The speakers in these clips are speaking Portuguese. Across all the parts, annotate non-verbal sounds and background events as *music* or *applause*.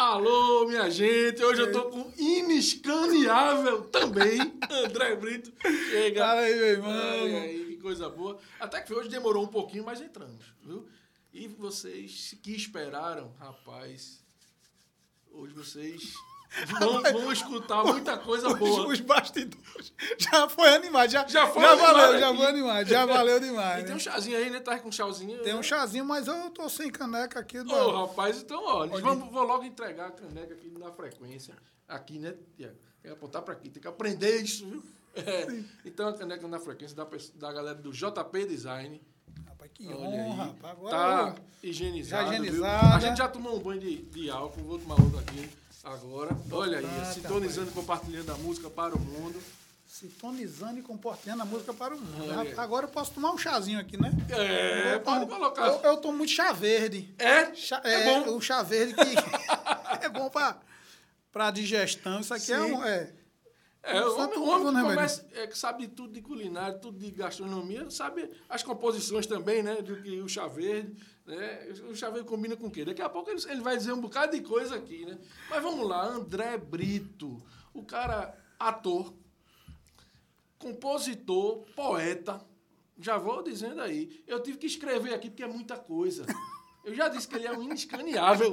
Alô, minha gente. Hoje eu tô com inescaneável também. *laughs* André Brito. Chega. Fala aí, meu irmão. Ai, ai, que coisa boa. Até que hoje demorou um pouquinho, mas entramos, viu? E vocês que esperaram, rapaz, hoje vocês vão, vão escutar muita coisa boa. Os, os bastidores. Já foi animado. Já, Já foi já animado valeu, já aqui. foi animado. Já valeu demais. E tem né? um chazinho aí, né? Tá com um chazinho. Tem um né? chazinho, mas eu tô sem caneca aqui. Ô, Do... rapaz, então, ó, vamos, vou logo entregar a caneca aqui na frequência. Aqui, né, Tiago? Tem que apontar pra aqui, tem que aprender isso, viu? É. Então, a caneca na frequência da, da galera do JP Design. Rapaz, que Olha honra. aí. rapaz. Agora Tá higienizada. Já viu? higienizada. A gente já tomou um banho de, de álcool, vou tomar outro aqui agora. Olha aí, Tá, sintonizando e compartilhando a música para o mundo. sintonizando e comportando a música para o mundo. Olha. Agora eu posso tomar um chazinho aqui, né? É, Eu pode tomo- colocar. Eu, eu tomo muito chá verde. É? Chá- é, é, bom. O chá verde que *laughs* é bom para digestão. Isso aqui é Sim. um. É, É, o homem, homem que, né, começa, é, que sabe de tudo de culinária, tudo de gastronomia, sabe as composições também, né? Do que o chá verde. Né? O chá verde combina com o quê? Daqui a pouco ele, ele vai dizer um bocado de coisa aqui, né? Mas vamos lá, André Brito, o cara ator, compositor, poeta. Já vou dizendo aí. Eu tive que escrever aqui porque é muita coisa. Eu já disse que ele é um inescaneável.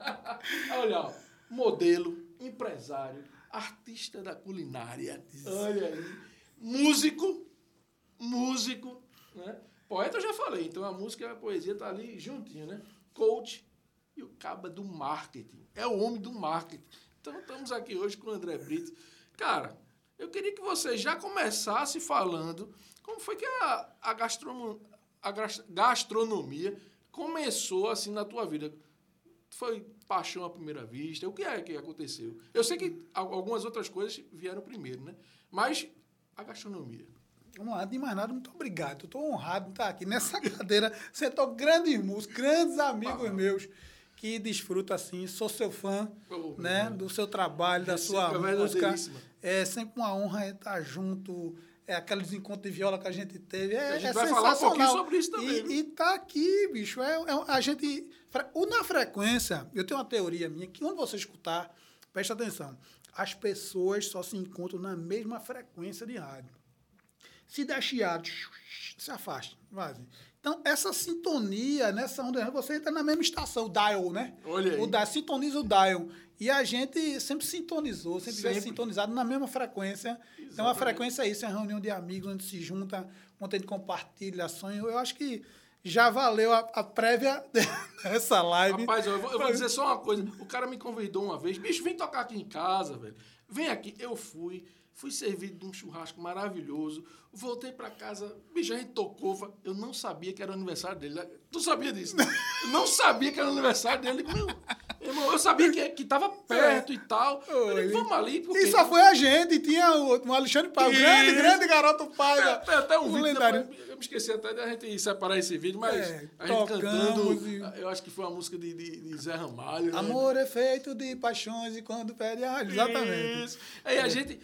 *laughs* Olha, ó, modelo, empresário, artista da culinária. Olha aí. Músico, músico, né? Poeta eu já falei, então a música e a poesia tá ali juntinho, né? Coach e o caba do marketing. É o homem do marketing. Então estamos aqui hoje com o André Brito. Cara, eu queria que você já começasse falando como foi que a, a, gastrono- a gas- gastronomia começou assim na tua vida. Foi paixão à primeira vista? O que é que aconteceu? Eu sei que al- algumas outras coisas vieram primeiro, né? Mas a gastronomia. Vamos lá, de mais nada, muito obrigado. Estou honrado de estar aqui nessa *laughs* cadeira. Sentou grandes músicos, grandes amigos meus que desfrutam assim. Sou seu fã, Oh, né? Do seu trabalho, da sua música. É sempre uma honra estar junto. É aqueles encontros de viola que a gente teve. É, A gente é vai falar um pouquinho sobre isso também, E, viu? e tá aqui, bicho. É, é- a gente. O na frequência, eu tenho uma teoria minha que quando você escutar, presta atenção. As pessoas só se encontram na mesma frequência de rádio. Se der chiado, se afaste. Vaze. Então, essa sintonia, nessa onda, você entra na mesma estação, o dial, né? Olha aí. O dial, sintoniza o dial. E a gente sempre sintonizou, sempre, Sempre. sintonizado na mesma frequência. Então, a Exatamente. frequência é isso, é uma reunião de amigos, onde se junta, onde a gente compartilha sonho. Eu acho que já valeu a, a prévia *laughs* dessa live. Rapaz, eu vou, eu vou dizer só uma coisa. O cara me convidou uma vez. Bicho, vem tocar aqui em casa, velho. Vem aqui. Eu fui. Fui servido de um churrasco maravilhoso. Voltei pra casa. Bicho, a gente tocou. Eu não sabia que era o aniversário dele. Tu sabia disso? né? *laughs* Eu não sabia que era o aniversário dele. Meu, irmão, eu sabia que, que tava perto e tal. Vamos ali. Porque... E só foi a gente, tinha o, o Alexandre Paiva, o grande, grande garoto Paiva. Até um vídeo, lendário. depois, eu me esqueci até da gente separar esse vídeo, mas É, a gente cantando, e- eu acho que foi uma música de, de, de Zé Ramalho. né? Amor é feito de paixões e quando perde a. Exatamente. Isso. Aí a gente, é,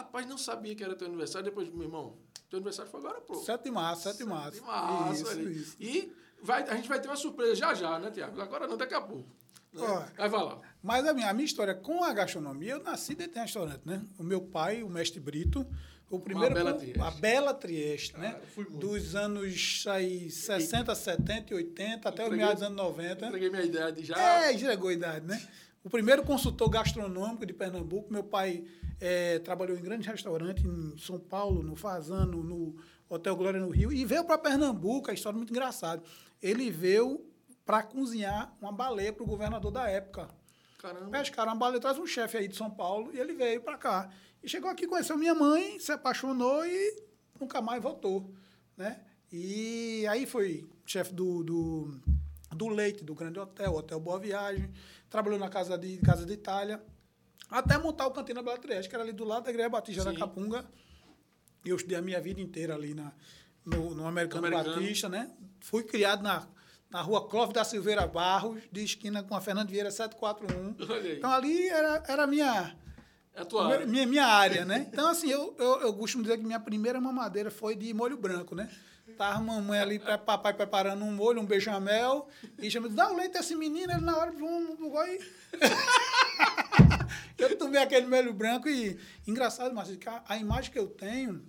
rapaz, não sabia que era teu aniversário, depois, meu irmão, teu aniversário foi agora, pô. 7 de março, 7 de março. De março, Isso, ali. isso. E vai, a gente vai ter uma surpresa já já, né, Tiago? Agora não, daqui a pouco. Né? Vai lá. Mas a minha, a minha história com a gastronomia, eu nasci dentro de um restaurante, né? O meu pai, o mestre Brito, o primeiro... Bela com-. A Bela Trieste, né? Cara, fui muito. Dos anos aí, 60, 70 e 80, até os meados dos anos 90. Entreguei minha idade já. É, entregou a idade, né? O primeiro consultor gastronômico de Pernambuco, meu pai eh, trabalhou em grandes restaurantes em São Paulo, no Fazano, no Hotel Glória no Rio, e veio para Pernambuco, a história é muito engraçada. Ele veio para cozinhar uma baleia para o governador da época. Caramba. Pescaram uma baleia, traz um chefe aí de São Paulo, e ele veio para cá. E chegou aqui, conheceu minha mãe, se apaixonou e nunca mais voltou, né? E aí foi chefe do, do, do Leite, do Grande Hotel, Hotel Boa Viagem, trabalhou na Casa de, casa de Itália, até montar o Cantina Bela Trieste, que era ali do lado da Igreja Batista Sim. da Capunga. E eu estudei a minha vida inteira ali na, no, no Americano, Americano. Batista, né? Fui criado na, na rua Clóvis da Silveira Barros, de esquina com a Fernando Vieira 741. *laughs* Olha aí. Então ali era, era a minha, É a tua minha, área. minha, minha área, né? Então, assim, eu, eu, eu costumo dizer que minha primeira mamadeira foi de molho branco, né? Tava a mamãe ali, papai preparando um molho, um bechamel, e chama, dá o leite desse menino, ele na hora, vum, vum, e... eu tomei aquele molho branco e... Engraçado, mas a, a imagem que eu tenho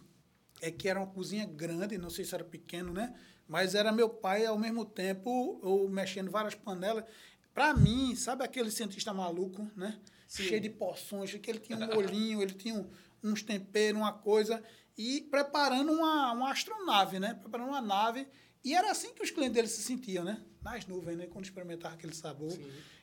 é que era uma cozinha grande, não sei se era pequeno, né? Mas era meu pai, ao mesmo tempo, eu mexendo várias panelas. Para mim, sabe aquele cientista maluco, né? Sim. Cheio de porções, que ele tinha um molhinho, ele tinha um, uns temperos, uma coisa, e preparando uma, uma astronave, né? Preparando uma nave. E era assim que os clientes dele se sentiam, né? Nas nuvens, né? Quando experimentavam aquele sabor.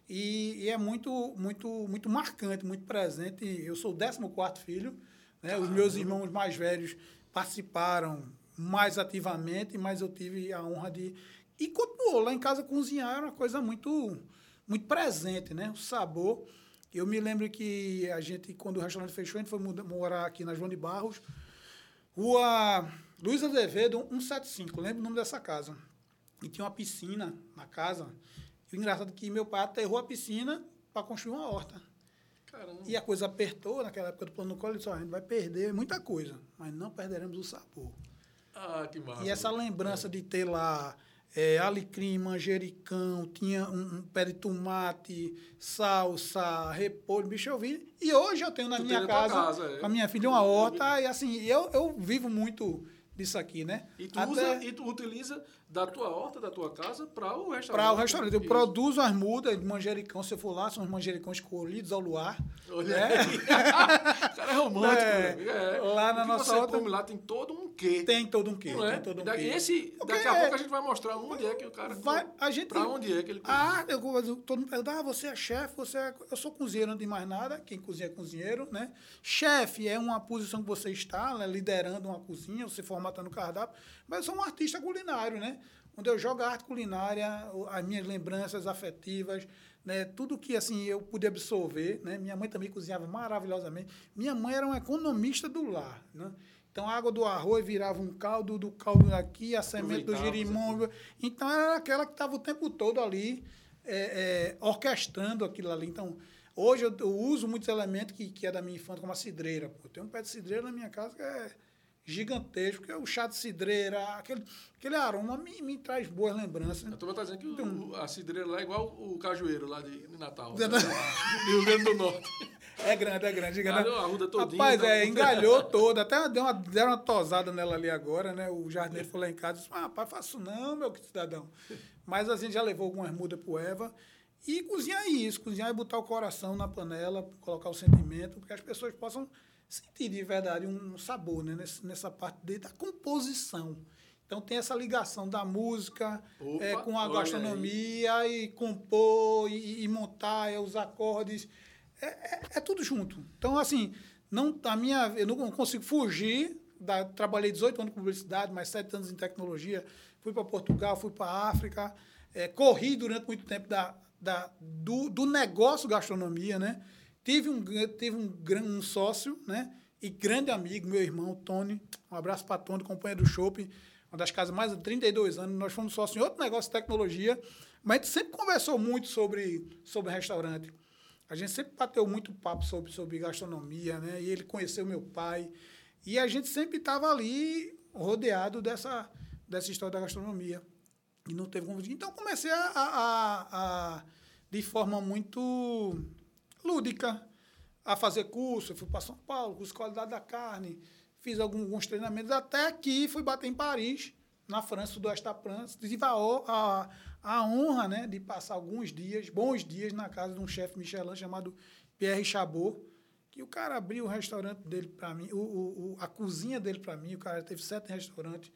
E, e, é muito, muito, muito marcante, muito presente. Eu sou o 14 filho, né? Os meus irmãos mais velhos participaram mais ativamente, mas eu tive a honra de. E continuou. Lá em casa cozinhar era uma coisa muito, muito presente, né? O sabor. Eu me lembro que a gente, quando o restaurante fechou, a gente foi morar aqui na João de Barros, rua Luiz Azevedo 175, lembro o nome dessa casa. E tinha uma piscina na casa. E o engraçado é que meu pai aterrou a piscina para construir uma horta. Caramba. E a coisa apertou naquela época do plano colo, ele disse, a gente vai perder muita coisa, mas não perderemos o sabor. Ah, que massa. E essa lembrança é. de ter lá é, alecrim, manjericão, tinha um, um, pé de tomate, salsa, repolho, bicho, eu vi. E hoje eu tenho na tu minha casa, casa é. com a minha filha, uma horta, e assim, eu, eu vivo muito disso aqui, né? E tu, Até... usa, e tu utiliza da tua horta, da tua casa, para o restaurante. Para o restaurante. Eu Isso. produzo as mudas de manjericão, se for lá, são os manjericões colhidos ao luar. Olha né? *laughs* o cara é romântico. *laughs* É. é. Lá na nossa você horta... come lá tem todo um quê. Tem todo um quê. É? Tem todo um daqui, quê. Esse, daqui a pouco a gente vai mostrar onde é que o cara vai. A gente para onde é que ele Ah, eu, todo mundo pergunta, ah, você é chefe, você é... Eu sou cozinheiro, não tem mais nada. Quem cozinha é cozinheiro, né? Chefe é uma posição que você está, né? liderando uma cozinha, você formatando o cardápio. Mas eu sou um artista culinário, né? onde eu jogo a arte culinária, as minhas lembranças afetivas, né, tudo que assim eu pude absorver. Né? Minha mãe também cozinhava maravilhosamente. Minha mãe era uma economista do lar. Né? Então, a água do arroz virava um caldo, do caldo aqui, a semente do girimum. Então, era aquela que estava o tempo todo ali, é, é, orquestrando aquilo ali. Então, hoje eu, eu, uso muitos elementos que, que é da minha infância, como a cidreira. Pô, tem um pé de cidreira na minha casa que é gigantesco, que é o chá de cidreira, aquele, aquele aroma me, me traz boas lembranças. A turma está dizendo que então, o, a cidreira lá é igual o cajueiro lá de, de Natal, *laughs* né? Rio Grande do Norte. É grande, é grande. grande. A arruda todinha. Rapaz, tá é, engalhou toda. Até deu uma, deram uma tosada nela ali agora, né? O jardineiro foi lá em casa e disse, ah, rapaz, faço não, meu cidadão. Mas a gente já levou algumas mudas pro Eva. E cozinhar isso. Cozinhar é botar o coração na panela, colocar o sentimento, porque as pessoas possam sentir de verdade um sabor né? nessa, nessa parte de, da composição. Então tem essa ligação da música Opa, é, com a gastronomia aí. e compor e, e montar é, os acordes. É, é, é, tudo junto. Então, assim, não, a minha, eu não consigo fugir. Da, trabalhei 18 anos com publicidade, mais 7 anos em tecnologia. Fui para Portugal, fui para África. É, corri durante muito tempo da, da, do, do negócio gastronomia, né? Tive um, tive um, um sócio, né? E grande amigo, meu irmão, Tony. Um abraço para Tony, companheiro do Shopping. Uma das casas mais de 32 anos. Nós fomos sócios em outro negócio de tecnologia. Mas a gente sempre conversou muito sobre, sobre restaurante. A gente sempre bateu muito papo sobre, sobre gastronomia, né? E ele conheceu meu pai. E a gente sempre estava ali rodeado dessa, dessa história da gastronomia. E não teve como. Então comecei a, a, a, de forma muito lúdica, a fazer curso. Eu fui para São Paulo, curso de qualidade da carne, fiz alguns treinamentos, até que fui bater em Paris, na França, sudoeste da França. A, a, a honra né, de passar alguns dias, bons dias, na casa de um chefe Michelin chamado Pierre Chabot, que o cara abriu o restaurante dele para mim, o, o, a cozinha dele para mim, o cara teve sete restaurantes,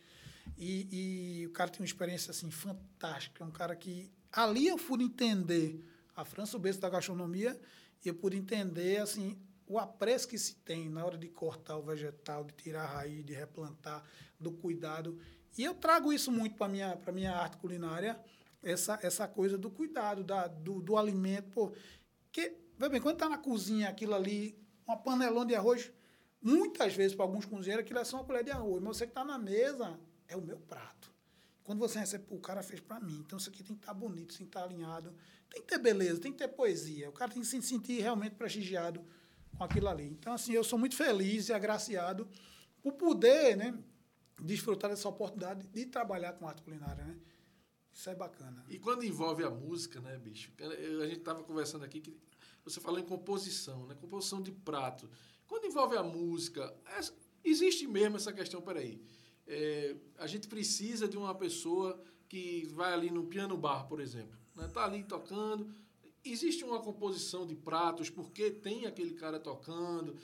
e, e, o cara tem uma experiência assim fantástica, é um cara que ali eu fui entender a França, o berço da gastronomia, e eu pude entender assim o apreço que se tem na hora de cortar o vegetal, de tirar a raiz, de replantar, do cuidado. E eu trago isso muito para minha, minha arte culinária, essa, essa coisa do cuidado, da, do, do alimento. Pô, que, bem, quando está na cozinha, aquilo ali, uma panelão de arroz, muitas vezes, para alguns cozinheiros, aquilo é só uma colher de arroz. Mas você que está na mesa, é o meu prato. Quando você recebe, o cara fez para mim. Então, isso aqui tem que estar tá bonito, tem que estar tá alinhado. Tem que ter beleza, tem que ter poesia. O cara tem que se sentir realmente prestigiado com aquilo ali. Então, assim, eu sou muito feliz e agraciado por poder, né, desfrutar dessa oportunidade de trabalhar com arte culinária, né? Isso é bacana. E quando envolve a música, né, bicho? A gente estava conversando aqui que você falou em composição, né? Composição de prato. Quando envolve a música, existe mesmo essa questão, peraí. É, a gente precisa de uma pessoa que vai ali no piano bar, por exemplo. Né? Tá ali tocando. Existe uma composição de pratos porque tem aquele cara tocando.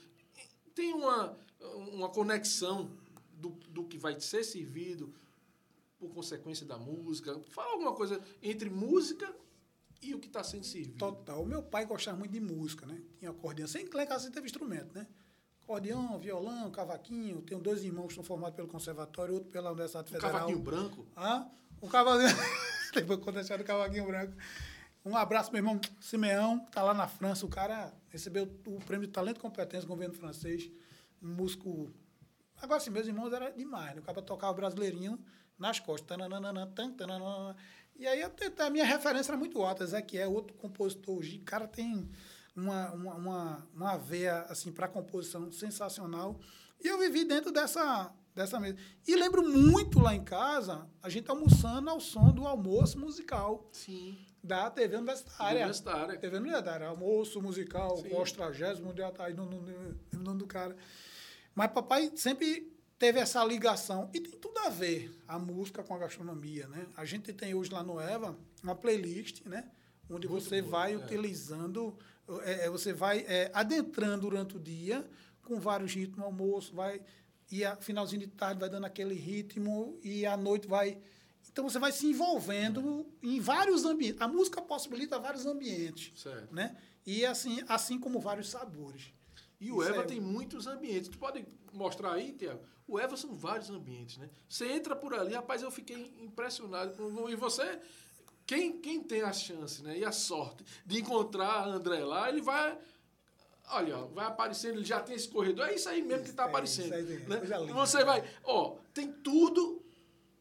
Tem uma, uma conexão do, do que vai ser servido por consequência da música. Fala alguma coisa entre música e o que está sendo servido. Total. O meu pai gostava muito de música, né? Tinha acordeão. Sem em casa teve instrumento, né? Acordeão, violão, cavaquinho. Tenho dois irmãos que são formados pelo conservatório, outro pela Universidade Federal. cavaquinho branco? Ah, *laughs* o cavaquinho... Depois aconteceu do cavaquinho branco. Um abraço, meu irmão Simeão, tá lá na França. O cara recebeu o prêmio de talento e competência do governo francês. Um músico... Agora, assim, meus irmãos era demais, né? O cara tocava brasileirinho nas costas. Tananana, tan, tananana. E aí a minha referência era muito alta. Ezequiel, outro compositor. O cara tem uma, uma, uma, uma veia assim, para composição sensacional. E eu vivi dentro dessa, dessa mesa. E lembro muito lá em casa, a gente almoçando ao som do almoço musical. Sim. Da TV Universitária. Universitária. TV Universitária. Almoço musical, Sim. com os tragésimo, aí no, no, no nome do cara. Mas papai sempre teve essa ligação. E tem tudo a ver a música com a gastronomia, né? A gente tem hoje lá no Eva uma playlist, né? Onde Muito você bom, vai é. utilizando, é, é, você vai é, adentrando durante o dia com vários ritmos, almoço, vai e a finalzinho de tarde vai dando aquele ritmo e à noite vai então você vai se envolvendo em vários ambientes. A música possibilita vários ambientes, certo. né? E assim, assim como vários sabores. E o Isso Eva é... tem muitos ambientes. Tu pode mostrar aí, Tiago? O Eva são vários ambientes, né? Você entra por ali, rapaz, eu fiquei impressionado. Com, e você, quem, quem tem a chance né, e a sorte de encontrar André lá, ele vai. Olha, vai aparecendo, ele já tem esse corredor. É isso aí mesmo que está é, aparecendo. Aí, né? Você vai. Ó, tem tudo.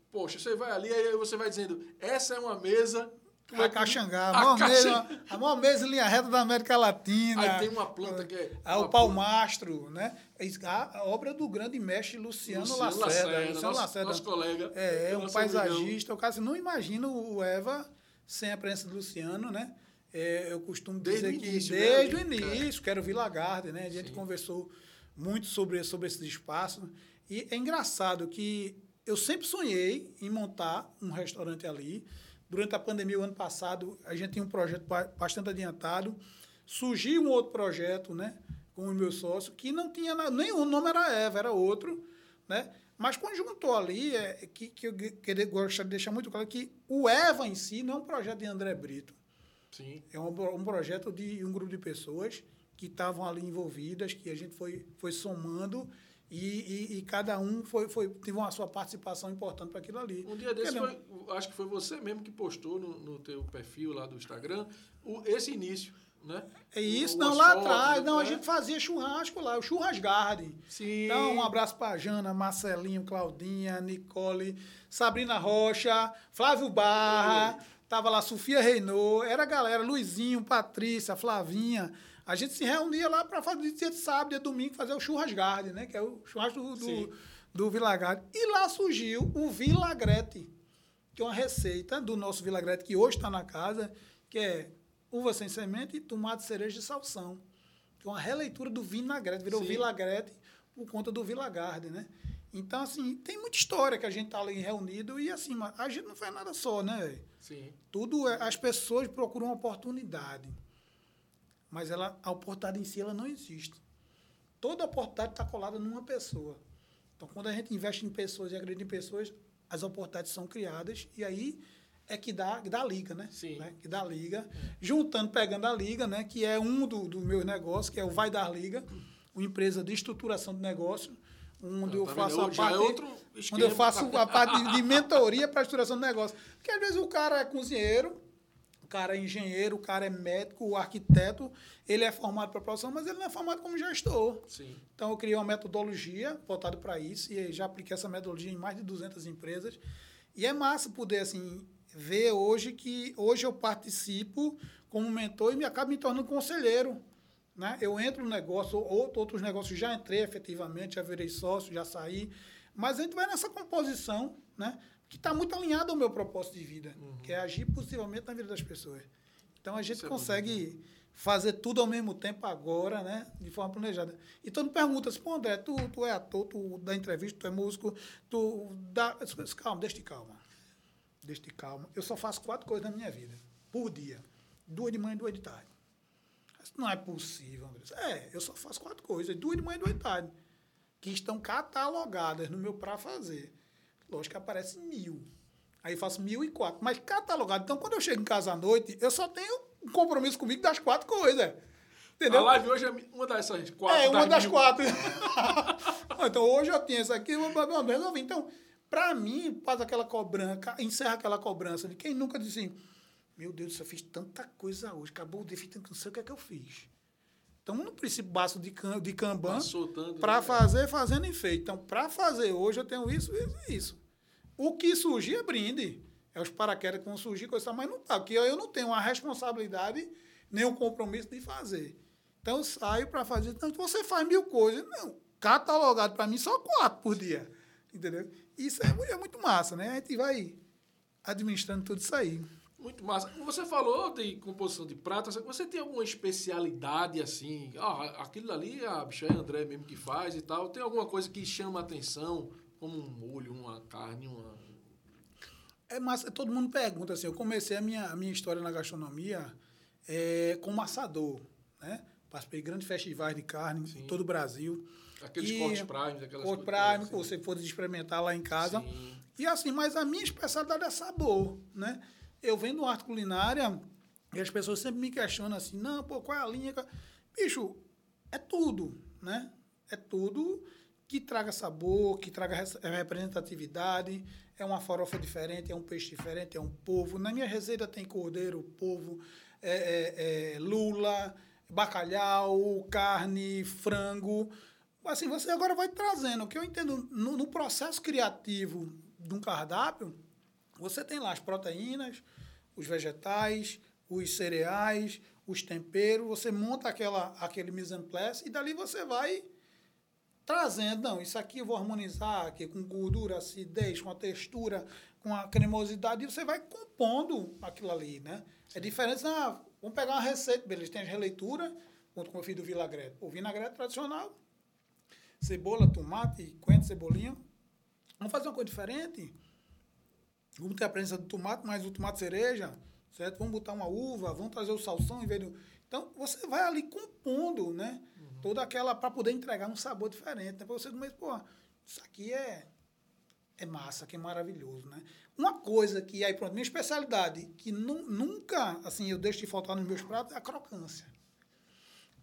Poxa, você vai ali, aí você vai dizendo: essa é uma mesa a é Caxangá, a, maior mesa, a maior mesa em linha reta da América Latina. Aí tem uma planta que é. é o palmastro, né? A, obra do grande mestre Luciano, Luciano Lacerda. Lacerda Luciano nosso, Lacerda. Nosso colega. É, é um paisagista. O caso, não imagino o Eva sem a presença do Luciano, né? É, eu costumo desde dizer início, que desde né? o início, quero Vila Garden, né? A gente Sim. conversou muito sobre, sobre esses espaços. E é engraçado que eu sempre sonhei em montar um restaurante ali. Durante a pandemia, o ano passado, a gente tinha um projeto bastante adiantado. Surgiu um outro projeto, né, com o meu sócio, que não tinha nada, o nome era Eva, era outro, né? Mas quando juntou ali, é, que, que eu queria, gostaria de deixar muito claro que o Eva em si não é um projeto de André Brito. Sim. É um, um projeto de um grupo de pessoas que estavam ali envolvidas, que a gente foi, foi somando e, e, e, cada um foi, foi, teve uma sua participação importante para aquilo ali. Um dia desse, foi, acho que foi você mesmo que postou no, no teu perfil lá do Instagram o, esse início, né? É isso, o, não, lá atrás. Não, a gente fazia churrasco lá, o Churras Garden. Sim. Então, um abraço para Jana, Marcelinho, Claudinha, Nicole, Sabrina Rocha, Flávio Barra, tava lá Sofia Reinou, era a galera, Luizinho, Patrícia, Flavinha. A gente se reunia lá para fazer dia de sábado, dia de domingo, fazer o churrasgarde, né? Que é o churrasco do, do, do Vilagrete. E lá surgiu o Vilagrete, que é uma receita do nosso Vilagrete, que hoje está na casa, que é uva sem semente e tomate cereja de salsão. Que é uma releitura do vinagrete, virou Sim. Vilagrete por conta do Vilagarde, né? Então, assim, tem muita história que a gente tá ali reunido e, assim, a gente não faz nada só, né? Sim. Tudo é, as pessoas procuram uma oportunidade mas ela, a oportunidade em si ela não existe. Toda oportunidade está colada numa pessoa. Então, quando a gente investe em pessoas e acredita em pessoas, as oportunidades são criadas e aí é que dá, que dá liga, né? Sim. Né? Que dá liga. Juntando, pegando a liga, né? Que é um dos do meus negócios, que é o Vai Dar Liga, uma empresa de estruturação de negócio, onde eu, eu faço a parte. É onde eu faço a parte de, de mentoria para a estruturação de negócio. Porque às vezes o cara é cozinheiro, o cara é engenheiro, o cara é médico, o arquiteto, ele é formado para a profissão, mas ele não é formado como gestor. Sim. Então, eu criei uma metodologia voltada para isso e já apliquei essa metodologia em mais de 200 empresas. E é massa poder, assim, ver hoje que hoje eu participo como mentor e me acabo me tornando conselheiro. Né? Eu entro no negócio, outros negócios já entrei efetivamente, já virei sócio, já saí, Mas a gente vai nessa composição, né? Que está muito alinhado ao meu propósito de vida, Uhum. que é agir positivamente na vida das pessoas. Então a gente Isso é consegue fazer tudo ao mesmo tempo agora, né? De forma planejada. E todo mundo pergunta assim, pô, André, tu, tu é ator, tu dá entrevista, tu é músico, tu dá. Calma, deixa de calma. Deixa de calma. Eu só faço quatro coisas na minha vida, por dia. Duas de manhã e duas de tarde. Não é possível, André. É, eu só faço quatro coisas, duas de manhã e duas de tarde, que estão catalogadas no meu para fazer. Lógico que aparece mil. Aí eu faço mil e quatro. Mas catalogado. Então, quando eu chego em casa à noite, eu só tenho um compromisso comigo das quatro coisas. Entendeu? A live hoje é uma dessas quatro. É, uma das mil. quatro. *laughs* *laughs* então, hoje eu tinha isso aqui, eu resolvi. Então, para mim, faz aquela cobrança, encerra aquela cobrança de quem nunca disse assim, meu Deus eu fiz tanta coisa hoje, acabou o tanto- não sei o que é que eu fiz. Então, no princípio básico de, can, de Kanban, tanto, para né? fazer, fazendo e feito. Então, para fazer hoje, eu tenho isso, isso e isso. O que surgir é brinde. É os paraquedas que vão surgir, coisa mas não tá. Porque eu não tenho a responsabilidade nem o compromisso de fazer. Então, eu saio para fazer. Então, você faz mil coisas. Não, catalogado para mim só quatro por dia. Entendeu? Isso é, é muito massa, né? A gente vai administrando tudo isso aí. Muito massa. Você falou de composição de prata. Você tem alguma especialidade assim? Ah, aquilo ali, a bicha é André mesmo que faz e tal. Tem alguma coisa que chama a atenção? Como um molho, uma carne, uma. É massa, todo mundo pergunta assim. Eu comecei a minha, a minha história na gastronomia é, como assador, né? Participei de grandes festivais de carne Sim. em todo o Brasil. Aqueles E- cortes primes, aquelas Corte prime, assim. que você pôde experimentar lá em casa. Sim. E assim, mas a minha especialidade é sabor, né? Eu vendo arte culinária e as pessoas sempre me questionam assim, não, pô, qual é a linha? Bicho, é tudo, né? É tudo que traga sabor, que traga res- representatividade, é uma farofa diferente, é um peixe diferente, é um polvo. Na minha receita tem cordeiro, polvo, é, é- é lula, bacalhau, carne, frango. Assim, você agora vai trazendo. O que eu entendo no, no processo criativo de um cardápio, você tem lá as proteínas, os vegetais, os cereais, os temperos, você monta aquela, aquele mise en place e dali você vai trazendo, não, isso aqui eu vou harmonizar aqui com gordura, acidez, com a textura, com a cremosidade, e você vai compondo aquilo ali, né? É diferente, ah, vamos pegar uma receita, beleza, tem as releituras, junto com o filho do vinagrete. O vinagrete tradicional, cebola, tomate, coentro, cebolinha. Vamos fazer uma coisa diferente? Vamos ter a presença do tomate, mais o tomate cereja, certo? Vamos botar uma uva, vamos trazer o salsão em vez do... Então, você vai ali compondo, né? Toda aquela... para poder entregar um sabor diferente. Né? Para você comer, pô, isso aqui é... É massa, que é maravilhoso, né? Uma coisa que, aí pronto, minha especialidade, que nu, nunca, assim, eu deixo de faltar nos meus pratos, é a crocância.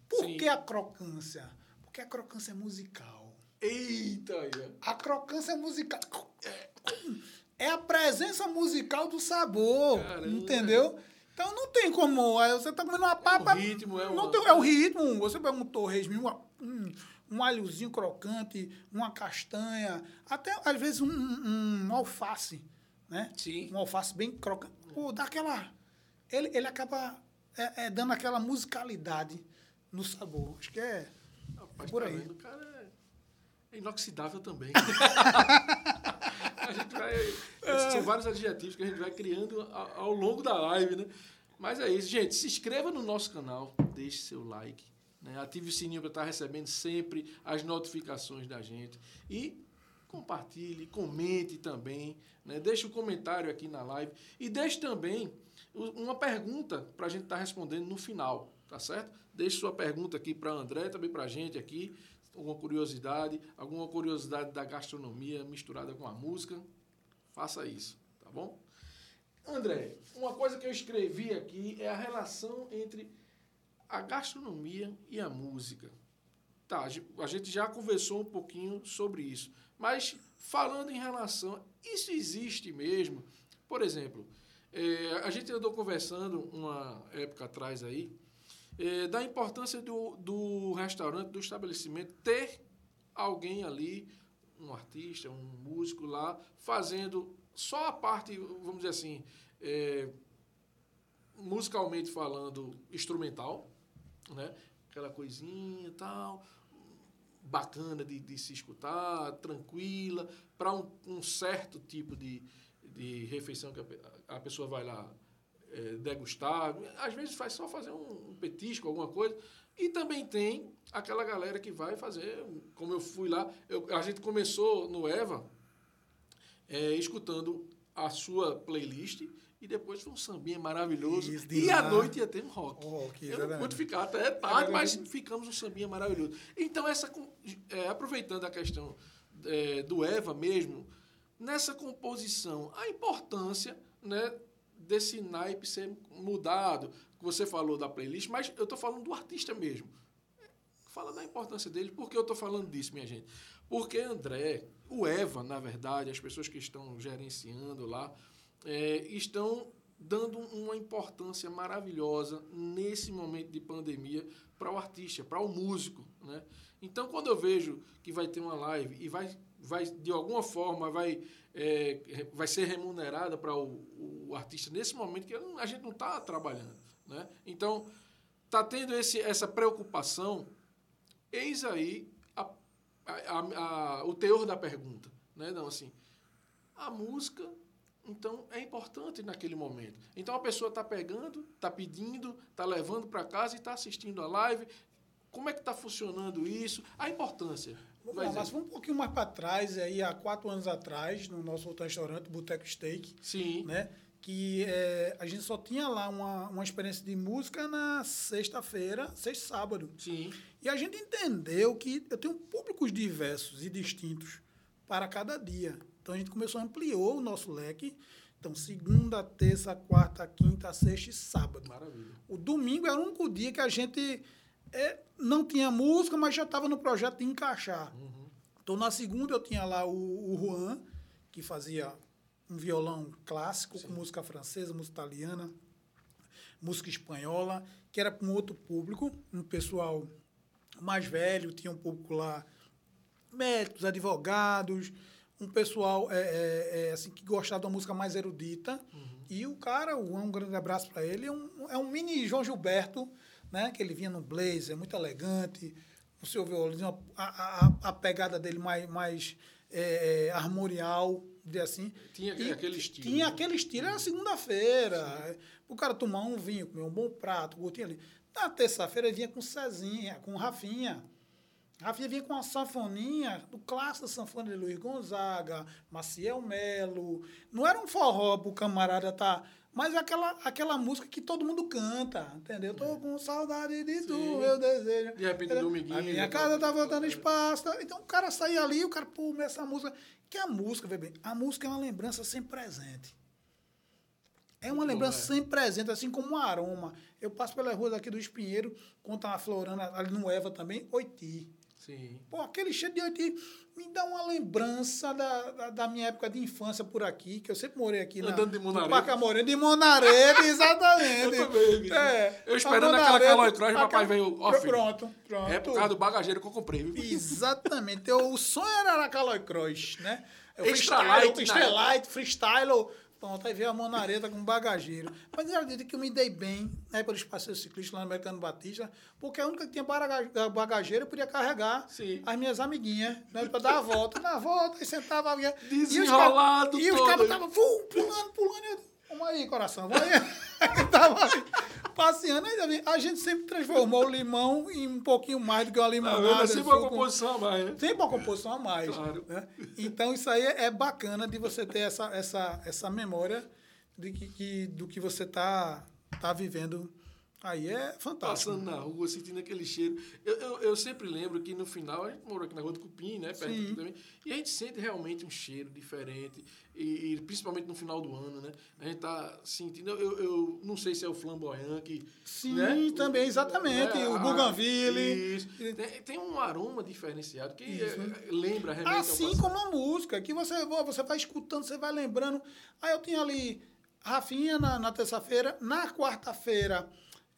Por Sim. que a crocância? Porque a crocância é musical. Eita. A crocância é musical. É a presença musical do sabor. Caramba. Entendeu? Então não tem como. Você tá comendo uma papa. ritmo, é não uma- tem, é o ritmo. Você pega um torresminho, uma- um, um alhozinho crocante, uma castanha, até às vezes um, um, um alface. Né? Sim. Um alface bem crocante. Pô, dá aquela. Ele, ele acaba é, é, dando aquela musicalidade no sabor. Acho que é. Rapaz, Por tá aí. vendo? O cara é inoxidável também. *laughs* a gente vai. São vários adjetivos que a gente vai criando ao longo da live, né? Mas é isso, gente. Se inscreva no nosso canal, deixe seu like, né? ative o sininho para estar recebendo sempre as notificações da gente. E compartilhe, comente também, né? Deixe um comentário aqui na live e deixe também uma pergunta para a gente estar respondendo no final, tá certo? Deixe sua pergunta aqui para André, também para a gente aqui, alguma curiosidade, alguma curiosidade da gastronomia misturada com a música, faça isso, tá bom? André, uma coisa que eu escrevi aqui é a relação entre a gastronomia e a música. Tá, a gen- a gente já conversou um pouquinho sobre isso. Mas falando em relação. Isso existe mesmo? Por exemplo, eh, a gente andou conversando uma época atrás aí eh, da importância do, do restaurante, do estabelecimento, ter alguém ali, um artista, um músico lá, fazendo só a parte, vamos dizer assim, eh, musicalmente falando, instrumental, né? Aquela coisinha e tal. bacana de, de se escutar, tranquila, para um, um certo tipo de, de refeição que a, a pessoa vai lá é, degustar. Às vezes faz só fazer um, um petisco, alguma coisa. E também tem aquela galera que vai fazer, como eu fui lá, eu, a gente começou no Eva é, escutando a sua playlist e depois foi um sambinha maravilhoso. Isso, e à noite ia ter um rock. Oh, eu não pude ficar até tarde, mas ficamos um sambinha maravilhoso. Então, essa, é, aproveitando a questão é, do Eva mesmo, nessa composição, a importância né, desse naipe ser mudado. Você falou da playlist, mas eu estou falando do artista mesmo. Fala da importância dele. Por que eu estou falando disso, minha gente? Porque André, o Eva, na verdade, as pessoas que estão gerenciando lá, é, estão dando uma importância maravilhosa nesse momento de pandemia para o artista, para o músico. Né? Então, quando eu vejo que vai ter uma live e vai, vai de alguma forma, vai, é, vai ser remunerada para o, o, artista nesse momento que a gente não está trabalhando. Né? Então, está tendo esse, essa preocupação, eis aí a, a, a, o teor da pergunta. Né? Não, assim, a música então, é importante naquele momento. Então, a pessoa está pegando, está pedindo, está levando para casa e está assistindo a live. Como é que está funcionando isso? A importância. Vamos lá, mas vamos um pouquinho mais para trás, aí, há quatro anos atrás, no nosso outro restaurante, Boteco Steak. Sim. Né? Que é, a gente só tinha lá uma, uma experiência de música na sexta-feira, sexta sábado. Sim. E a gente entendeu que eu tenho públicos diversos e distintos para cada dia. Então a gente começou, ampliou o nosso leque. Então, segunda, terça, quarta, quinta, sexta e sábado. Maravilha. O domingo era o único dia que a gente é, não tinha música, mas já estava no projeto de encaixar. Uhum. Então, na segunda eu tinha lá o, o Juan, que fazia um violão clássico Sim. com música francesa, música italiana, música espanhola, que era para um outro público, um pessoal mais velho, tinha um público lá, médicos, advogados, um pessoal é, é, é, assim que gostava de uma música mais erudita. Uhum. E o cara, um grande abraço para ele, é um, é um mini João Gilberto, né? Que ele vinha no blazer, muito elegante. O seu violino, a, a, a pegada dele mais, mais é, é armorial, de assim. Tinha e aquele estilo. Tinha né? aquele estilo, era segunda-feira. O cara tomar um vinho, comer um bom prato, gotinha ali. Na terça-feira ele vinha com Cezinha, com Rafinha. Rafinha vinha com uma sanfoninha do clássico sanfona de Luiz Gonzaga, Maciel Melo. Não era um forró pro camarada tá, mas é aquela, aquela música que todo mundo canta, entendeu? Tô é. com saudade de tu, meu desejo. De repente, Dominguinho. A minha casa tá voltando espaço. Tá? Então o cara saía ali, o cara, pô, essa música. Que a música, bem, a música é uma lembrança sempre presente. É uma lembrança é. sempre presente, assim como um aroma. Eu passo pelas ruas aqui do Espinheiro, quando tá florando ali no Eva também, Oiti. Sim. Pô, aquele cheiro de oiti me dá uma lembrança da, da, da, minha época de infância por aqui, que eu sempre morei aqui Andando de Monarete. no Parque Amoreno, de Monarete, *laughs* exatamente. eu também, é, Eu esperando aquela Calói Cross, papai veio, ó, Pronto, pronto. É por causa do bagageiro que eu comprei. Viu? Exatamente. eu, o sonho era a Calói Cross, né? Eu Extra light, Extra light, freestyle, Pronto, aí veio a monareta com bagageiro. Mas eu acredito que eu me dei bem na época dos passeios ciclistas lá no Mercado Batista, porque a única que tinha bagageiro podia carregar Sim. as minhas amiguinhas, né, para dar a volta. Na volta, e sentava. Desenrolado E os cabos estavam pulando, pulando. Vamos aí, coração, vamos aí. *laughs* tava ali passeando, ainda a gente sempre transformou o limão em um pouquinho mais do que uma limonada. É sempre uma composição a mais, né? Sempre uma composição a mais. Claro. Né? Então, isso aí é bacana de você ter essa, essa, essa memória de que, que do que você está tá vivendo Aí é fantástico. Passando na rua, sentindo aquele cheiro. Eu, eu, eu, sempre lembro que no final, a gente morou aqui na rua do Cupim, né? Perto aqui também. E a gente sente realmente um cheiro diferente. E, e, principalmente no final do ano, né? A gente tá sentindo. Eu, eu não sei se é o flamboyant que. Sim, né? também, exatamente. É, o Bougainville. Isso. Tem, tem, um aroma diferenciado que é, lembra realmente. Assim como a música, que você, você vai escutando, você vai lembrando. Aí eu tinha ali Rafinha na, na terça-feira, na quarta-feira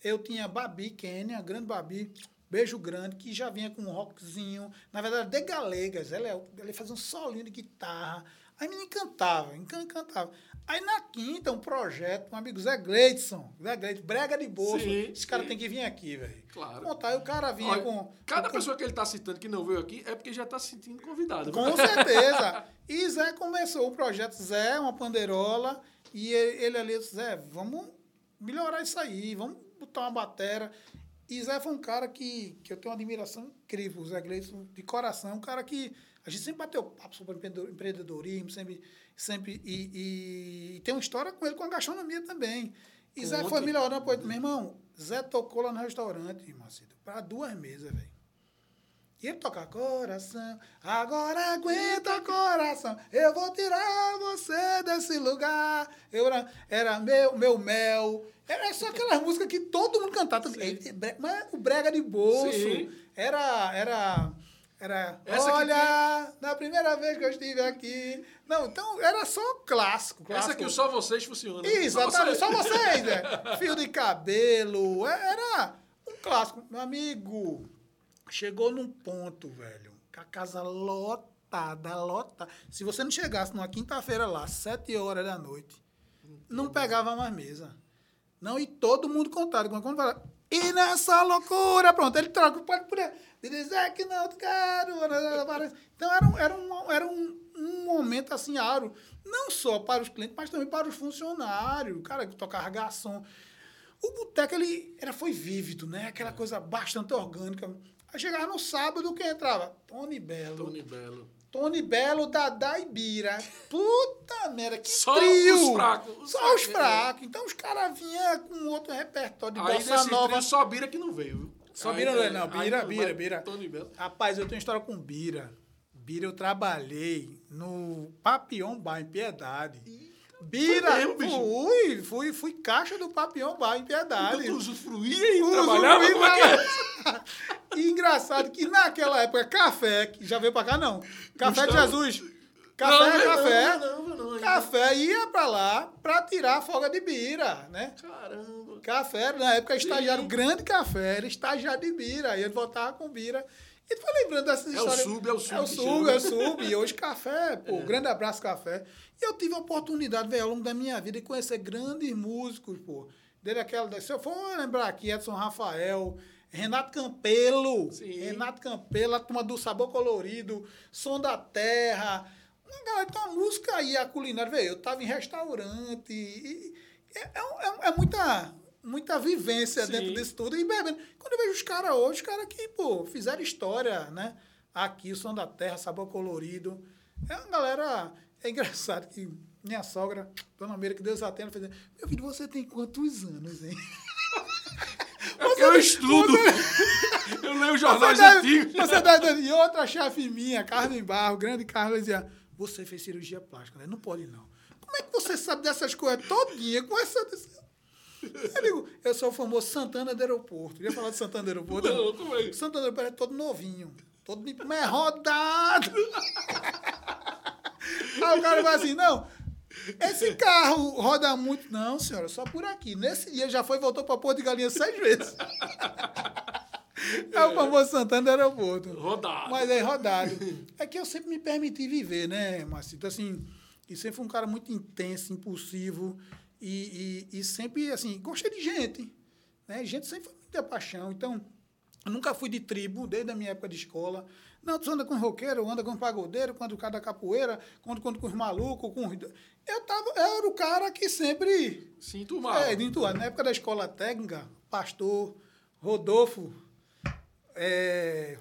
eu tinha Babi Kenya, grande Babi, beijo grande, que já vinha com um rockzinho, na verdade, de galegas. Ela, ela fazia um solinho de guitarra. Aí me encantava, encan- encantava. Aí na quinta, um projeto, um amigo Zé Gleidson, Zé Gleidson, brega de bolso. Sim, Esse cara sim. tem que vir aqui, velho. Claro. Contar, aí o cara vinha Olha, com. Cada com- pessoa que ele está citando que não veio aqui é porque já está se sentindo convidado. Com *laughs* certeza. E Zé começou o projeto Zé, uma panderola, e ele, ele ali disse, Zé, vamos melhorar isso aí, vamos botar uma batera. E Zé foi um cara que, que eu tenho uma admiração incrível, o Zé Gleison, de coração, um cara que a gente sempre bateu papo sobre empreendedor- empreendedorismo, sempre, sempre e, e- e tem uma história com ele com a gastronomia também. E Zé Conte. foi melhorando, meu irmão, Zé tocou lá no restaurante, Marcito, para duas mesas, velho. E ele toca coração, agora aguenta coração, eu vou tirar você desse lugar. Eu era, era meu, meu mel. Era só aquelas músicas que todo mundo cantava. Mas o brega de bolso. Sim. Era, era, era. Essa que Olha, na primeira vez que eu estive aqui. Não, então era só clássico. Essa clássico. aqui o Só Vocês funciona. Exatamente, Só só você. vocês, né? *laughs* Fio de cabelo. é- Era um clássico. Meu amigo, chegou num ponto, velho, com a casa lotada, lotada. Se você não chegasse numa quinta-feira lá, sete horas da noite, não pegava mais mesa. Não, e todo mundo contado. Quando fala, e nessa loucura, pronto, ele troca, pode poder dizer que não quero. Então era, um, era, um, era um, um momento assim, aro, não só para os clientes, mas também para os funcionários, o cara que tocava garçom. O boteco, ele era, foi vívido, né? Aquela coisa bastante orgânica. Aí chegava no sábado, quem entrava? Tony Belo. Tony Belo. Tony Belo, Dadá e Bira. Puta merda, que Só trio! os fracos, os Só os fracos. Então os caras vinham com outro repertório de Aí bossa nova. trio só Bira que não veio. viu? Só Aí, Bira não é, é, não. Bira, Bira, Bira. Tony Belo. Rapaz, eu tenho história com Bira. Bira, eu trabalhei no Papião Bar, em Piedade. Bira, mesmo, fui, fui, fui caixa do Papião Bar, em Piedade. Então tu usufruía e trabalhava? lá. E engraçado que naquela época, café, que já veio pra cá, não. Café de Gustavo. Jesus. Café, Não, café. não, não. Café ia pra lá pra tirar a folga de bira, né? Caramba. Café, na época, estagiário, Sim. grande café, era estagiário de bira. Aí ele voltava com bira. E tu foi lembrando dessas É o histórias. sub, é o sub É o sub, chama. é o sub. E hoje café, pô, grande abraço, café. E eu tive a oportunidade, velho, ao longo da minha vida, de conhecer grandes músicos, pô. Desde aquela, se eu for lembrar aqui, Edson Rafael, Renato Campelo, Sim. Renato Campelo, a turma do Sabor Colorido, Som da Terra. Uma galera, então a música aí, a culinária, velho, eu tava em restaurante. E, e é, é é é muita, muita vivência Sim. dentro disso tudo. E bebendo. Quando eu vejo os caras hoje, os caras que, pô, fizeram história, né? Aqui, o Som da Terra, Sabor Colorido. É uma galera. É engraçado que minha sogra, Dona Meira, que Deus a tenha, fez Meu filho, você tem quantos anos, hein? Porque *laughs* eu estudo. Eu leio jornais Você antigos. Você deve, e outra chefe minha, Carmen Barro, grande Carmen, dizia: Você fez cirurgia plástica, né? Não pode não. Como é que você sabe dessas coisas todinha com essa. Eu digo, eu sou o famoso Santana do Aeroporto. Queria falar de Santana do Aeroporto? Não, como é? Santana do Aeroporto é todo novinho. Todo mas é rodado. *laughs* Aí o cara vai assim, não. Esse carro roda muito. Não, senhora, só por aqui. Nesse dia já foi e voltou para Porto de Galinha seis vezes. É o famoso Santana do Aeroporto. Rodado. Mas é rodado. É que eu sempre me permiti viver, né, Marcito? Assim, e sempre fui um cara muito intenso, impulsivo. E, e, e sempre, assim, gostei de gente. Né? Gente sempre foi muita paixão. Então, eu nunca fui de tribo, desde a minha época de escola. Não, tu anda com roqueiro, anda com pagodeiro, quando o cara da capoeira, quando, quando com os malucos, com os... Eu, tava, eu era o cara que sempre Sinto mal. é, entoado. Na época da escola técnica, pastor Rodolfo, é,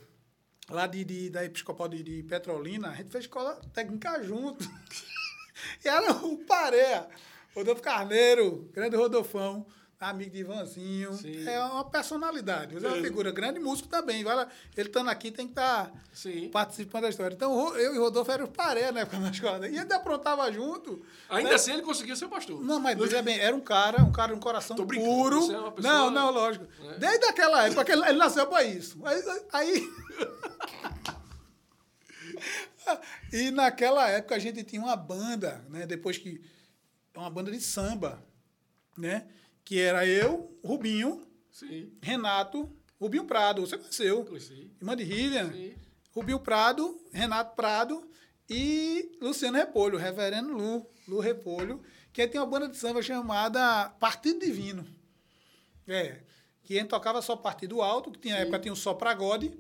lá de, de- da Episcopal de, de Petrolina, a gente fez escola técnica junto. *laughs* e era o Pareia, Rodolfo Carneiro, grande Rodolfão, amigo de Ivanzinho. Sim. É uma personalidade, é uma figura grande músico também. Vai lá, ele estando aqui tem que estar Sim. participando da história. Então, eu e Rodolfo eram os Pareia na época *laughs* da escola. E ainda aprontava junto. Ainda né? assim ele conseguiu ser pastor. Não, mas veja bem, era um cara, um cara de um coração puro. você é uma pessoa- Não, não, lógico. É. Desde aquela época que ele, ele nasceu para isso. Aí, aí- *laughs* *laughs* e naquela época a gente tinha uma banda, né? Depois que uma banda de samba, né? Que era eu, Rubinho, Sim. Renato, Rubinho Prado, você conheceu? Conheci. Irmã de Rivian. Sim. Rubinho Prado, Renato Prado e Luciano Repolho, Reverendo Lu, Lu Repolho, que tem uma banda de samba chamada Partido Divino. É, que a gente tocava só Partido Alto, que tinha época tinha o Só Pra God,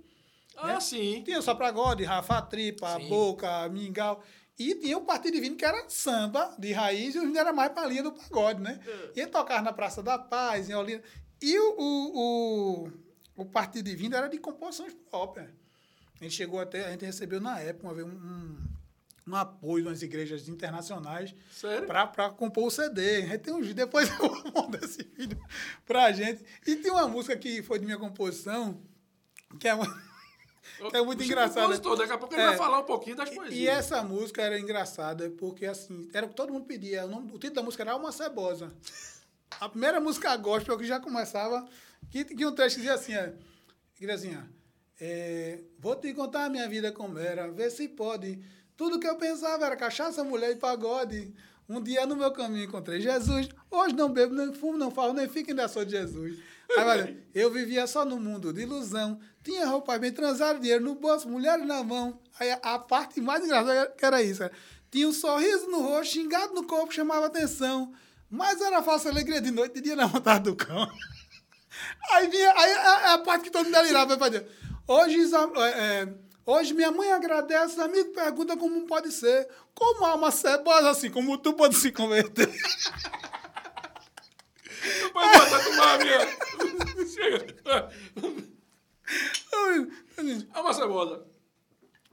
Ah, né? sim. Tinha o Só Pra God, Rafa Tripa, Sim. Boca, Mingau. E tinha o Partido Divino, que era samba de raiz, e o Divino era mais pra linha do pagode, né? É. E ele tocava na Praça da Paz, em Olinda. E o, o, o, o Partido Divino era de composições próprias. A gente chegou até, a gente recebeu na época uma vez um, um, um apoio de umas igrejas internacionais para compor o CD. A gente tem vídeo, depois *laughs* eu vou mandar esse vídeo pra gente. E tem uma música que foi de minha composição, que é uma. É muito Você engraçado. compositor, Daqui a pouco ele É. vai falar um pouquinho das poesias. E essa música era engraçada, porque assim, era o que todo mundo pedia. O, nome- o título da música era Alma Cebosa. A primeira música gospel que já começava, que tinha um trecho que dizia assim, é, dizia assim, é, vou te contar a minha vida como era, vê se pode. Tudo que eu pensava era cachaça, mulher e pagode. Um dia no meu caminho encontrei Jesus. Hoje não bebo, nem fumo, não falo, nem fico, ainda sou de Jesus. Aí, olha, eu vivia só no mundo de ilusão. Tinha roupa bem transada, dinheiro no bolso, mulheres na mão. Aí a, parte mais engraçada era isso. era, Tinha um sorriso no rosto, xingado no corpo, chamava atenção. Mas era falsa alegria de noite, de dia na vontade do cão. *laughs* Aí vinha aí a, a parte que todo mundo delirava. Hoje, é, é, hoje minha mãe agradece, os amigos perguntam como pode ser. Como há uma cebosa assim, como tu pode se converter? *laughs* Depois bota tomar a minha. Chega. É uma cebosa.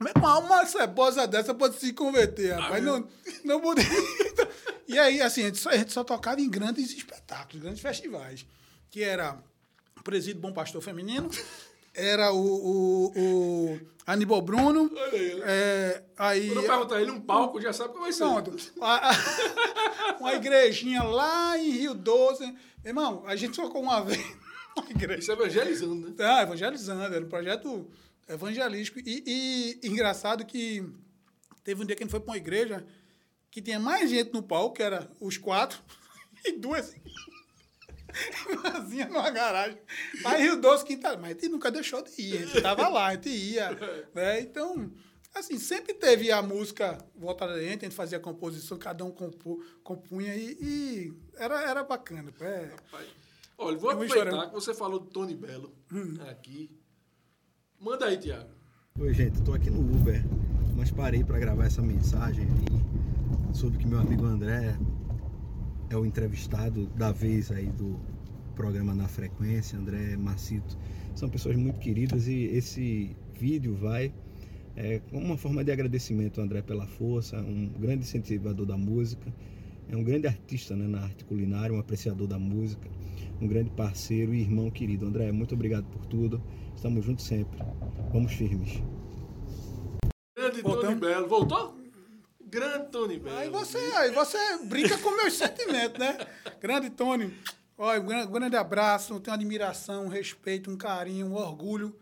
Uma cebosa dessa pode se converter, rapaz. Não, não pode... *laughs* E aí, assim, a gente, só, a gente só tocava em grandes espetáculos, grandes festivais. Que era Presídio Bom Pastor Feminino, era o, o, o Aníbal Bruno. Olha aí. É, aí Quando eu perguntar a ele um palco, já sabe como vai ser. Pronto. A- a- *laughs* uma igrejinha lá em Rio Doce. Irmão, a gente tocou uma vez *laughs* uma igreja. Isso é evangelizando, né? Ah, evangelizando, era um projeto evangelístico. E, e engraçado que teve um dia que a gente foi para uma igreja que tinha mais gente no palco, que era os quatro, *laughs* e duas irmãzinhas numa garagem. Aí Rio Doce, quinta. Mas a gente nunca deixou de ir, a gente estava lá, a gente ia. Né? Então, assim, sempre teve a música voltada a gente, a gente fazia a composição, cada um compu, compunha e, e era, era bacana. É. Rapaz. Olha, vou vou aproveitar que você falou do Tony Belo Hum. aqui. Manda aí, Tiago. Oi, gente, tô aqui no Uber, mas parei para gravar essa mensagem e soube que meu amigo André é o entrevistado da vez aí do programa Na Frequência, André Macito. São pessoas muito queridas e esse vídeo vai é, como uma forma de agradecimento ao André pela força, um grande incentivador da música, é um grande artista né, na arte culinária, um apreciador da música, um grande parceiro e irmão querido. André, muito obrigado por tudo. Estamos juntos sempre. Vamos firmes. Voltou? Grande Tony Belo. Aí você, aí você brinca com meus *laughs* sentimentos, né? Grande Tony, olha, um grande, abraço, tenho admiração, um respeito, um carinho, um orgulho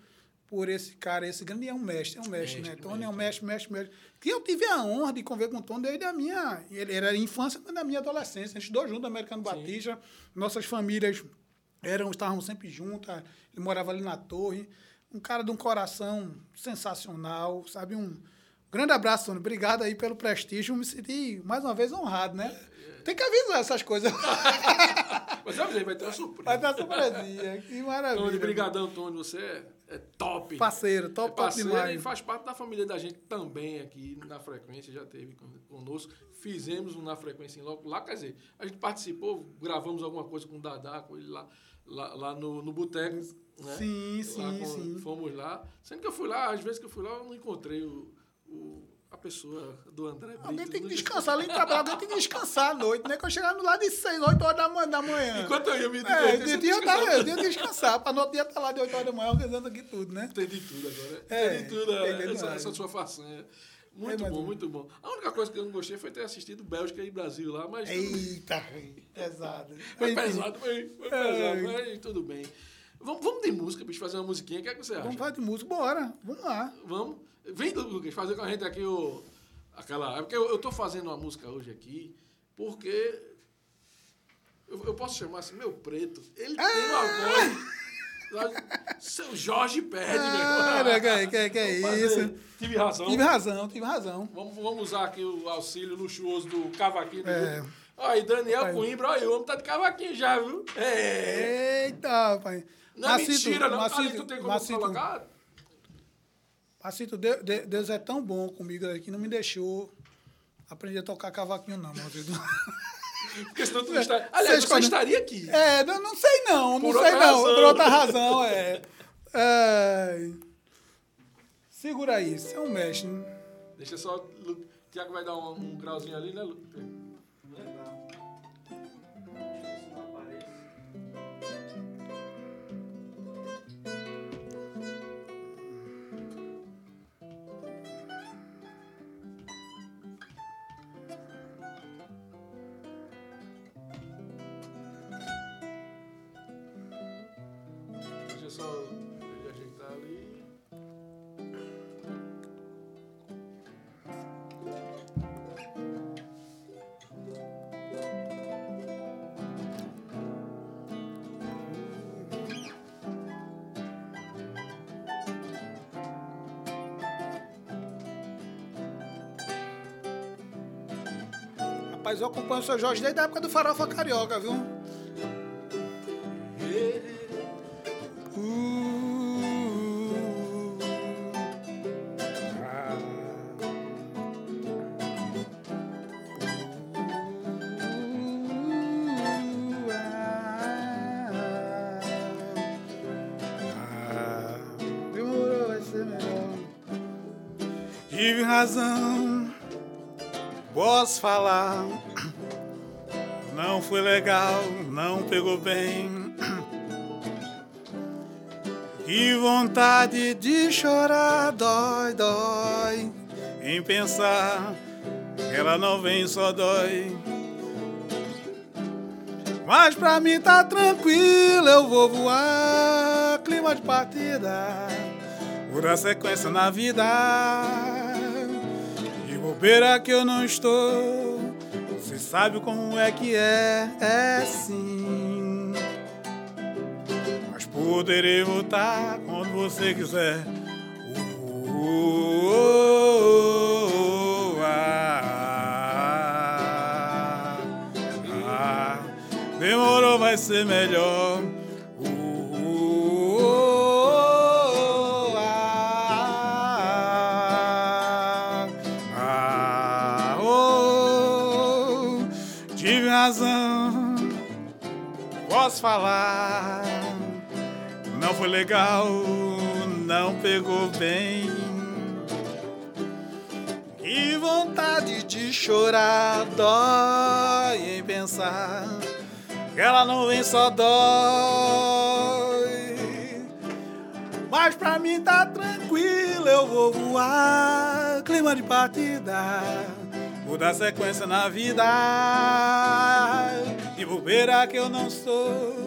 por esse cara. Esse grande é um mestre, é um mestre, né? Mestre, Tony é um mestre. mestre, mestre. Que eu tive a honra de conviver com o Tony desde a minha. Ele era infância, mas da minha adolescência. A gente estudou junto no Americano Batista, nossas famílias eram, estávamos sempre juntas. Ele morava ali na torre. Um cara de um coração sensacional, sabe? Um grande abraço, Tony. Obrigado aí pelo prestígio. Me senti mais uma vez honrado, né? Tem que avisar essas coisas. *laughs* Mas eu avisei, vai ter uma surpresa. Vai dar surpresinha. Que maravilha. Tony, brigadão, Tony. Você é, é top. Parceiro, top, é top parceiro demais. e faz parte da família da gente também aqui na frequência, já teve con- conosco. Fizemos um na frequência em logo lá, quer dizer, a gente participou, gravamos alguma coisa com o Dadá, com ele lá, lá, lá no, no boteco. Né? Sim, Lá sim, com- sim. Fomos lá. Sendo que eu fui lá, às vezes que eu fui lá, eu não encontrei o, o- a pessoa do André Alguém Brito. tem que descansar, além de trabalhar, alguém tem que descansar à noite, né? Que eu chegar no lado de 6, 8 horas da manhã. Da manhã. Enquanto eu ia me É, divertir, de você dia eu descansava. tava, eu tinha que descansar, para no outro dia estar lá de 8 horas da manhã organizando aqui tudo, né? Entendi tudo agora. É, Entendi tudo, é, entendi essa, demais. essa sua façanha. Muito É, bom, muito bom. A única coisa que eu não gostei foi ter assistido Bélgica e Brasil lá, mas. Eita, pesado. Foi pesado, foi, foi É. pesado, mas tudo bem. Vamos, vamos de música, bicho, fazer uma musiquinha. O que é que você acha? Vamos falar de música, bora. Vamos lá. Vamos. Vem, Lucas, fazer com a gente aqui o. Aquela. É porque eu, eu tô fazendo uma música hoje aqui, porque. Eu, eu posso chamar assim, meu preto. Ele tem uma voz. Seu Jorge meu Ah, irmão. que, que, que é isso? Tive razão. Tive razão, tive razão. Vamos, vamos usar aqui o auxílio luxuoso do cavaquinho. do É. Olha aí, Daniel Pai. Coimbra, olha aí, o homem tá de cavaquinho já, viu? É. Eita, pai. Não é mentira, não. Ali tu tem como Macito, colocar? Macito, Deus, Deus é tão bom comigo que não me deixou aprender a tocar cavaquinho, não, Macito. *laughs* Porque senão tu não está... Aliás, você estaria aqui. É, não, não sei não, não Por sei outra não. razão. Por outra razão, é. É. Segura aí, você é um mestre. né? Deixa só... Tiago vai dar um, um grauzinho ali, né, Lu? Rapaz, eu acompanho o seu Jorge desde a época do Farofa Carioca, viu? Uh, ah. Posso falar. Não foi legal, não pegou bem. Que vontade de chorar, dói, dói. Em pensar que ela não vem, só dói. Mas pra mim tá tranquilo, eu vou voar. Clima de partida, a sequência na vida. Bobeira que eu não estou. Você sabe como é que é, é sim. Mas poderei voltar quando você quiser. Uh, uh, uh, ah, ah, demorou, vai ser melhor. Falar. Não foi legal, não pegou bem. Que vontade de chorar, dói em pensar que ela não vem só dói. Mas pra mim tá tranquilo, eu vou voar. Clima de partida, vou dar sequência na vida. De bobeira que eu não sou,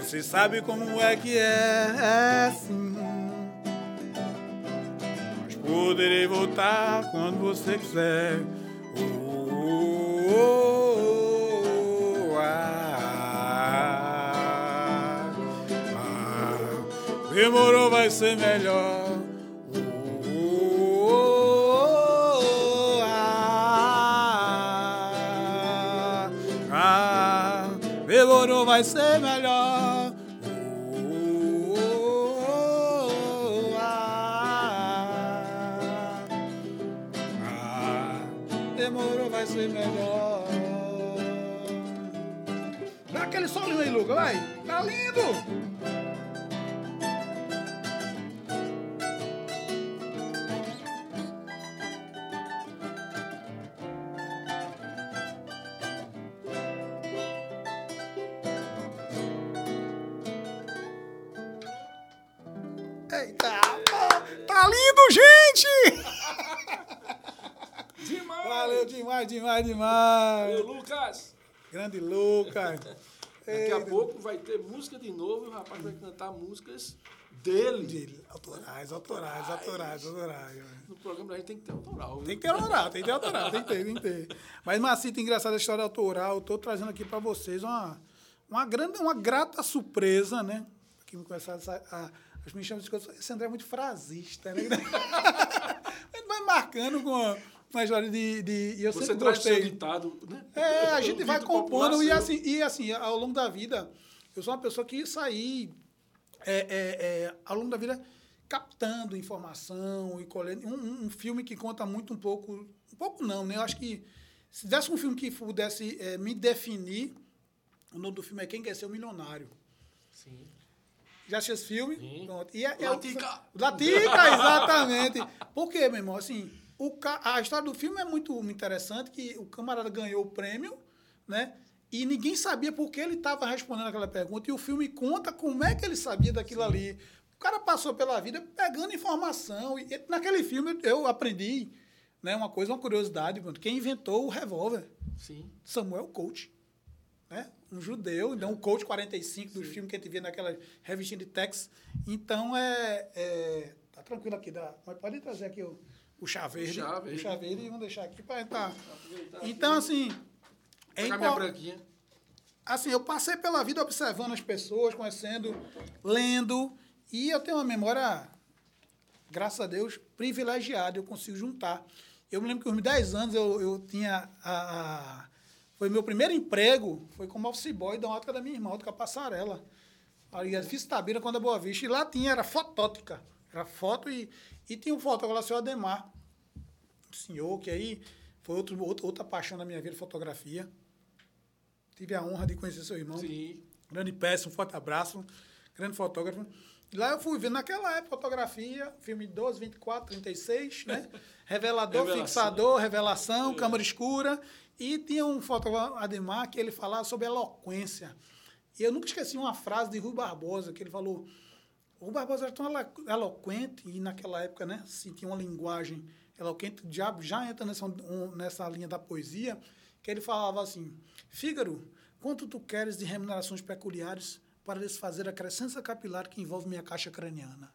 você sabe como é que é, é sim. Mas poderei voltar quando você quiser. Uh, uh, uh, ah, ah, demorou, vai ser melhor. Demorou, vai ser melhor. Uh, ah, ah, demorou, vai ser melhor. Dá aquele solinho aí, Luca, vai. Tá lindo. Demais, demais, demais. Ô, Lucas! Grande Lucas. *laughs* Daqui a pouco vai ter música de novo e o rapaz vai cantar músicas dele. De autorais, autorais, autorais, autorais. No programa a gente tem que ter autoral. viu? Tem que ter autoral, tem que ter autoral, tem que ter, tem que ter. Mas, Macita, engraçada a história autoral. Tô trazendo aqui para vocês uma, uma grande, uma grata surpresa, né? que me começaram a, as meninas chamam de coisa, esse André é muito frasista, né? *laughs* Ele vai marcando com a, uma história de, de e eu Você sempre traz seu gostei. ditado, né? É, a gente vai compondo e seu. assim, e assim, ao longo da vida, eu sou uma pessoa que saí é, é, é, ao longo da vida captando informação e colhendo. Um, um- um filme que conta muito um pouco. Um pouco não, né? Eu acho que se desse um filme que pudesse é, me definir, o nome do filme é Quem Quer Ser o Milionário. Sim. Já assistiu esse filme? Sim. Pronto. E é, é Latica. Latica, exatamente. Por quê, meu irmão? Assim, o, a história do filme é muito interessante, que o camarada ganhou o prêmio, né? E ninguém sabia por que ele estava respondendo aquela pergunta. E o filme conta como é que ele sabia daquilo ali. O cara passou pela vida pegando informação. E naquele filme eu aprendi né, uma coisa, uma curiosidade. Quem inventou o revólver? Sim. Samuel Coach. Né? Um judeu, então o Coach 45 dos filmes que a gente vê naquela revistinha de Tex. Então é, é. Tá tranquilo aqui, dá, mas pode trazer aqui o, o chá verde. chá verde. O chá verde e vamos deixar aqui para entrar. Aproveitar Então, assim. É minha impor- branquinha. assim, eu passei pela vida observando as pessoas, conhecendo, lendo, e eu tenho uma memória, graças a Deus, privilegiada, eu consigo juntar. Eu me lembro que aos 10 anos eu, eu tinha a, a- Foi meu primeiro emprego, foi como office boy da ótica da minha irmã, ótica passarela. Aí fiz Tabira quando a Boa Vista, e lá tinha, era fotótica. Era foto e, e tinha um fotógrafo lá, o senhor Ademar. Um senhor que aí foi outro, outro- outra paixão da minha vida, fotografia. Tive a honra de conhecer seu irmão. Sim. Grande peça, um forte abraço. Grande fotógrafo. E lá eu fui ver naquela época fotografia, filme 12, 24, 36, né? *laughs* Revelador, Revelação. fixador, revelação, câmera escura. E tinha um fotógrafo, Ademar, que ele falava sobre eloquência. E eu nunca esqueci uma frase de Rui Barbosa, que ele falou: o Barbosa era tão elo- eloquente, e naquela época, né, se tinha uma linguagem eloquente, já, já entra nessa, nessa linha da poesia, que ele falava assim: Fígaro, quanto tu queres de remunerações peculiares para desfazer a crescência capilar que envolve minha caixa craniana?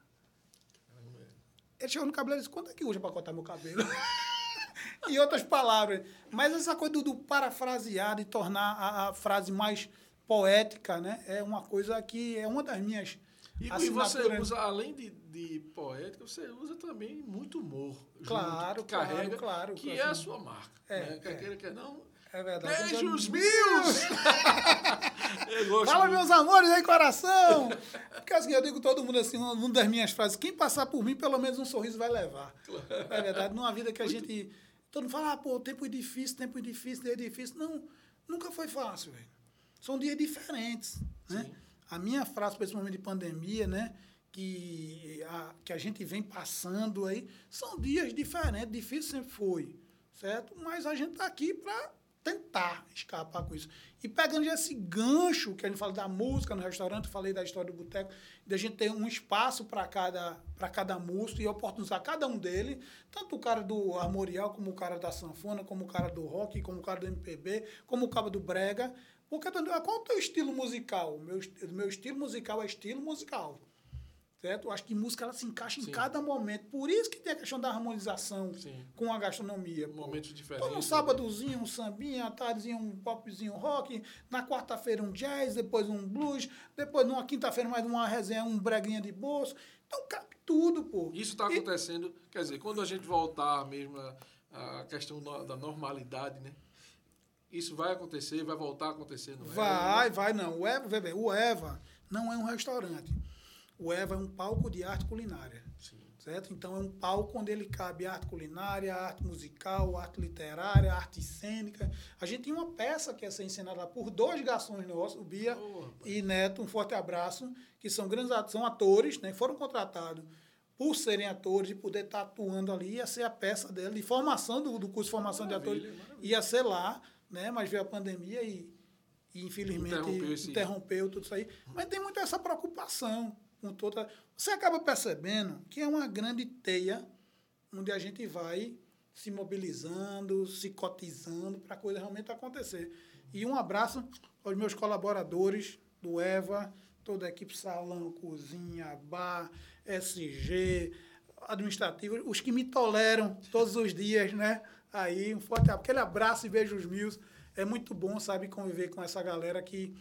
Ele chegou no cabelo e disse: quanto é que usa para cortar meu cabelo? *laughs* em outras palavras. Mas essa coisa do, do parafrasear e tornar a, a frase mais poética, né? É uma coisa que é uma das minhas E, e você usa, além de, de poética, você usa também muito humor. junto, Claro, que claro, carrega, claro, Que é a sua marca. É, né? Quer é. queira, quer não. É verdade. Beijos meus! *laughs* Fala, muito. meus amores aí, coração! Porque assim, eu digo todo mundo assim, uma das minhas frases, quem passar por mim, pelo menos um sorriso vai levar. É verdade, numa vida que a gente. Todo mundo fala, ah, pô, tempo difícil, tempo difícil, dia difícil. Não, nunca foi fácil, velho. São dias diferentes. Né? Sim. A minha frase para esse momento de pandemia, né? Que a, que a gente vem passando aí, são dias diferentes, difícil sempre foi, certo? Mas a gente está aqui para tentar escapar com isso. E pegando esse gancho que a gente fala da música no restaurante, falei da história do boteco, de a gente ter um espaço para cada, para cada músico e oportunizar cada um dele, tanto o cara do armorial, como o cara da sanfona, como o cara do rock, como o cara do MPB, como o cara do brega. Porque ah, qual é o teu estilo musical? Meu, meu estilo musical é estilo musical. Certo? Eu acho que música ela se encaixa em Sim. cada momento. Por isso que tem a questão da harmonização Sim. com a gastronomia. pô. Momentos diferentes. Então, um sábadozinho, um sambinha, à tardezinho, um popzinho rock, na quarta-feira um jazz, depois um blues, depois numa quinta-feira mais uma resenha, um breguinha de bolso. Então, cabe tudo, pô. Isso está E- acontecendo, quer dizer, quando a gente voltar mesmo a questão da normalidade, né? Isso vai acontecer, vai voltar a acontecer, não é? Vai, vai, não. O Eva, bem, o Eva não é um restaurante. O Eva é um palco de arte culinária. Sim. Certo? Então é um palco onde ele cabe arte culinária, arte musical, arte literária, arte cênica. A gente tem uma peça que ia ser encenada por dois garçons nossos, o Bia rapaz. e Neto, um forte abraço, que são grandes atores, são atores, né? Foram contratados por serem atores e poder estar atuando ali, ia ser a peça dela, de formação do, do curso de formação de Maravilha, atores, maravilha. ia ser lá, né? Mas veio a pandemia e, e infelizmente Interrompeu interrompeu, tudo isso aí. Mas tem muito essa preocupação com toda. Você acaba percebendo que é uma grande teia onde a gente vai se mobilizando, se cotizando para a coisa realmente acontecer. E um abraço aos meus colaboradores do EVA, toda a equipe salão, cozinha, bar, SG, administrativo, os que me toleram todos os dias, né? Aí, um forte aquele abraço e beijos mil. É muito bom, sabe, conviver com essa galera que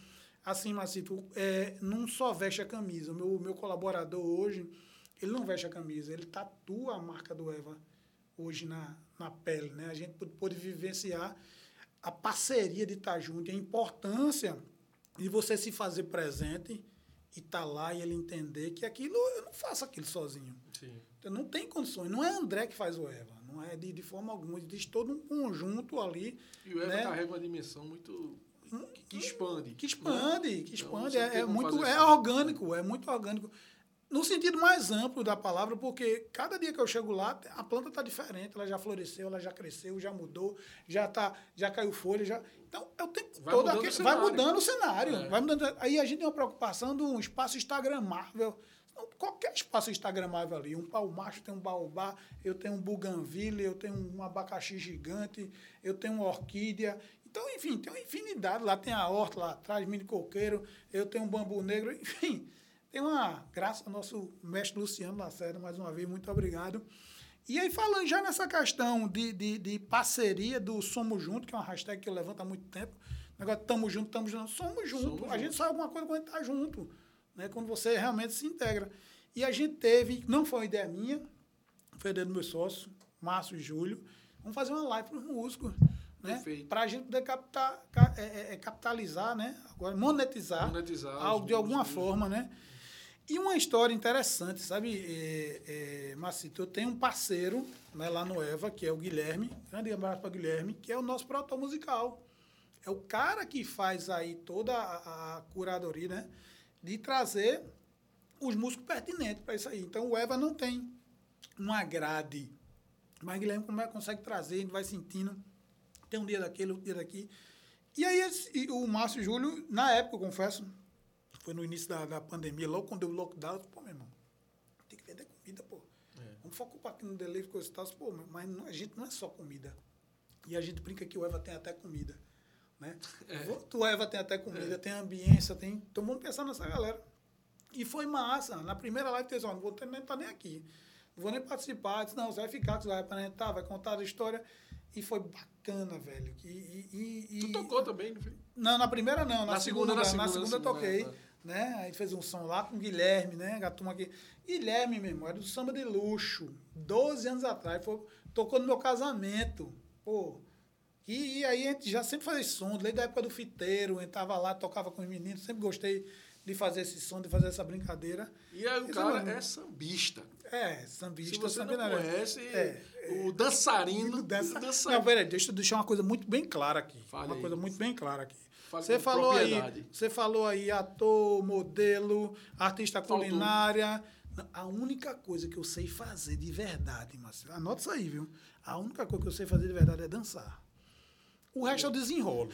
assim, Macito, é, não só veste a camisa. O meu, meu colaborador hoje, ele não veste a camisa, ele tatua a marca do Eva hoje na, na pele, né? A gente pôde vivenciar a parceria de estar junto, a importância de você se fazer presente e estar tá lá e ele entender que aquilo, eu não faço aquilo sozinho. Sim. Então, não tem condições. Não é André que faz o Eva, não é de, de forma alguma. Existe todo um conjunto ali. E o Eva né? carrega uma dimensão muito que, que expande. Que expande, né? que expande. Então, é, é muito é orgânico, é muito orgânico. No sentido mais amplo da palavra, porque cada dia que eu chego lá, a planta está diferente, ela já floresceu, ela já cresceu, já mudou, já tá, já caiu folha, já. Então, é o tempo vai todo aquele, vai mudando o cenário. É. Vai mudando, aí a gente tem uma preocupação de um espaço instagramável. Qualquer espaço instagramável ali. Um pau macho tem um baobá, eu tenho um buganville, eu tenho um abacaxi gigante, eu tenho uma orquídea. Então, enfim, tem uma infinidade. Lá tem a horta lá atrás, mini coqueiro, eu tenho um bambu negro, enfim. Tem uma graça ao nosso mestre Luciano Lacerda, mais uma vez, muito obrigado. E aí, falando já nessa questão de, de, de parceria do Somos Junto, que é uma hashtag que eu levanto há muito tempo, negócio estamos juntos, estamos juntos, somos juntos. a gente sabe alguma coisa quando a gente está junto, né? quando você realmente se integra. E a gente teve, não foi uma ideia minha, foi ideia do meu sócio, Márcio e Júlio, vamos fazer uma live para os músicos né? Para a gente poder captar, é, é, é, capitalizar, né? Agora, monetizar, monetizar algo de alguma forma, né? E uma história interessante, sabe, é, é, Macito? Eu tenho um parceiro né, lá no EVA, que é o Guilherme, grande abraço para Guilherme, que é o nosso produtor musical. É o cara que faz aí toda a, a curadoria, né? De trazer os músicos pertinentes para isso aí. Então, o EVA não tem uma grade, mas Guilherme como é, consegue trazer, a gente vai sentindo tem um dia daquele, um dia daqui. E aí esse, o Márcio e Júlio, na época, eu confesso, foi no início da, da pandemia, logo quando deu o lockdown, eu pô, meu irmão, tem que vender comida, pô. É. Vamos focar aqui no delivery, coisa e tal. Pô, mas não, a gente não é só comida. E a gente brinca que o Eva tem até comida. Né? É. O Eva tem até comida, é. tem ambiência, tem. Então vamos pensar nessa galera. E foi massa. Na primeira live, teve, não vou nem estar tá nem aqui. Não vou nem participar. Disse, não, você vai ficar, você vai apresentar, vai contar a história. E foi bacana, velho. E, e, e, tu tocou também, não foi? Não, na primeira não. Na, na segunda, segunda, na segunda, na segunda, eu toquei. É, né? Aí fez um som lá com o Guilherme, né? A turma aqui. Guilherme, meu irmão, era do samba de luxo. 12 anos atrás. Foi, tocou no meu casamento. Pô. E, e, aí a gente já sempre fazia som, desde a época do fiteiro, a gente tava lá, tocava com os meninos, sempre gostei de fazer esse som, de fazer essa brincadeira. E aí o cara é sambista. É, sambista. Se você não conhece, é, o dançarino. *laughs* Dança... *laughs* dançarino. Não, peraí, deixa eu deixar uma coisa muito bem clara aqui. Fale uma coisa muito bem clara aqui. Você falou aí, você falou aí ator, modelo, artista culinária. A única coisa que eu sei fazer de verdade, Marcelo, anota isso aí, viu? A única coisa que eu sei fazer de verdade é dançar. O resto eu desenrolo.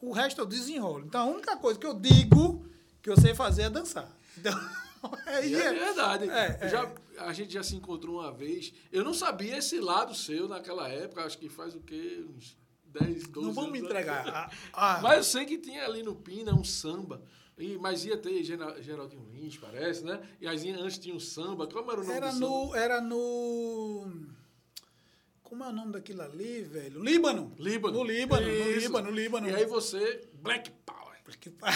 o resto eu desenrolo. Então a única coisa que eu digo que eu sei fazer é dançar. Então, *laughs* é, é, verdade. É, é. Já, a gente já se encontrou uma vez. Eu não sabia esse lado seu naquela época, acho que faz o quê? Uns 10, 12 Não vamos me entregar. *laughs* Ah, ah. Mas eu sei que tinha ali no Pina um samba. E, mas ia ter Geraldinho Lins, parece, né? E antes tinha um samba. Como era o nome era do no, samba? Era no. Como é o nome daquilo ali, velho? Líbano. Líbano. No Líbano, Isso. no Líbano, no Líbano. E aí você, Black Power. Black Power.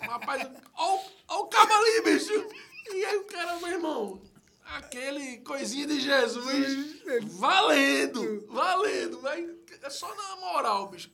Rapaz, olha o cabo ali, bicho. E aí o cara, meu irmão, aquele coisinha de Jesus, valendo, valendo. Mas é só na moral, bicho.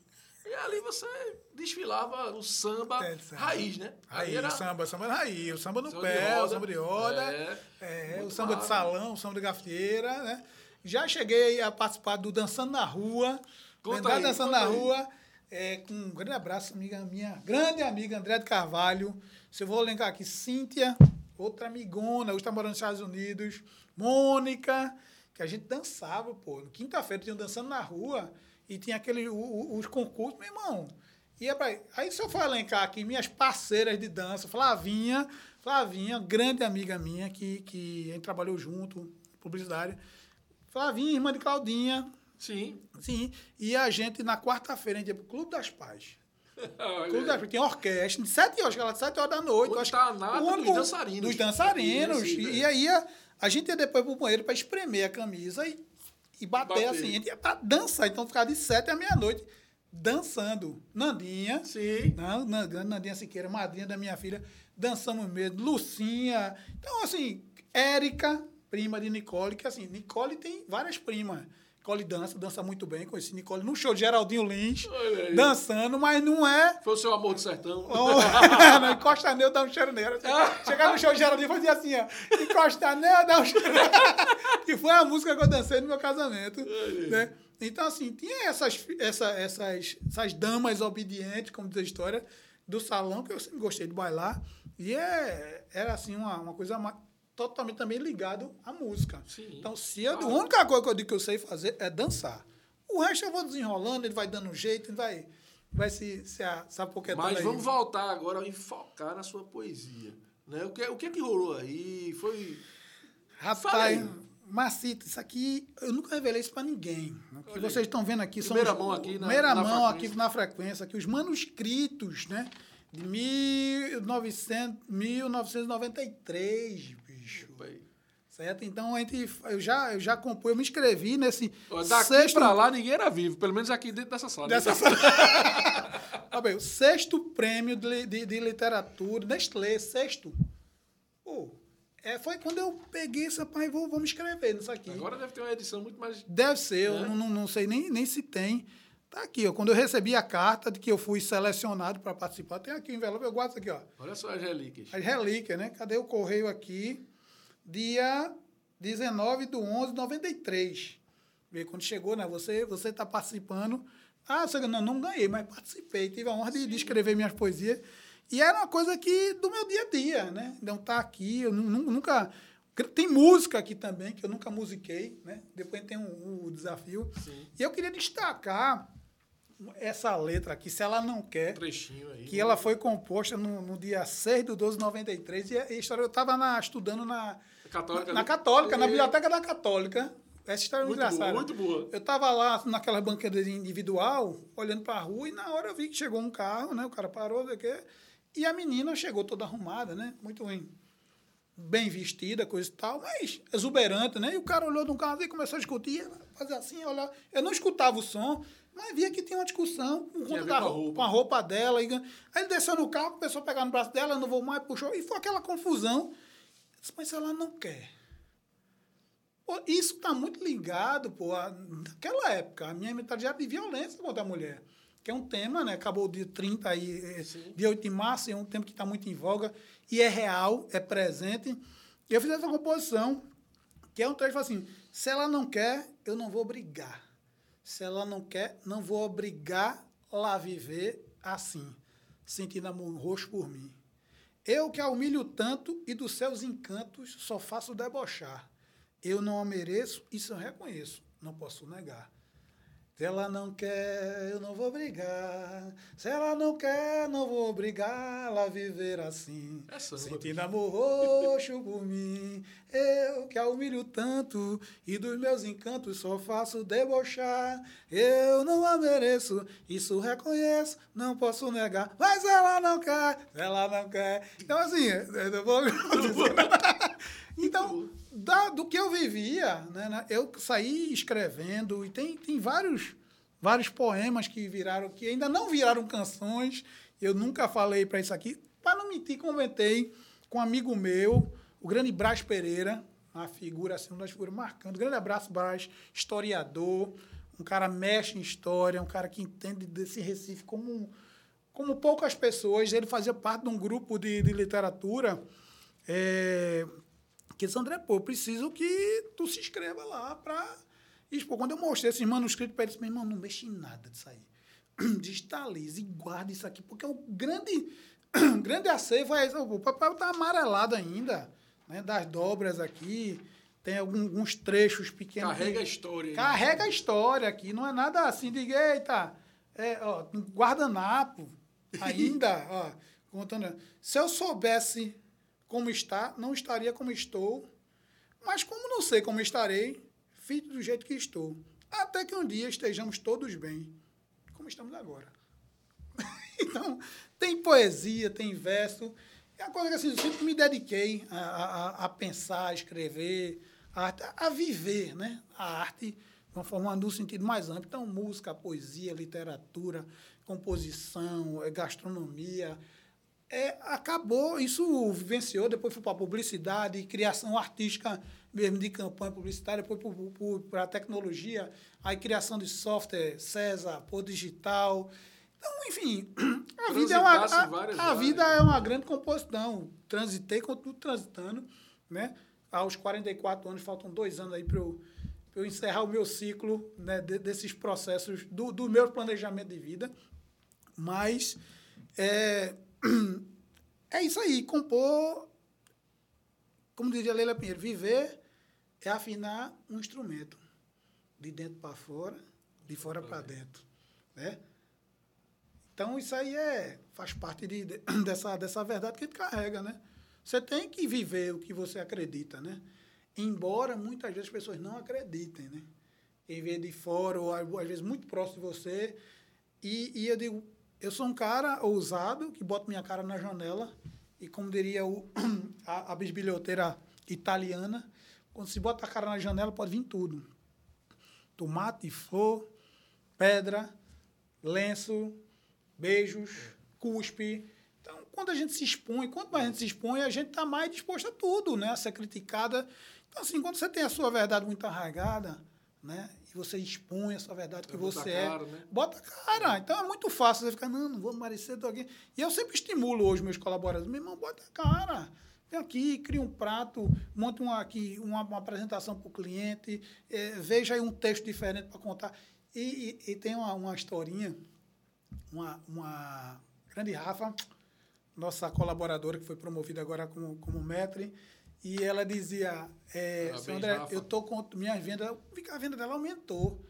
E ali você desfilava o samba é, raiz, né? Raiz, era... samba, samba raiz, o samba no samba pé, roda, o samba de roda, é, é, o samba de salão, o samba de gafieira, né? Já cheguei a participar do Dançando na Rua, Conta aí, Dançando na aí. Rua, é, com um grande abraço, amiga minha, grande amiga André de Carvalho. Se eu vou lembrar aqui, Cíntia, outra amigona, hoje está morando nos Estados Unidos, Mônica, que a gente dançava, pô. Quinta-feira tinha dançando na rua e tinha aquele, o, o, os concursos, meu irmão. Ia pra, aí se eu for elencar aqui minhas parceiras de dança, Flavinha, Flavinha, grande amiga minha, que, que a gente trabalhou junto, publicidade. Flavinha, irmã de Claudinha. Sim. Sim. E a gente, na quarta-feira, a gente ia pro Clube das Pais. *laughs* Clube das Pais. Tem orquestra, de sete horas, de sete horas da noite. Onde tá nada dos dançarinos. Dos dançarinos. Isso, e, e aí a, a gente ia depois pro banheiro para espremer a camisa e, e bater, bater. assim. A gente ia pra dançar, então ficava de sete à meia-noite dançando. Nandinha. Sim. Não, Nan- Nandinha Siqueira, madrinha da minha filha, dançamos mesmo. Lucinha. Então, assim, Érica, prima de Nicole, que assim, Nicole tem várias primas. Nicole dança, dança muito bem. Conheci Nicole no show de Geraldinho Lins, dançando, mas não é. Foi o seu amor do sertão. *laughs* Oh, não, encosta nele, dá um cheiro nele. *laughs* Chegar no show de Geraldinho, fazia assim, ó. Encosta nele, dá um cheiro Que *laughs* foi a música que eu dancei no meu casamento. Né? Então, assim, tinha essas, essa, essas, essas damas obedientes, como diz a história, do salão, que eu sempre gostei de bailar. E é, era, assim, uma, uma coisa totalmente também ligado à música. Sim. Então, se eu, Claro. a única coisa que eu digo que eu sei fazer é dançar. O resto eu vou desenrolando, ele vai dando um jeito, ele vai, vai se, se, a- se apoquetando Mas aí. vamos voltar agora e focar na sua poesia. Né? O, que, o que é que rolou aí? Foi. Rapaz. Macita, isso aqui, eu nunca revelei isso pra ninguém. O que vocês estão vendo aqui são. Primeira mão aqui na- primeira na mão frequência. aqui na frequência, aqui, os manuscritos, né? De 1900, 1993, bicho. Certo? Então, a gente, eu, já, eu já compus, eu me inscrevi nesse. Daqui sexto, pra lá ninguém era vivo, pelo menos aqui dentro dessa sala. Dessa Tá *laughs* bem, o sexto prêmio de, de, de literatura, Nestlé, sexto. Pô, é, foi quando eu peguei essa pai, vou, vou me inscrever nisso aqui. Agora deve ter uma edição muito mais. Deve ser, eu Né? não, não sei nem, nem se tem. Tá aqui, ó. Quando eu recebi a carta de que eu fui selecionado para participar, tem aqui o envelope, eu guardo isso aqui, ó. Olha só as relíquias. As relíquias, né? Cadê o correio aqui? Dia 19 do 11 de 93. Vê, quando chegou, né? Você você está participando. Ah, você não, não ganhei, mas participei. Tive a honra de, de escrever minhas poesias. E era uma coisa que do meu dia a dia, né? Então tá aqui, eu nu- nu- nunca. Tem música aqui também, que eu nunca musiquei, né? Depois tem um, um desafio. Sim. E eu queria destacar essa letra aqui, se ela não quer Um trechinho aí. que ela foi composta no, no dia 6 de 12 de 93. E a história, eu estava estudando na, Católica. na, na? Católica, na E- Biblioteca da Católica. Essa história é muito, engraçada. muito boa. Eu estava lá naquela banqueta individual, olhando para a rua, e na hora eu vi que chegou um carro, né? O cara parou, sei o quê. E a menina chegou toda arrumada, né? Muito bem, bem vestida, coisa e tal, mas exuberante, né? E o cara olhou de um carro e começou a discutir, fazer assim, olhar. Eu não escutava o som, mas via que tinha uma discussão com, conta da com a roupa, roupa. com a roupa dela. E, aí ele desceu no carro, começou a pegar no braço dela, não vou mais, puxou, e foi aquela confusão. Disse, Mas ela não quer. Pô, isso está muito ligado, pô, a, naquela época, a minha mentalidade de violência contra a mulher. Que é um tema, né? Acabou o dia 30 aí, Sim. dia 8 de março, é um tema que está muito em voga e é real, é presente. E eu fiz essa composição, que é um trecho assim: se ela não quer, eu não vou brigar. Se ela não quer, não vou obrigar lá viver assim, sentindo amor roxo por mim. Eu que a humilho tanto e dos seus encantos só faço debochar. Eu não a mereço, isso eu reconheço, não posso negar. Se ela não quer, eu não vou brigar. Se ela não quer, não vou obrigá-la a viver assim. É Sentindo amor roxo por mim. Eu que a humilho tanto e dos meus encantos só faço debochar. Eu não a mereço, isso reconheço, não posso negar. Mas ela não quer, ela não quer. Então, assim, eu vou. *laughs* Então, da- do que eu vivia, né, né, eu saí escrevendo e tem, tem vários, vários poemas que viraram, que ainda não viraram canções. Eu nunca falei para isso aqui. Para não mentir, comentei com um amigo meu, o grande Brás Pereira, uma figura assim, uma das figuras marcantes. Grande abraço, Brás, historiador, um cara mexe em história, um cara que entende desse Recife como, como poucas pessoas. Ele fazia parte de um grupo de, de literatura. É, que disse, André, pô, eu preciso que tu se inscreva lá para expor. Quando eu mostrei esses manuscritos para ele, disse, meu irmão, não mexe em nada disso aí. *clears throat* Digitalize e guarde isso aqui, porque o grande, *clears throat* grande acervo é. O papel está amarelado ainda, né, das dobras aqui, tem alguns trechos pequenos. Carrega a história. né? Carrega a história aqui, não é nada assim de eita, é, ó, um guardanapo ainda, ó, contando. Se eu soubesse como está, não estaria como estou, mas como não sei como estarei, fiz do jeito que estou. Até que um dia estejamos todos bem, como estamos agora. *laughs* então, tem poesia, tem verso. É uma coisa que assim, eu sempre me dediquei a, a, a pensar, a escrever, a, a viver né? a arte uma forma no sentido mais amplo. Então, música, poesia, literatura, composição, é, gastronomia. É, acabou, isso vivenciou, depois foi para publicidade, criação artística mesmo de campanha publicitária, depois para a tecnologia, aí criação de software, César, por digital. Então, enfim, *clears throat* a vida, é uma, a, a vida é uma grande composição. Transitei, continuo transitando, né? Aos 44 anos, faltam dois anos aí para eu, eu encerrar o meu ciclo né, desses processos do, do meu planejamento de vida. Mas é, é isso aí, compor, como diria Leila Pinheiro, viver é afinar um instrumento, de dentro para fora, de fora para dentro, né? Então isso aí é faz parte de, de, *coughs* dessa dessa verdade que a gente carrega, né? Você tem que viver o que você acredita, né? Embora muitas vezes as pessoas não acreditem, né? Em vez de fora ou às vezes muito próximo de você, e, e eu digo, eu sou um cara ousado que bota minha cara na janela e como diria o, *clears throat* a, a bisbilhoteira italiana, quando se bota a cara na janela, pode vir tudo. Tomate, flor, pedra, lenço, beijos, cuspe. Então, quando a gente se expõe, quanto mais a gente se expõe, a gente está mais disposto a tudo, né? A ser criticada. Então, assim, quando você tem a sua verdade muito arraigada, né? E você expõe a sua verdade que você é. Cara, né? Bota a cara. Então é muito fácil você ficar, não, não vou marecer, tô aqui. E eu sempre estimulo hoje meus colaboradores, meu irmão, bota a cara. Vem aqui, cria um prato, monte uma, aqui, uma, uma apresentação para o cliente, é, veja aí um texto diferente para contar. E, e, e, tem uma, uma historinha, uma, uma grande Rafa, nossa colaboradora que foi promovida agora como, como metre, e ela dizia, é, André, Rafa. eu tô com minha venda, a venda dela aumentou.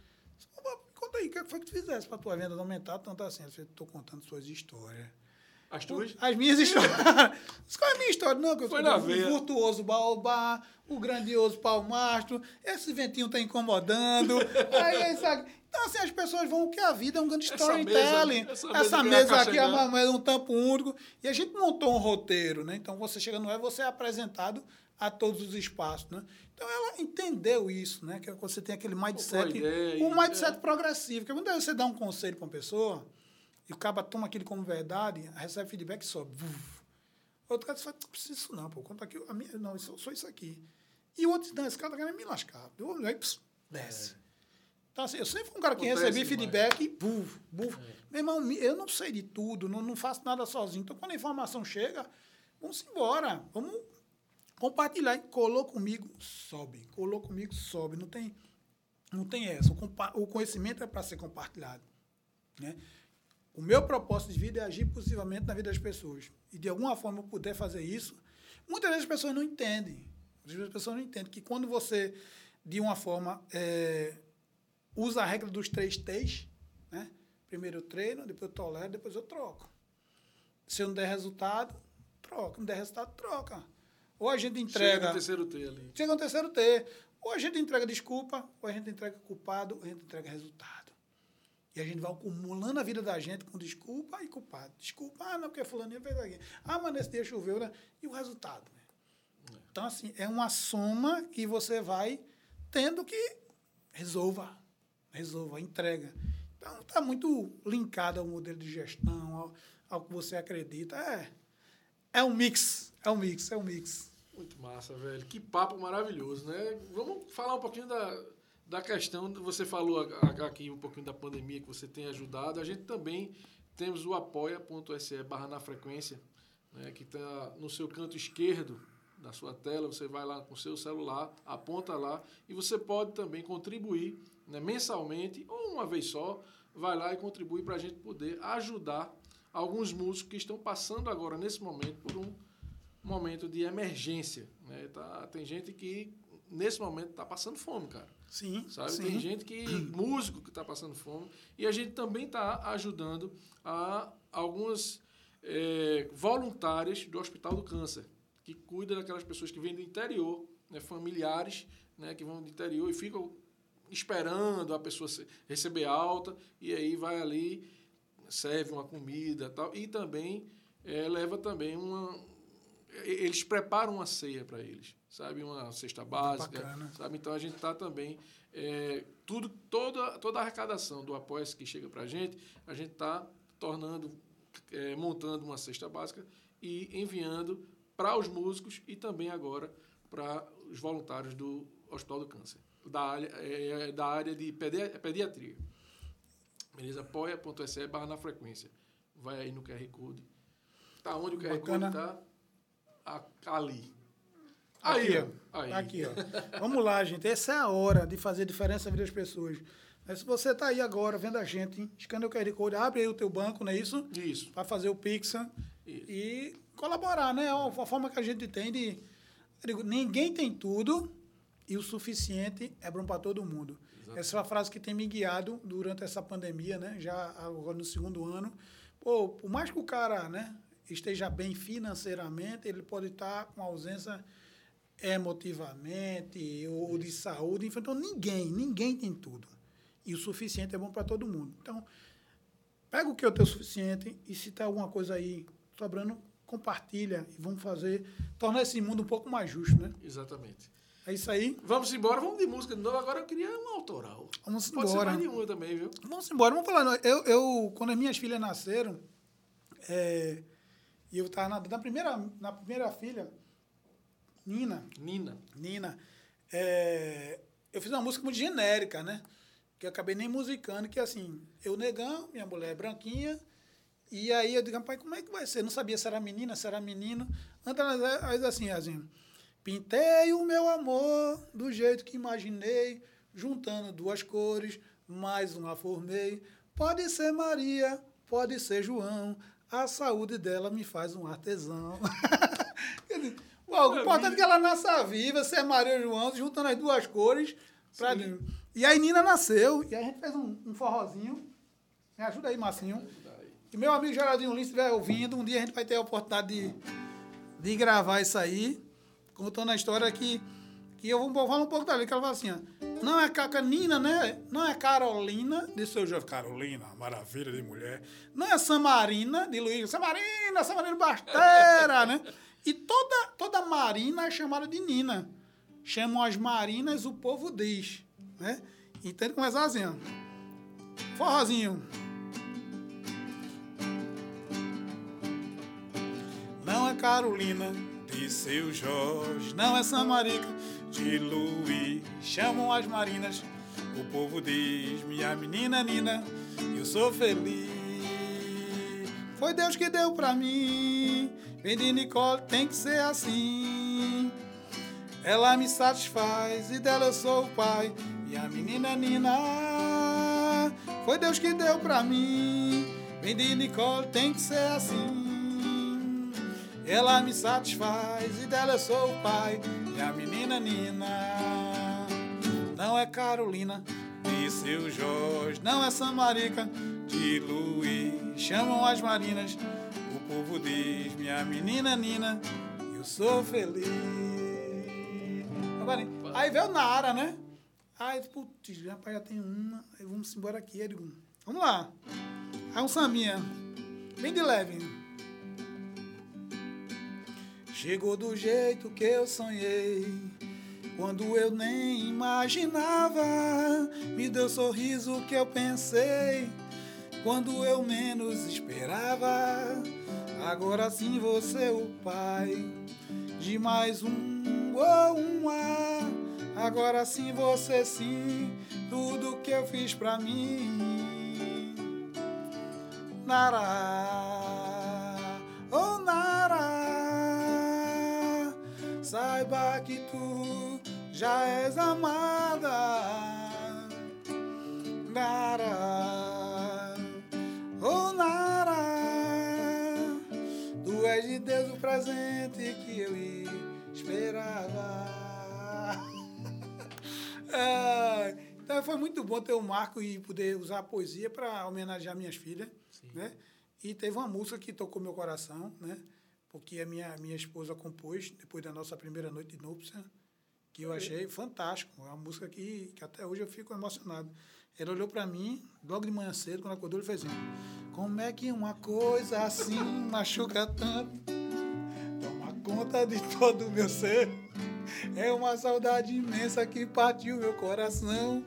Conta aí, o que foi que tu fizesse para tua venda aumentar tanto assim? Eu estou contando suas histórias. As tuas? As minhas histórias. *laughs* Qual é a minha história? Não, que eu Foi na o virtuoso baobá, o grandioso palmastro, esse ventinho está incomodando. *laughs* aí, sabe? Então, assim, as pessoas vão que a vida é um grande storytelling. Essa mesa, essa mesa aqui é uma, é um tampo único. E a gente montou um roteiro, né? Então, você chega no é você é apresentado a todos os espaços, né? Então, ela entendeu isso, né? Que você tem aquele mindset, um mindset é. progressivo. Porque quando você dá um conselho para uma pessoa e o cara toma aquilo como verdade, recebe feedback e sobe. Outro cara fala, não precisa disso não, pô. Conta aqui, a minha, não, só, só isso aqui. E o outro, não, esse cara tá querendo me lascar. Eu, aí, pss, desce. É. Então, assim, eu sempre fui um cara que recebia feedback e buf, buf. É. Meu irmão, eu não sei de tudo, não, não faço nada sozinho. Então, quando a informação chega, vamos embora. Vamos compartilhar. Colou comigo, sobe. Colou comigo, sobe. Não tem, não tem essa. O, o conhecimento é para ser compartilhado. Né? O meu propósito de vida é agir positivamente na vida das pessoas. E de alguma forma eu puder fazer isso, muitas vezes as pessoas não entendem. Às vezes as pessoas não entendem que quando você, de uma forma, é, usa a regra dos três T's, né? Primeiro eu treino, depois eu tolero, depois eu troco. Se eu não der resultado, troca. Não der resultado, troca. Ou a gente entrega. Chega no terceiro T ali. Chega no terceiro T. Ou a gente entrega desculpa, ou a gente entrega culpado, ou a gente entrega resultado. E a gente vai acumulando a vida da gente com desculpa e culpado. Desculpa, ah, não, porque fulano fez aqui. Ah, mas nesse dia choveu, né? E o resultado, né? Então, assim, é uma soma que você vai tendo que resolva, resolva, entrega. Então, está muito linkado ao modelo de gestão, ao, ao que você acredita. É, é um mix, é um mix, é um mix. Muito massa, velho. Que papo maravilhoso, né? Vamos falar um pouquinho da, da questão, você falou aqui um pouquinho da pandemia que você tem ajudado, a gente também temos o apoia.se barra na frequência, né, que está no seu canto esquerdo da sua tela, você vai lá com o seu celular, aponta lá e você pode também contribuir né, mensalmente ou uma vez só, vai lá e contribui para a gente poder ajudar alguns músicos que estão passando agora, nesse momento, por um momento de emergência. Né? Tá, tem gente que, nesse momento, está passando fome, cara. Sim. Sabe? Sim. Tem gente que. *clears throat* músico que está passando fome. E a gente também está ajudando a algumas é, voluntárias do Hospital do Câncer, que cuida daquelas pessoas que vêm do interior, né, familiares né, que vão do interior e ficam esperando a pessoa receber alta, e aí vai ali, serve uma comida tal, e também é, leva também uma, eles preparam uma ceia para eles, sabe? Uma cesta básica, sabe? Então a gente está também é, tudo, toda, toda a arrecadação do apoio que chega para a gente, a gente está tornando, é, montando uma cesta básica e enviando para os músicos e também agora para os voluntários do Hospital do Câncer, da área, é, da área de pedi- pediatria. Beleza? Apoia.se barra na frequência. Vai aí no QR Code. Tá onde o QR Bacana. Code tá? A- Ali. Aqui, Aí, ó. Aí. Aqui, ó. Vamos lá, gente. Essa é a hora de fazer diferença na vida das pessoas. Mas se você está aí agora vendo a gente, escaneia o QR Code, abre aí o teu banco, não é isso? Isso. Para fazer o Pix e colaborar, né? É uma forma que a gente tem de. eu digo, ninguém tem tudo e o suficiente é bom para todo mundo. Essa é uma frase que tem me guiado durante essa pandemia, né? Já agora no segundo ano. Pô, por mais que o cara, né, esteja bem financeiramente, ele pode estar com ausência emotivamente ou de saúde. Então, ninguém, ninguém tem tudo. E o suficiente é bom para todo mundo. Então, pega o que é o teu suficiente e se tem alguma coisa aí sobrando, compartilha e vamos fazer, tornar esse mundo um pouco mais justo, né? Exatamente. É isso aí. Vamos embora, vamos de música de novo. Agora eu queria um autoral. Vamos Pode ser embora. mais de uma também, viu? Vamos embora. Vamos falar. Eu, eu quando as minhas filhas nasceram, é, e eu estava na, na primeira, na primeira filha, Nina, Nina. Nina, é, eu fiz uma música muito genérica, né? Que eu acabei nem musicando, que assim, eu negão, minha mulher é branquinha, e aí eu digo, pai, como é que vai ser? Não sabia se era menina, se era menino. Antes, aí assim, assim, pintei o meu amor do jeito que imaginei, juntando duas cores, mais uma formei. Pode ser Maria, pode ser João, a saúde dela me faz um artesão. *laughs* O importante é que ela nasça viva, ser Maria e João, juntando as duas cores. Pra... E aí Nina nasceu, e aí a gente fez um, um forrozinho. Me ajuda aí, Marcinho. E meu amigo Geraldinho Lins estiver ouvindo, um dia a gente vai ter a oportunidade de, de gravar isso aí, contando a história que, que eu vou falar um pouco dali, que ela fala assim, ó, não é Caca Nina, né? Não é Carolina, de seu jovem. Carolina, maravilha de mulher. Não é Samarina, de Luiz. Samarina, Samarina Basteira, né? E toda, toda marina é chamada de Nina. Chamam as marinas, o povo diz, né? Então ele começa assim, ó. Forrozinho. Não é Carolina de seu Jorge, não é Samarica de Luiz. Chamam as marinas, o povo diz: Minha menina Nina, eu sou feliz. Foi Deus que deu pra mim. Vem de Nicole, tem que ser assim. Ela me satisfaz e dela eu sou o pai. Minha menina Nina, foi Deus que deu pra mim. Vem de Nicole, tem que ser assim. Ela me satisfaz e dela eu sou o pai. Minha menina Nina, não é Carolina de seu Jorge, não é Samarica de Luiz. Chamam as marinas, o povo diz: Minha menina Nina, eu sou feliz. Agora, aí veio Nara, né? Aí, putz, rapaz, já tem uma. Vamos embora aqui. Aí vamos lá. Aí um Saminha, bem de leve. Chegou do jeito que eu sonhei. Quando eu nem imaginava, me deu sorriso que eu pensei. Quando eu menos esperava, agora sim você o pai de mais um ou um ar. Agora sim você sim, tudo que eu fiz pra mim. Nara, saiba que tu já és amada. Nara, oh Nara, tu és de Deus o presente que eu esperava. *laughs* Ah, então foi muito bom ter o Marco e poder usar a poesia para homenagear minhas filhas, né? E teve uma música que tocou meu coração, né? Porque a minha, minha esposa compôs depois da nossa primeira noite de núpcia, que eu achei fantástico. É uma música que, que até hoje eu fico emocionado. Ela olhou para mim, logo de manhã cedo, quando acordou, ele fez assim: Como é que uma coisa assim machuca tanto? Toma conta de todo o meu ser. É uma saudade imensa que partiu meu coração.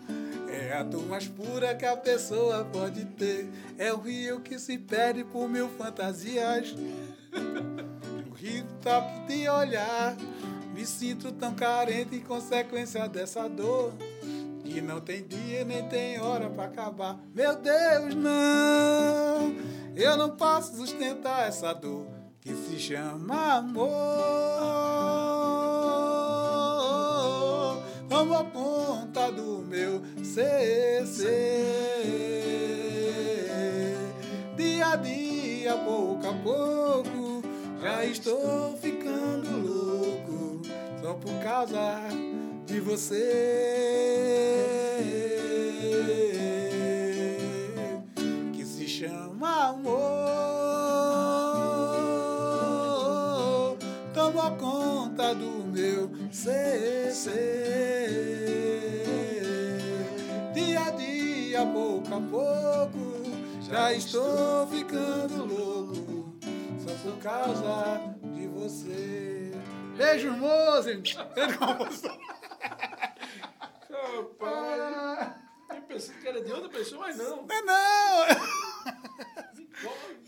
É a dor mais pura que a pessoa pode ter. É o rio que se perde por mil fantasias. *laughs* O rio toque de olhar. Me sinto tão carente em consequência dessa dor. Que não tem dia nem tem hora para acabar. Meu Deus, não! Eu não posso sustentar essa dor que se chama amor. Toma conta do meu ser. Dia a dia, pouco a pouco, já estou ficando louco só por causa de você que se chama amor. Toma conta do meu ser. Dia a dia, pouco a pouco, já estou ficando louco por causa de você. Beijo, moço! Rapaz, eu pensei que era de outra pessoa, mas não. Não é não!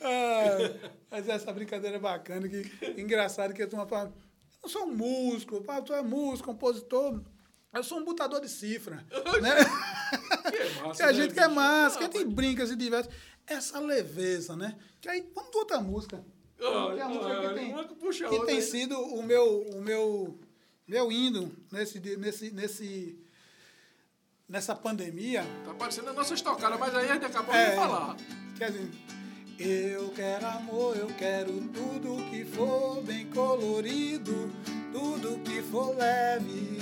Ah, mas essa brincadeira é bacana, que engraçado que a turma fala, eu sou um músico, pá, tu é músico, compositor, eu sou um botador de cifra. né? Que é *laughs* massa, Que a né, gente que é massa, que Ah, tem brincas e diversas. Essa leveza, né? Que aí, vamos de outra música. A música que tem, uma que puxa a que outra, tem né? sido o meu, o meu, meu hino nesse, nesse, nesse, nessa pandemia. Tá parecendo a nossa estocada, mas aí a gente acabou É. de falar. Quer dizer, eu quero amor, eu quero tudo que for bem colorido, tudo que for leve.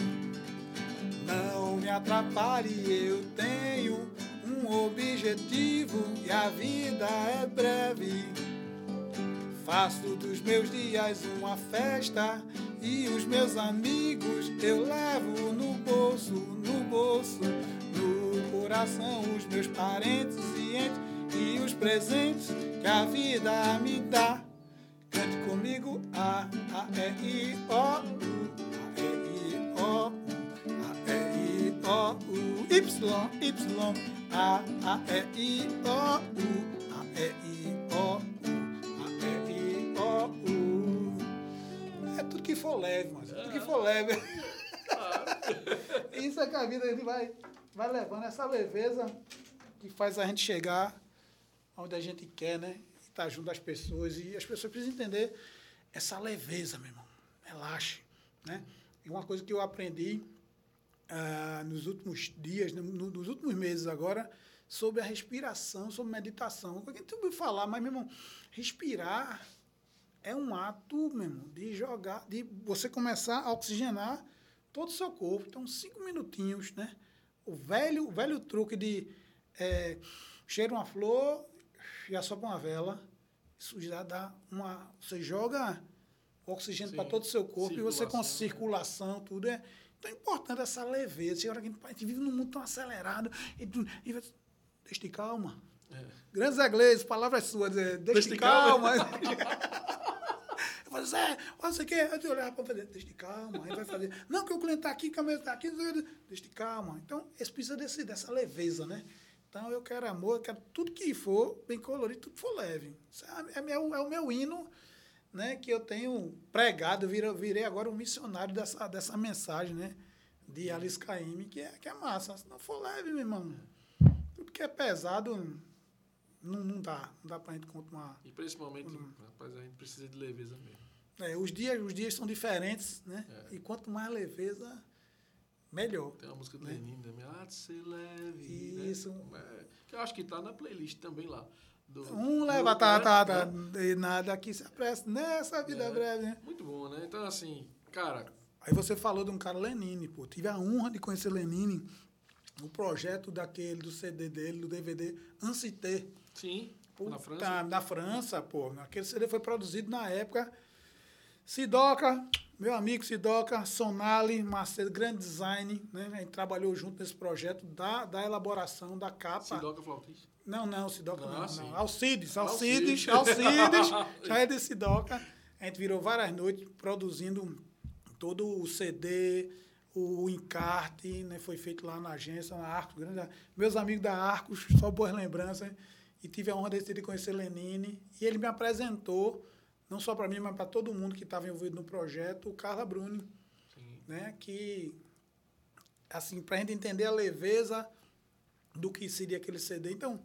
Não me atrapalhe, eu tenho um objetivo e a vida é breve. Faço dos meus dias uma festa e os meus amigos eu levo no bolso, no bolso, no coração os meus parentes e entes e os presentes que a vida me dá. Cante comigo A, A, E, I, O, U, A, E, I, O, U, A, E, I, O, U, Y, Y, A, A, E, I, O, U, A, E, I, O, U, tudo que for leve, mas tudo que for leve. *laughs* Isso é que a vida ele vai, vai levando essa leveza que faz a gente chegar onde a gente quer, né? Estar junto às pessoas. E as pessoas precisam entender essa leveza, meu irmão. Relaxe, né? E uma coisa que eu aprendi ah, nos últimos dias, no- nos últimos meses agora, sobre a respiração, sobre meditação. A gente ouviu falar, mas, meu irmão, respirar é um ato, meu irmão, de jogar, de você começar a oxigenar todo o seu corpo. Então, cinco minutinhos, né? O velho, o velho truque de é, cheira uma flor, já sopra uma vela, isso já dá uma. Você joga oxigênio para todo o seu corpo e você com circulação, circulação, tudo é. Então é importante essa leveza. Chega que a gente vive num mundo tão acelerado. E, e deixa de calma. É. Grandes inglês, palavras suas, é, deixa Deixa de de calma. calma. *laughs* *laughs* Falei, Zé, olha isso aqui. Aí eu olhava para fazer, deixa de calma. Aí vai fazer, não, que o cliente está aqui, que a mesa está aqui. Deixa de calma. Então, eles precisam desse, dessa leveza, né? Então, eu quero amor, eu quero tudo que for bem colorido, tudo que for leve. É, é meu, é o meu hino, né? Que eu tenho pregado, eu virei, virei agora um missionário dessa, dessa mensagem, né? De Alice Caymmi, que é, que é massa. Se não for leve, meu irmão, tudo que é pesado não, não dá. Não dá pra gente continuar. E principalmente, Uhum. rapaz, a gente precisa de leveza mesmo. É, os, dias, os dias são diferentes, né? É. E quanto mais leveza, melhor. Tem uma música do Né? Lenin também, ah, de ser leve. Isso. Né? Que eu acho que tá na playlist também lá. Do, Um do- leva, tá, né? tá, tá, Né? e nada que se apressa nessa vida É. breve, né? Muito bom, né? Então, assim, cara, Aí você falou de um cara Lenine, pô. Tive a honra de conhecer Lenine no projeto daquele, do CD dele, do DVD Ancité. sim, Puta, na França. Na França, pô. Aquele CD foi produzido na época. Sidoca, meu amigo Sidoca, Sonali, Macedo, grande design, né? A gente trabalhou junto nesse projeto da, da elaboração da capa. Sidoca Flautista. Não, não, Sidoca Ah, não, não. Alcides, Alcides. Alcides, *laughs* Alcides, já é de Sidoca. A gente virou várias noites produzindo todo o CD, o encarte, né? Foi feito lá na agência, na Arcos. Grande, meus amigos da Arcos, só boas lembranças. E tive a honra de conhecer Lenine. E ele me apresentou, não só para mim, mas para todo mundo que estava envolvido no projeto, o Carla Bruni. Né? Que, assim, para a gente entender a leveza do que seria aquele CD. Então,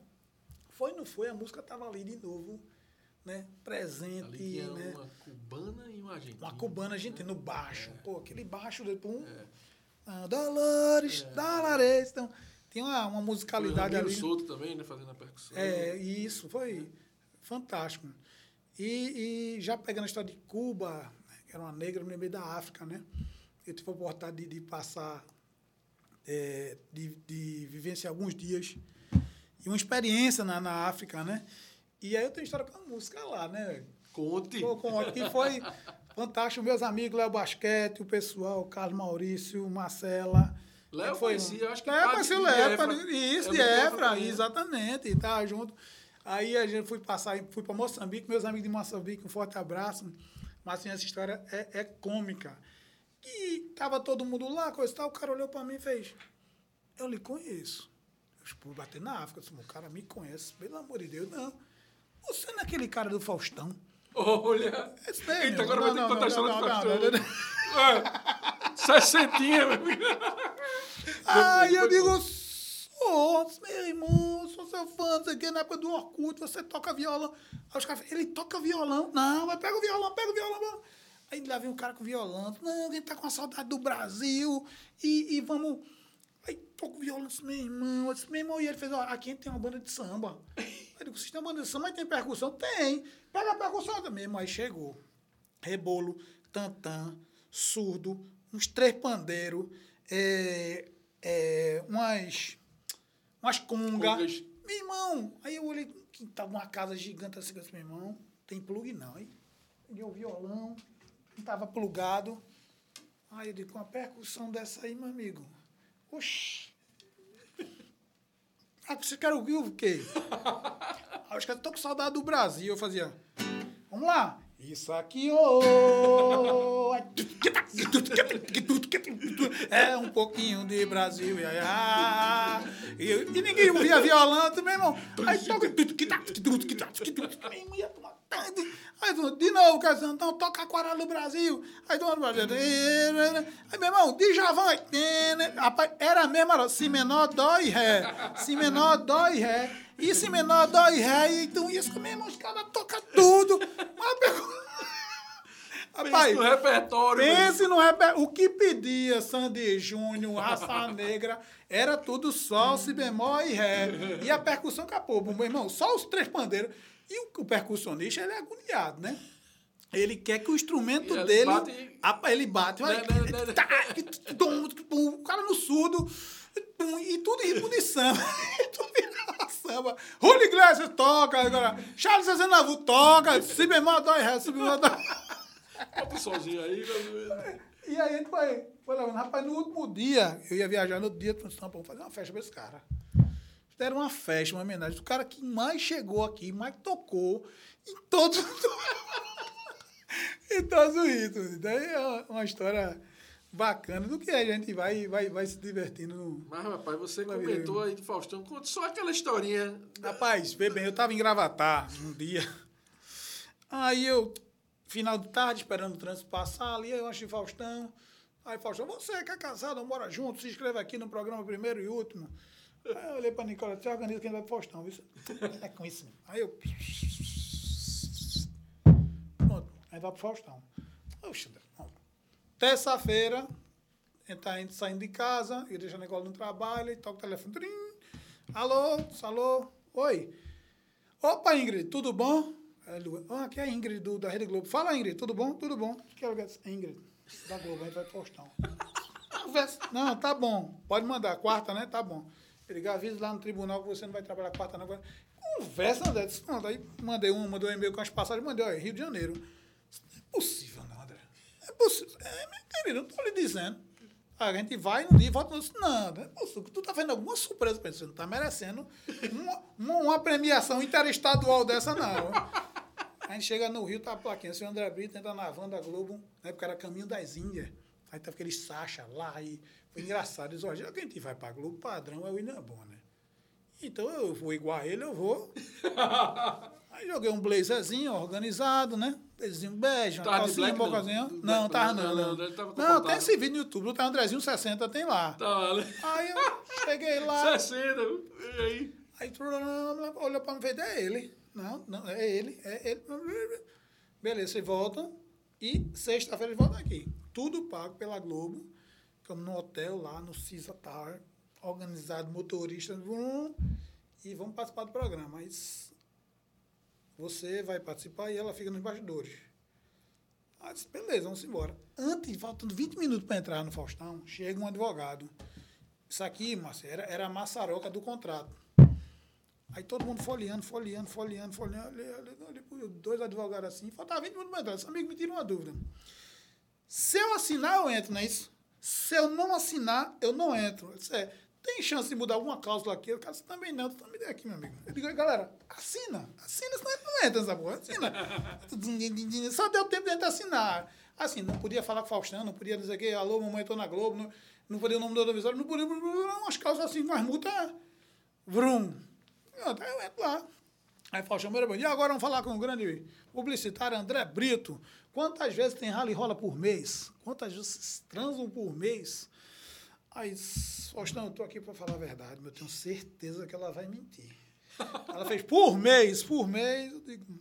foi não foi, a música estava ali de novo, né? Presente, né? uma cubana e uma argentina. Uma cubana argentina, no baixo. É. Pô, aquele baixo, depois um... É. Ah, Dolores, Dolores. Então, tem uma, uma Foi o musicalidade ali. Souto também, né? Fazendo a percussão. É, isso foi fantástico. E, e já pegando a história de Cuba, né, que era uma negra, eu me lembrei da África, né? Eu tive a oportunidade de, de passar, é, de, de vivenciar alguns dias e uma experiência na, na África, né? E aí eu tenho história com a música lá, né? Conte. Com que foi fantástico. Meus amigos, Léo Basquete, o pessoal, Carlos Maurício, Marcela. Léo foi conhecia, acho que Léo parte conhecia o Léo, isso, É de Efra exatamente, e tava junto. Aí a gente foi passar, fui para Moçambique, meus amigos de Moçambique, um forte abraço. Mas assim, essa história é, é cômica. E tava todo mundo lá, coisa e tal, o cara olhou para mim e fez, eu lhe conheço. Eu fui bater na África, disse, o cara me conhece, pelo amor de Deus, não. Você não é aquele cara do Faustão? Olha. Daí, Eita, agora vai ter Não, que contar a não, história não, do não, Faustão. não, não. É. Sessentinha, meu amigo. Aí eu digo, sou, meu irmão, sou seu fã, não sei o na época do Orkut, você toca violão. Aí os caras ele toca violão? Não, mas pega o violão, pega o violão. Aí lá vem um cara com violão, não, a gente tá com a saudade do Brasil e, e vamos... Aí toca o violão, disse, meu irmão, disse, meu irmão, e ele fez, ó, aqui tem uma banda de samba. Eu digo, vocês têm uma banda de samba, mas tem percussão? Tem, pega a percussão também. Aí chegou, rebolo, tantã, surdo, uns três pandeiros, é, é, umas, umas congas. Congas. Meu irmão, aí eu olhei que tava uma casa gigante assim, eu disse, meu irmão, tem plug não. Aí peguei o violão, não tava plugado. Aí eu digo, com uma percussão dessa aí, meu amigo. Oxi. Ah, você quer ouvir o quê? Aí os caras, tô com saudade do Brasil. Eu fazia, vamos lá. Isso aqui, ô. É um pouquinho de Brasil. E, aí, ah, e, e ninguém ouvia violão, meu irmão. Aí toca. Ia. Aí, de novo, cara, então toca Aquarela do Brasil. Aí, do Brasil. Aí, meu irmão, de Javan. Rapaz, era mesmo, era si menor, dó e ré. Si menor, dó e ré. E si menor, dó e ré. Então, isso mesmo, os caras tocam tudo. Mas, pegou- *laughs* Pense no repertório. Pense no reper... O que pedia Sandy Júnior, Raça *laughs* Negra, era tudo sol, si bemol e ré. E a percussão capô, meu irmão, só os três pandeiros. E o, o percussionista, ele é agoniado, né? Ele quer que o instrumento ele dele. bate- ele bate. vai- tá, O cara no surdo. E tudo em de *laughs* *laughs* samba. Julio Iglesias toca. Agora, Charles Aznavour toca. Si bemol, dó e ré, si bemol, dó ré. Bota sozinho aí. E aí a gente foi, foi levando. Rapaz, no último dia, eu ia viajar no outro dia para São Paulo fazer uma festa para esse cara. Deram uma festa, uma homenagem do cara que mais chegou aqui, mais tocou em todos *laughs* em todos os ritmos. Daí é uma- uma história bacana do que a gente vai, vai, vai se divertindo. no- Mas, rapaz, você comentou aí do Faustão. Conta só aquela historinha. Rapaz, vê bem, eu tava em Gravatar um dia. Aí eu, final de tarde, esperando o trânsito passar ali, eu achei Faustão. Aí Faustão, você que é casado, bora junto, se inscreve aqui no programa primeiro e último. Aí eu olhei pra Nicola, você organiza quem vai pro Faustão, viu? É com isso. mesmo. Aí eu. Pronto, aí vai pro Faustão. Oxe. Terça-feira, a gente tá indo, saindo de casa, eu deixo a Nicola no trabalho, e toca o telefone. Trim. Alô, alô, oi. Opa, Ingrid, tudo bom? Aí ele, Ah, aqui é a Ingrid do, da Rede Globo. Fala, Ingrid, tudo bom? Tudo bom? Que é Ingrid, da Globo, a gente vai. Conversa. *laughs* Não, tá bom. Pode mandar. Quarta, né? Tá bom. Ele avisa lá no tribunal que você não vai trabalhar quarta, não. Conversa, André. Disse, não, daí mandei um, mandei um e-mail com as passagens, mandei, ó, Rio de Janeiro. Não é possível, não. É possível. É, meu querido, eu tô lhe dizendo. A gente vai no dia e volta. Não, não é possível. Tu tá fazendo alguma surpresa pra você. Não tá merecendo uma, uma, premiação interestadual dessa, não. A gente chega no Rio, tá a plaquinha. Seu André Brito entra na van da Globo, na época era Caminho das Índias. Aí tava aquele Sacha lá e foi engraçado. Eles, ó, já que a gente vai pra Globo, padrão é o William Bonner. Então eu vou igual a ele, eu vou. *laughs* Aí joguei um blazerzinho organizado, né? Bege, uma Tava calcinha, bocazinha. não? Não, black, tava não, não. não, Não, não tem esse vídeo no YouTube, o Andrezinho 60 tem lá. Tá, né? Aí eu cheguei lá. 60, e aí? Aí olhou pra mim e fez, é ele. Não, não, é ele, é ele. Beleza, vocês voltam. E sexta-feira eles voltam aqui. Tudo pago pela Globo. Ficamos no hotel lá, no Cisa Tower, organizado, motorista, e vamos participar do programa. Mas você vai participar e ela fica nos bastidores. Aí eu disse, beleza, vamos embora. Antes, faltando 20 minutos para entrar no Faustão, chega um advogado. Isso aqui, Márcio, era, era a maçaroca do contrato. Aí todo mundo folheando, folheando, folheando, folheando. Dois advogados assim. Faltava 20 minutos para entrar. Esse amigo me tira uma dúvida. Se eu assinar, eu entro, não é isso? Se eu não assinar, eu não entro. Eu disse, é, tem chance de mudar alguma cláusula aqui? O cara disse, também não. Também aqui, meu amigo. Eu digo, galera, assina. Assina, senão não entra nessa porra. Assina. *laughs* Só deu tempo de assinar. Assim, não podia falar com o Faustão, não podia dizer que, alô, mamãe, tô na Globo, não, não podia o nome do audiovisual, não podia, umas causas assim, umas multas, vrum. Aí eu entro lá. Aí Faustão, meu irmão, e agora vamos falar com o grande publicitário André Brito. Quantas vezes tem rally rola por mês? Quantas vezes transam por mês? Aí, Faustão, eu tô aqui para falar a verdade, mas eu tenho certeza que ela vai mentir. Ela fez por mês, por mês, eu digo,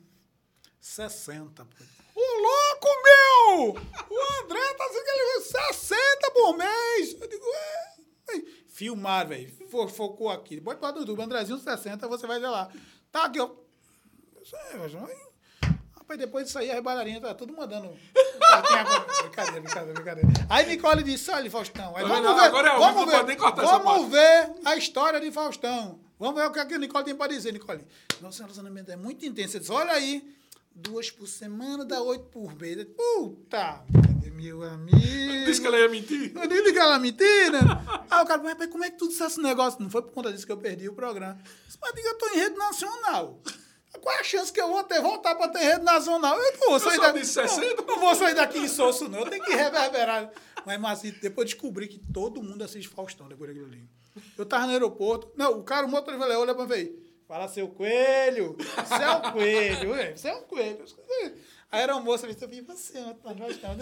60. Pô. Ô, louco, meu! O André tá dizendo que ele 60 por mês. Eu digo, é. Aí, Filmaram, velho. Fo- Focou aqui. Pode para do YouTube, Andrezinho 60, você vai ver lá. Tá aqui, ó. Isso Rapaz, depois disso aí, as bailarinas tá tudo mandando. *laughs* brincadeira, brincadeira, brincadeira. Aí Nicole disse: olha, Faustão. Aí, vamos vendo? ver, Agora é vamos não ver, vamos ver a história de Faustão. Vamos ver o que a Nicole tem para dizer, Nicole. Nosso relacionamento é muito intenso. Eu disse, olha aí, duas por semana dá oito por mês. Puta, meu amigo. Disse que ela ia mentir. Eu disse que ela mentira. Aí o cara, mas como é que tu disse esse negócio? Não foi por conta disso que eu perdi o programa. Mas diga, eu tô em rede nacional. Qual é a chance que eu vou ter voltar para ter rede nacional? Eu não vou sair daqui. disse 60. Não, não vou sair daqui em soço, não. Eu tenho que reverberar. Mas, Marcito, depois eu descobri que todo mundo assiste Faustão depois daquilo ali. Eu tava no aeroporto. Não, o cara, o motorista olha pra ver. Fala, seu coelho. Você é um coelho, ué. Você é um coelho. Aí era uma moça, disse, eu vi você, tá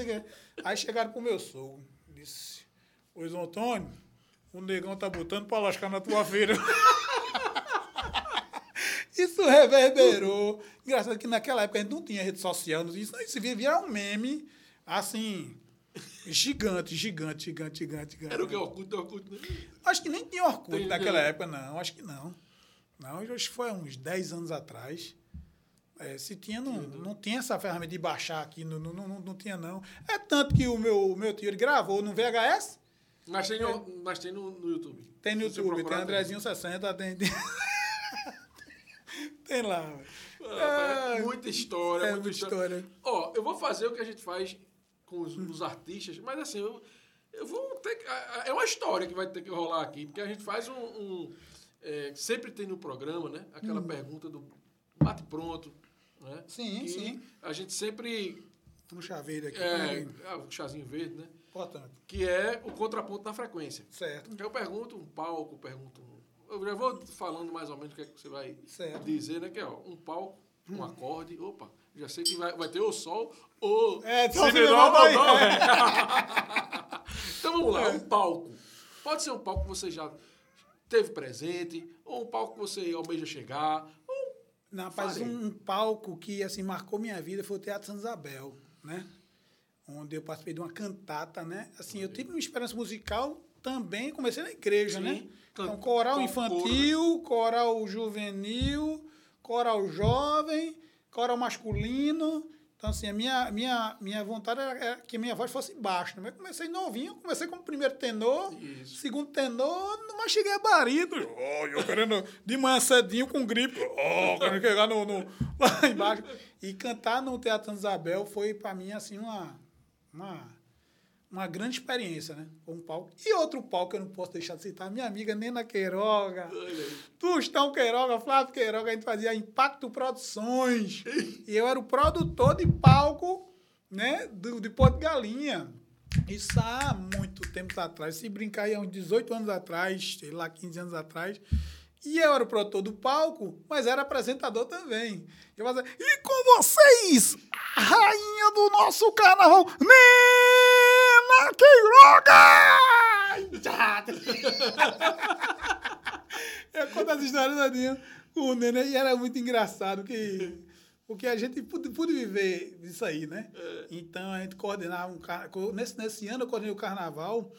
quê. Aí chegaram pro meu sogro. Disse, João Antônio, o negão tá botando pra lascar na tua feira. Isso reverberou. Engraçado que naquela época a gente não tinha rede social, isso, isso vira um meme, assim, gigante, gigante, gigante, gigante, gigante. Era o que? Orkut, Orkut. né? Acho que nem tinha Orkut Tem, naquela né? época, não. Acho que não. Não, acho que foi há uns 10 anos atrás. É, se tinha, não, não tinha essa ferramenta de baixar aqui, não, não, não, não tinha, não. É tanto que o meu, meu tio ele gravou no VHS, Mas tem, no, mas tem no, no YouTube. tem no Se YouTube, tem Andrezinho 60, tem. Tem, tem lá. Ah, É, muita história, é muita história. história. Ó, eu vou fazer o que a gente faz com os, os artistas, mas assim, eu, eu vou ter que. É uma história que vai ter que rolar aqui, porque a gente faz um. um, é, sempre tem no programa, né? Aquela pergunta do bate pronto. Né? Sim, sim. A gente sempre. Um chaveiro aqui. É, né? ah, o chazinho verde, né? Importante. Que é o contraponto na frequência. Certo. Eu pergunto um palco, pergunto um. Eu já vou falando mais ou menos o que, é que você vai Certo. dizer, né? Que é ó, um palco, um acorde. Opa, já sei que vai, vai ter o sol ou É, si só se menor menor ou daí. dó, né? Então vamos lá, um palco. Pode ser um palco que você já teve presente, ou um palco que você almeja chegar, ou Não, rapaz, um, um palco que assim marcou minha vida foi o Teatro Santa Isabel, né? Onde eu participei de uma cantata, né? Assim, eu tive uma experiência musical também, comecei na igreja, Sim. né? Então, coral infantil, coral juvenil, coral jovem, coral masculino. Então, assim, a minha, minha, minha vontade era, que minha voz fosse baixa. né? Eu comecei novinho, comecei como primeiro tenor, Isso. segundo tenor, mas cheguei a barito. Oh, eu querendo de manhã cedinho com gripe. Oh, querendo chegar no, no- lá embaixo. E cantar no Teatro Isabel foi, para mim, assim, uma, uma, uma grande experiência, né? Com um palco. E outro palco que eu não posso deixar de citar, minha amiga Nena Queiroga, Tustão Queiroga, Flávio Queiroga, a gente fazia Impacto Produções. e eu era o produtor de palco, né? Do, de Porto Galinha. Isso há muito tempo atrás. Se brincar aí, há uns 18 anos atrás, sei lá, 15 anos atrás. E eu era o produtor do palco, mas era apresentador também. Eu fazia, e com vocês, a rainha do nosso carnaval, Nena Queiroga! *laughs* eu conto as histórias da com o Nena e era muito engraçado que porque a gente pude, pude viver isso aí, né? É. Então a gente coordenava um carnaval. Nesse, nesse ano eu coordenei o carnaval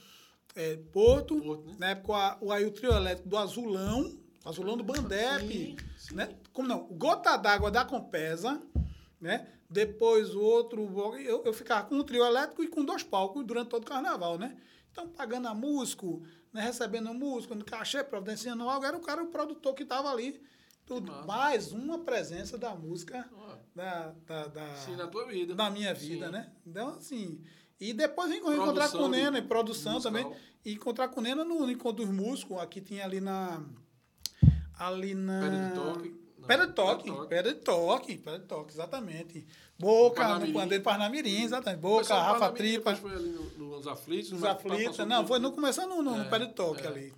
é, Porto, Porto né? na época o, aí o trio elétrico do Azulão, Azulão do Bandep, sim, sim. né? Como não? Gota d'água da Compesa, né? Depois o outro, eu, eu ficava com um trio elétrico e com dois palcos durante todo o carnaval, né? Então, pagando a músico, né? recebendo músico, no cachê, providenciando algo, era o cara, o produtor que estava ali. Tudo. Mais uma presença da música da, da, da, Sim, na tua vida. Na minha vida, Sim. né? Então, assim. E depois vim encontrar com o Nena, e produção musical. também. E encontrar com o Nena no Encontro dos Músicos. Aqui tinha ali na ali na. Pedra de toque. Pedra de toque, pedra de toque, pedra de toque, exatamente. Boca, no Pandeiro Parnamirim, exatamente. Boca, Rafa Tripa. foi ali no, nos aflitos. Nos aflitos, não, foi, não começou no, no, é, no pedra de toque é. ali.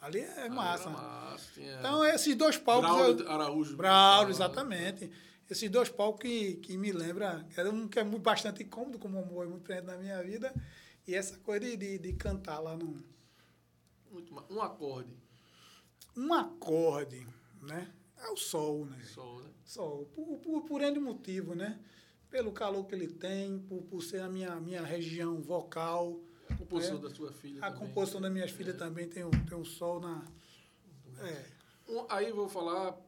Ali é massa. massa então, esses dois palcos. Braulio Araújo. Braulio, exatamente. Esses dois palcos que, que me lembra, era um que é muito, bastante cômodo, como foi muito presente na minha vida, e essa coisa de, de, de cantar lá no. Muito, um acorde um acorde, né? É o sol, né? Sol, né? Sol. Por, por, por N motivo, né? Pelo calor que ele tem, por, por ser a minha, minha região vocal. A composição né? da sua filha A também. composição das minhas é. filhas também tem um, tem um sol na... É. Um, aí vou falar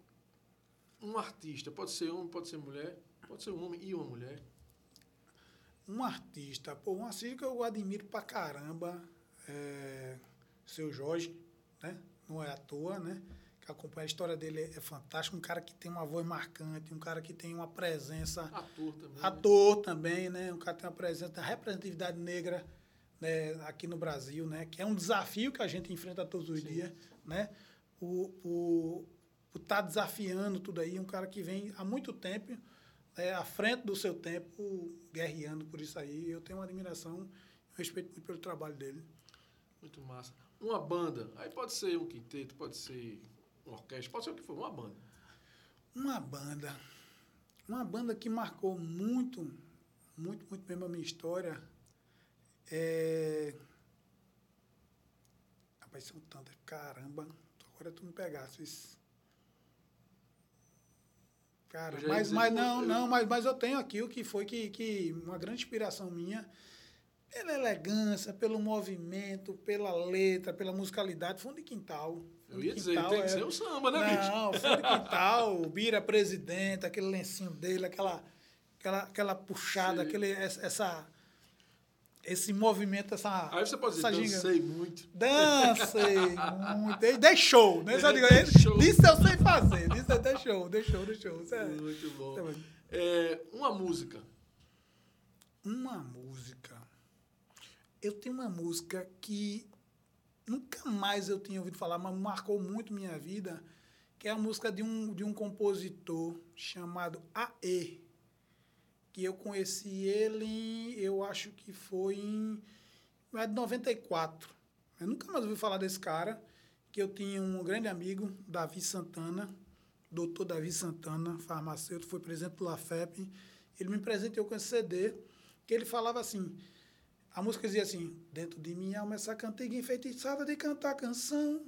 um artista. Pode ser homem, pode ser mulher. Pode ser um homem e uma mulher. Um artista. Pô, um artista que eu admiro pra caramba. É, seu Jorge, né? não é à toa, né? Que acompanha a história dele é fantástica, um cara que tem uma voz marcante, um cara que tem uma presença ator também, né? ator né? também, né? Um cara que tem uma presença da representatividade negra, né? Aqui no Brasil, né? Que é um desafio que a gente enfrenta todos os Sim. dias, né? O, o, o tá desafiando tudo aí, um cara que vem há muito tempo é, à frente do seu tempo, guerreando por isso aí. Eu tenho uma admiração, respeito muito pelo trabalho dele. Muito massa uma banda. Aí pode ser um quinteto, pode ser orquestra, pode ser o que for, uma banda. Uma banda. Uma banda que marcou muito, muito, muito mesmo a minha história. É... Rapaz, são tantas. Caramba, agora tu me pegasse. Cara, mas, mas não, eu... não, mas, mas eu tenho aqui o que foi que, que uma grande inspiração minha pela elegância, pelo movimento, pela letra, pela musicalidade, fundo de quintal. Eu ia dizer, tem que ser o samba, né, bicho? Não, fundo de quintal, Bira presidente, aquele lencinho dele, aquela, aquela, aquela puxada, aquele, essa, esse movimento, essa. Aí você pode dizer, dancei muito. Dancei muito. Deixou, né? Só digo, deixou. Isso eu sei fazer. Isso é deixou, deixou, deixou. É, muito bom. É, uma música. Uma música eu tenho uma música que nunca mais eu tinha ouvido falar, mas marcou muito minha vida, que é a música de um, de um compositor chamado A.E., que eu conheci ele, eu acho que foi em é de 94. Eu nunca mais ouvi falar desse cara, que eu tinha um grande amigo, Davi Santana, doutor Davi Santana, farmacêutico, foi presidente do LAFEP. Ele me presenteou com esse CD, que ele falava assim, a música dizia assim: Dentro de minha alma essa cantiga enfeitiçada de cantar canção.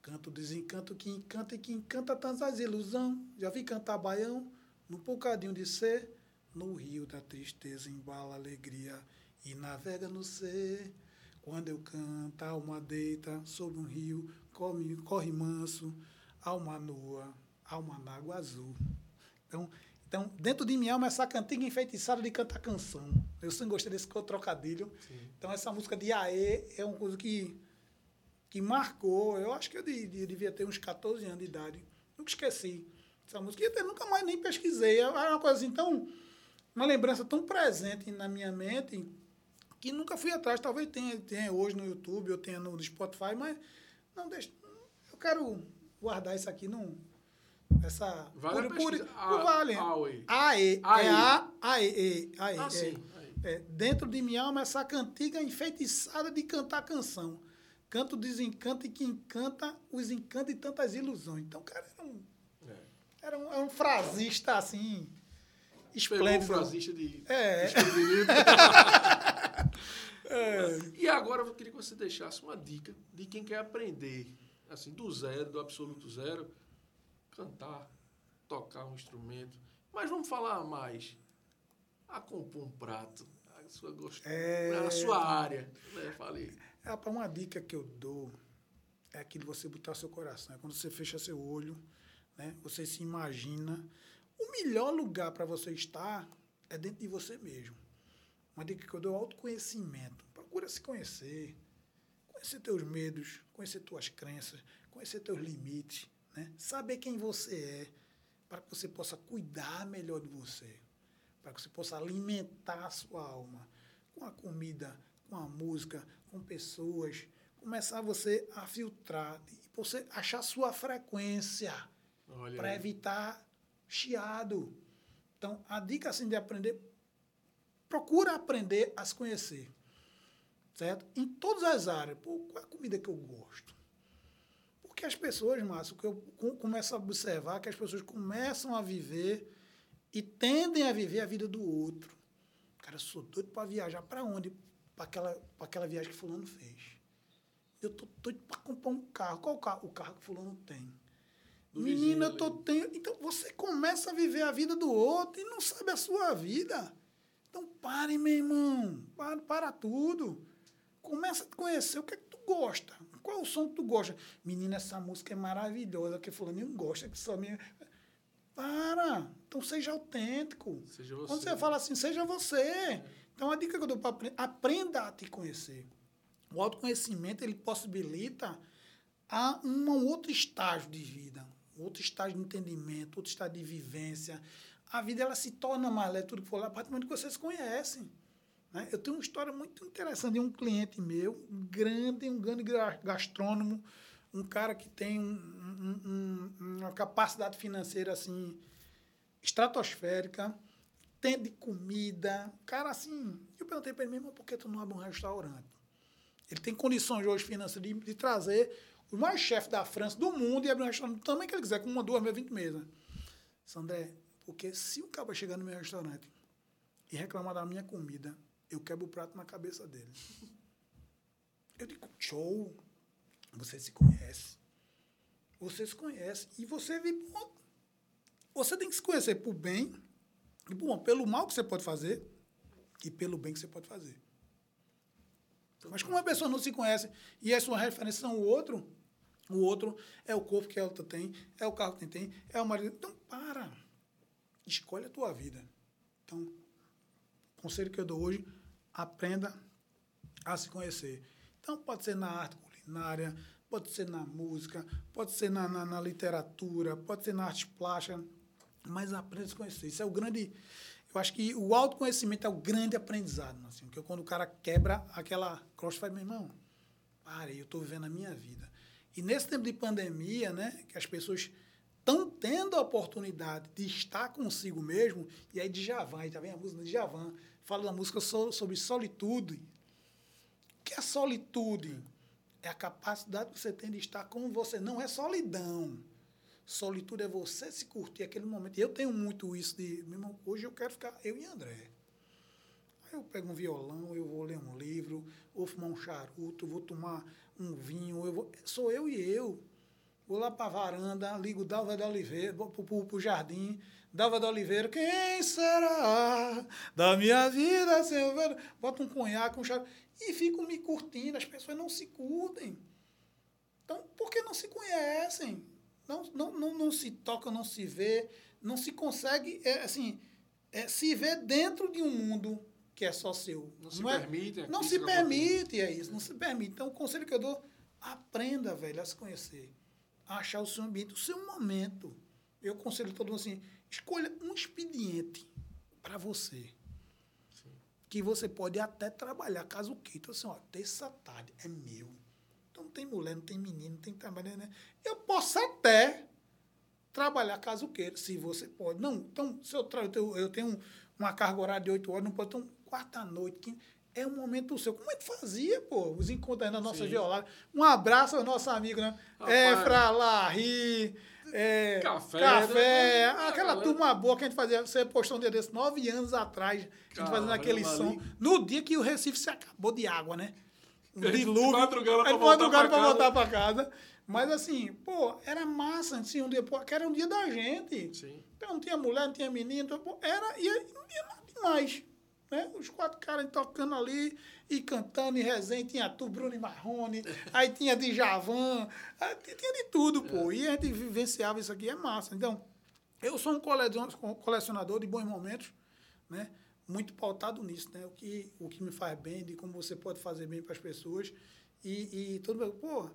Canto desencanto que encanta e que encanta tantas ilusão. Já vi cantar baião num bocadinho de ser. No rio da tristeza embala alegria e navega no ser. Quando eu canto, a alma deita sobre um rio, corre, corre manso, alma nua, alma na água azul. Então, então, dentro de minha alma, essa cantiga enfeitiçada de cantar canção. Eu sempre gostei desse trocadilho. Sim. Então, essa música de Aê é uma coisa que, que marcou. Eu acho que eu de, de, devia ter uns 14 anos de idade. Nunca esqueci essa música. E até nunca mais nem pesquisei. É uma coisa assim tão. Uma lembrança tão presente na minha mente que nunca fui atrás. Talvez tenha, tenha hoje no YouTube, ou tenha no Spotify, mas não deixa. Eu quero guardar isso aqui num. Essa. Vale por, por, por A- vale. AE. AE. É A, AE. E, AE. Ah, sim. É, dentro de minha alma, essa cantiga enfeitiçada de cantar canção. Canto desencanta e que encanta os encanta e tantas ilusões. Então, cara, era um, É. era um, era um frasista assim. Pegou Esplêndido. frasista de É. *laughs* É. E agora eu queria que você deixasse uma dica de quem quer aprender, assim, do zero, do absoluto zero, cantar, tocar um instrumento. Mas vamos falar mais. A compor um prato, a sua gost... É. a sua área, né? Falei. É, uma dica que eu dou é aquilo de você botar seu coração. É quando você fecha seu olho, né? Você se imagina. O melhor lugar para você estar é dentro de você mesmo. Uma dica que eu dou é autoconhecimento. Procura se conhecer. Conhecer teus medos, conhecer tuas crenças, conhecer teus limites, né? Saber quem você é, para que você possa cuidar melhor de você, para que você possa alimentar a sua alma com a comida, com a música, com pessoas, começar você a filtrar e você achar sua frequência para evitar chiado. Então, a dica assim de aprender, procura aprender a se conhecer. Certo? Em todas as áreas. Pô, qual é a comida que eu gosto? Porque as pessoas, Márcio, que eu co- começo a observar que as pessoas começam a viver e tendem a viver a vida do outro. Cara, eu sou doido para viajar. Para onde? Para aquela, pra aquela viagem que fulano fez. Eu tô doido para comprar um carro. Qual o carro? O carro que fulano tem. Do Menina, eu tô tenho. Então você começa a viver a vida do outro e não sabe a sua vida. Então pare, meu irmão. Para, para tudo. Começa a te conhecer o que é que tu gosta. Qual é o som que tu gosta? Menina, essa música é maravilhosa, que fulano gosta, que só me. Para! Então seja autêntico. Seja você. Quando você fala assim, seja você. Então a dica que eu dou para aprender, aprenda a te conhecer. O autoconhecimento ele possibilita a um outro estágio de vida, outro estágio de entendimento, outro estágio de vivência. A vida ela se torna mais leve, tudo que for lá, a partir do momento que vocês conhecem. Né? Eu tenho uma história muito interessante de um cliente meu, grande, um grande gra- gastrônomo, um cara que tem um- um- um- uma capacidade financeira assim estratosférica, tem comida, cara assim. Eu perguntei para ele mesmo, por que tu não abre um restaurante? Ele tem condições hoje financeiras de, de trazer os mais chefes da França, do mundo, e abrir um restaurante também que ele quiser, com uma, duas, mil, vinte mesas. Sandré, porque se o cara chegar no meu restaurante e reclamar da minha comida, eu quebro o prato na cabeça dele. Eu digo, show, você se conhece. Você se conhece. E você vive. uma- Você tem que se conhecer por bem e por. Pelo mal que você pode fazer e pelo bem que você pode fazer. Mas como a pessoa não se conhece e a sua referência são o outro, o outro é o corpo que a outra tem, é o carro que tem, é o marido. Então, para. Escolhe a tua vida. Então, o conselho que eu dou hoje, aprenda a se conhecer. Então, pode ser na arte culinária, pode ser na música, pode ser na, na, na literatura, pode ser na arte plástica, mas aprenda a se conhecer. Isso é o grande. Eu acho que o autoconhecimento é o grande aprendizado, assim, porque quando o cara quebra aquela crosta, faz, meu irmão, pare, eu estou vivendo a minha vida. E nesse tempo de pandemia, né, que as pessoas estão tendo a oportunidade de estar consigo mesmo, e aí Djavan, aí tá vendo a música de Djavan, fala da música so- sobre solitude. O que é solitude? É a capacidade que você tem de estar com você. Não é solidão. Solitude é você se curtir aquele momento. Eu tenho muito isso de, meu irmão, hoje eu quero ficar eu e André. Aí eu pego um violão, eu vou ler um livro, vou fumar um charuto, vou tomar um vinho, eu vou, sou eu e eu. Vou lá para a varanda, ligo Dalva da Oliveira, vou para o jardim, Dalva da Oliveira, quem será da minha vida, Senhor? Bota um conhaque, um charuto, e fico me curtindo, as pessoas não se curtem. Então, porque não se conhecem, não, não, não, não se toca, não se vê, não se consegue, é, assim, é, se ver dentro de um mundo que é só seu. Não se é- permitem Não se se permite, é isso, não se permite. Então, o conselho que eu dou, aprenda, velho, a se conhecer. A achar o seu ambiente, o seu momento. Eu aconselho todo mundo assim, escolha um expediente para você. que você pode até trabalhar caso queira. Então, assim, ó, terça tarde é meu. Então não tem mulher, não tem menino, não tem trabalho, né? Eu posso até trabalhar caso queira, se você pode. Não, então, se eu, tra eu tenho, eu tenho uma carga horária de 8 horas, não pode, então, quarta-noite, quinta, é um momento seu. Como é que fazia, pô? Os encontros aí na nossa geolada. Um abraço ao nosso amigo, né? é, pra lá, rir. É, Café, café né? aquela Ah, turma boa que a gente fazia. Você postou um dia desse, nove anos atrás, a gente fazendo aquele som. ali. No dia que o Recife se acabou de água, né? Um A gente dilúvio. madrugava pra a gente voltar madrugava pra voltar pra casa. Mas assim, pô, era massa, assim, um dia, pô, que era um dia da gente. Sim. Então não tinha mulher, não tinha menino, então, pô, era, e tinha nada demais. Né? Os quatro caras tocando ali e cantando e resenha, tinha tu, Bruno e Marrone, aí tinha Djavan, aí tinha de tudo, pô. E a gente vivenciava isso aqui, é massa. Então, eu sou um colecion- colecionador de bons momentos, né? Muito pautado nisso, né? O que, o que me faz bem, de como você pode fazer bem para as pessoas. E, e todo mundo, pô,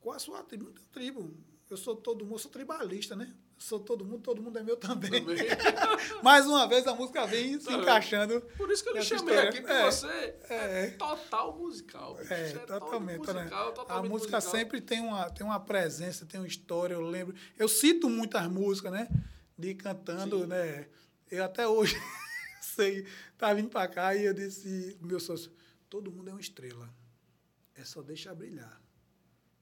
qual a sua tribo? Não tenho tribo. Eu sou todo mundo, sou tribalista, né? Sou todo mundo, todo mundo é meu também. Também. *laughs* Mais uma vez a música vem se encaixando. Por isso que eu lhe chamei história. aqui, porque É, você é, total musical. É, Você totalmente, né? musical, A totalmente música musical. sempre tem uma, tem uma presença, tem uma história, eu lembro. Eu cito muitas músicas, né? De cantando, Sim. né? Eu até hoje *laughs* sei, tá vindo pra cá e eu disse, meu sócio, todo mundo é uma estrela. É só deixar brilhar.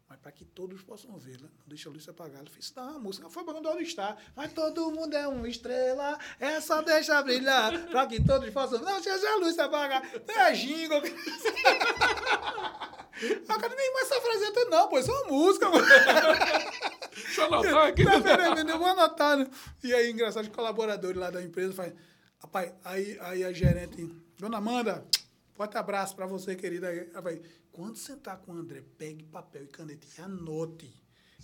Mas para que todos possam vê-la, não deixa a luz se apagar. Ele fez, não, a música foi para onde está. Mas todo mundo é uma estrela, é só deixar brilhar, para que todos possam. Não deixa a luz se apagar. É jingle. *laughs* A cara nem mais essa frase não, pô, isso é uma música. Deixa eu anotar aqui. Tá vendo? Eu vou anotar. né? E aí, engraçado, os colaboradores lá da empresa fazem. Rapaz, aí, aí a gerente, Dona Amanda, forte abraço pra você, querida. Rapaz, quando sentar com o André, pegue papel e caneta e anote.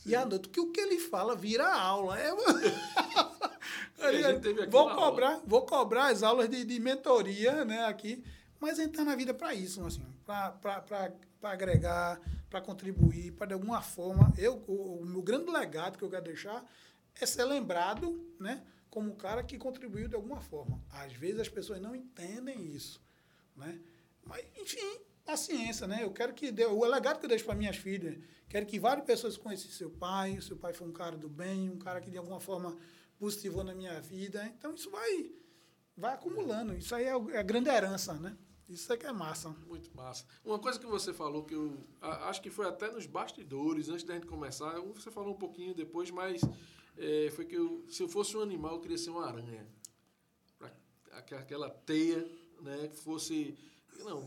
E anote, que o que ele fala vira aula. É... *laughs* Vou cobrar, vou cobrar as aulas de, de mentoria, né, aqui. Mas gente tá na vida para isso, assim, para agregar, para contribuir, para de alguma forma. Eu, o, o meu grande legado que eu quero deixar é ser lembrado, né, como um cara que contribuiu de alguma forma. Às vezes as pessoas não entendem isso, né? Mas, enfim, paciência, né? Eu quero que dê, o legado que eu deixo para minhas filhas, quero que várias pessoas conheçam seu pai, seu pai foi um cara do bem, um cara que de alguma forma positivou na minha vida. Então isso vai vai acumulando. Isso aí é, é a grande herança, né? Isso é que é massa. Muito massa. Uma coisa que você falou que eu a- acho que foi até nos bastidores, antes da gente começar, você falou um pouquinho depois, mas é, foi que eu, se eu fosse um animal, eu queria ser uma aranha. Pra, aquela teia, né, que fosse. Não,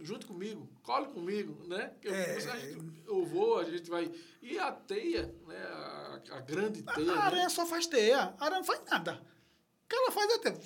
junto comigo, cole comigo, né? Eu, É. a gente- eu vou, a gente vai. E a teia, né? A, a grande teia. A né? aranha só faz teia. A aranha não faz nada. O que ela faz é até.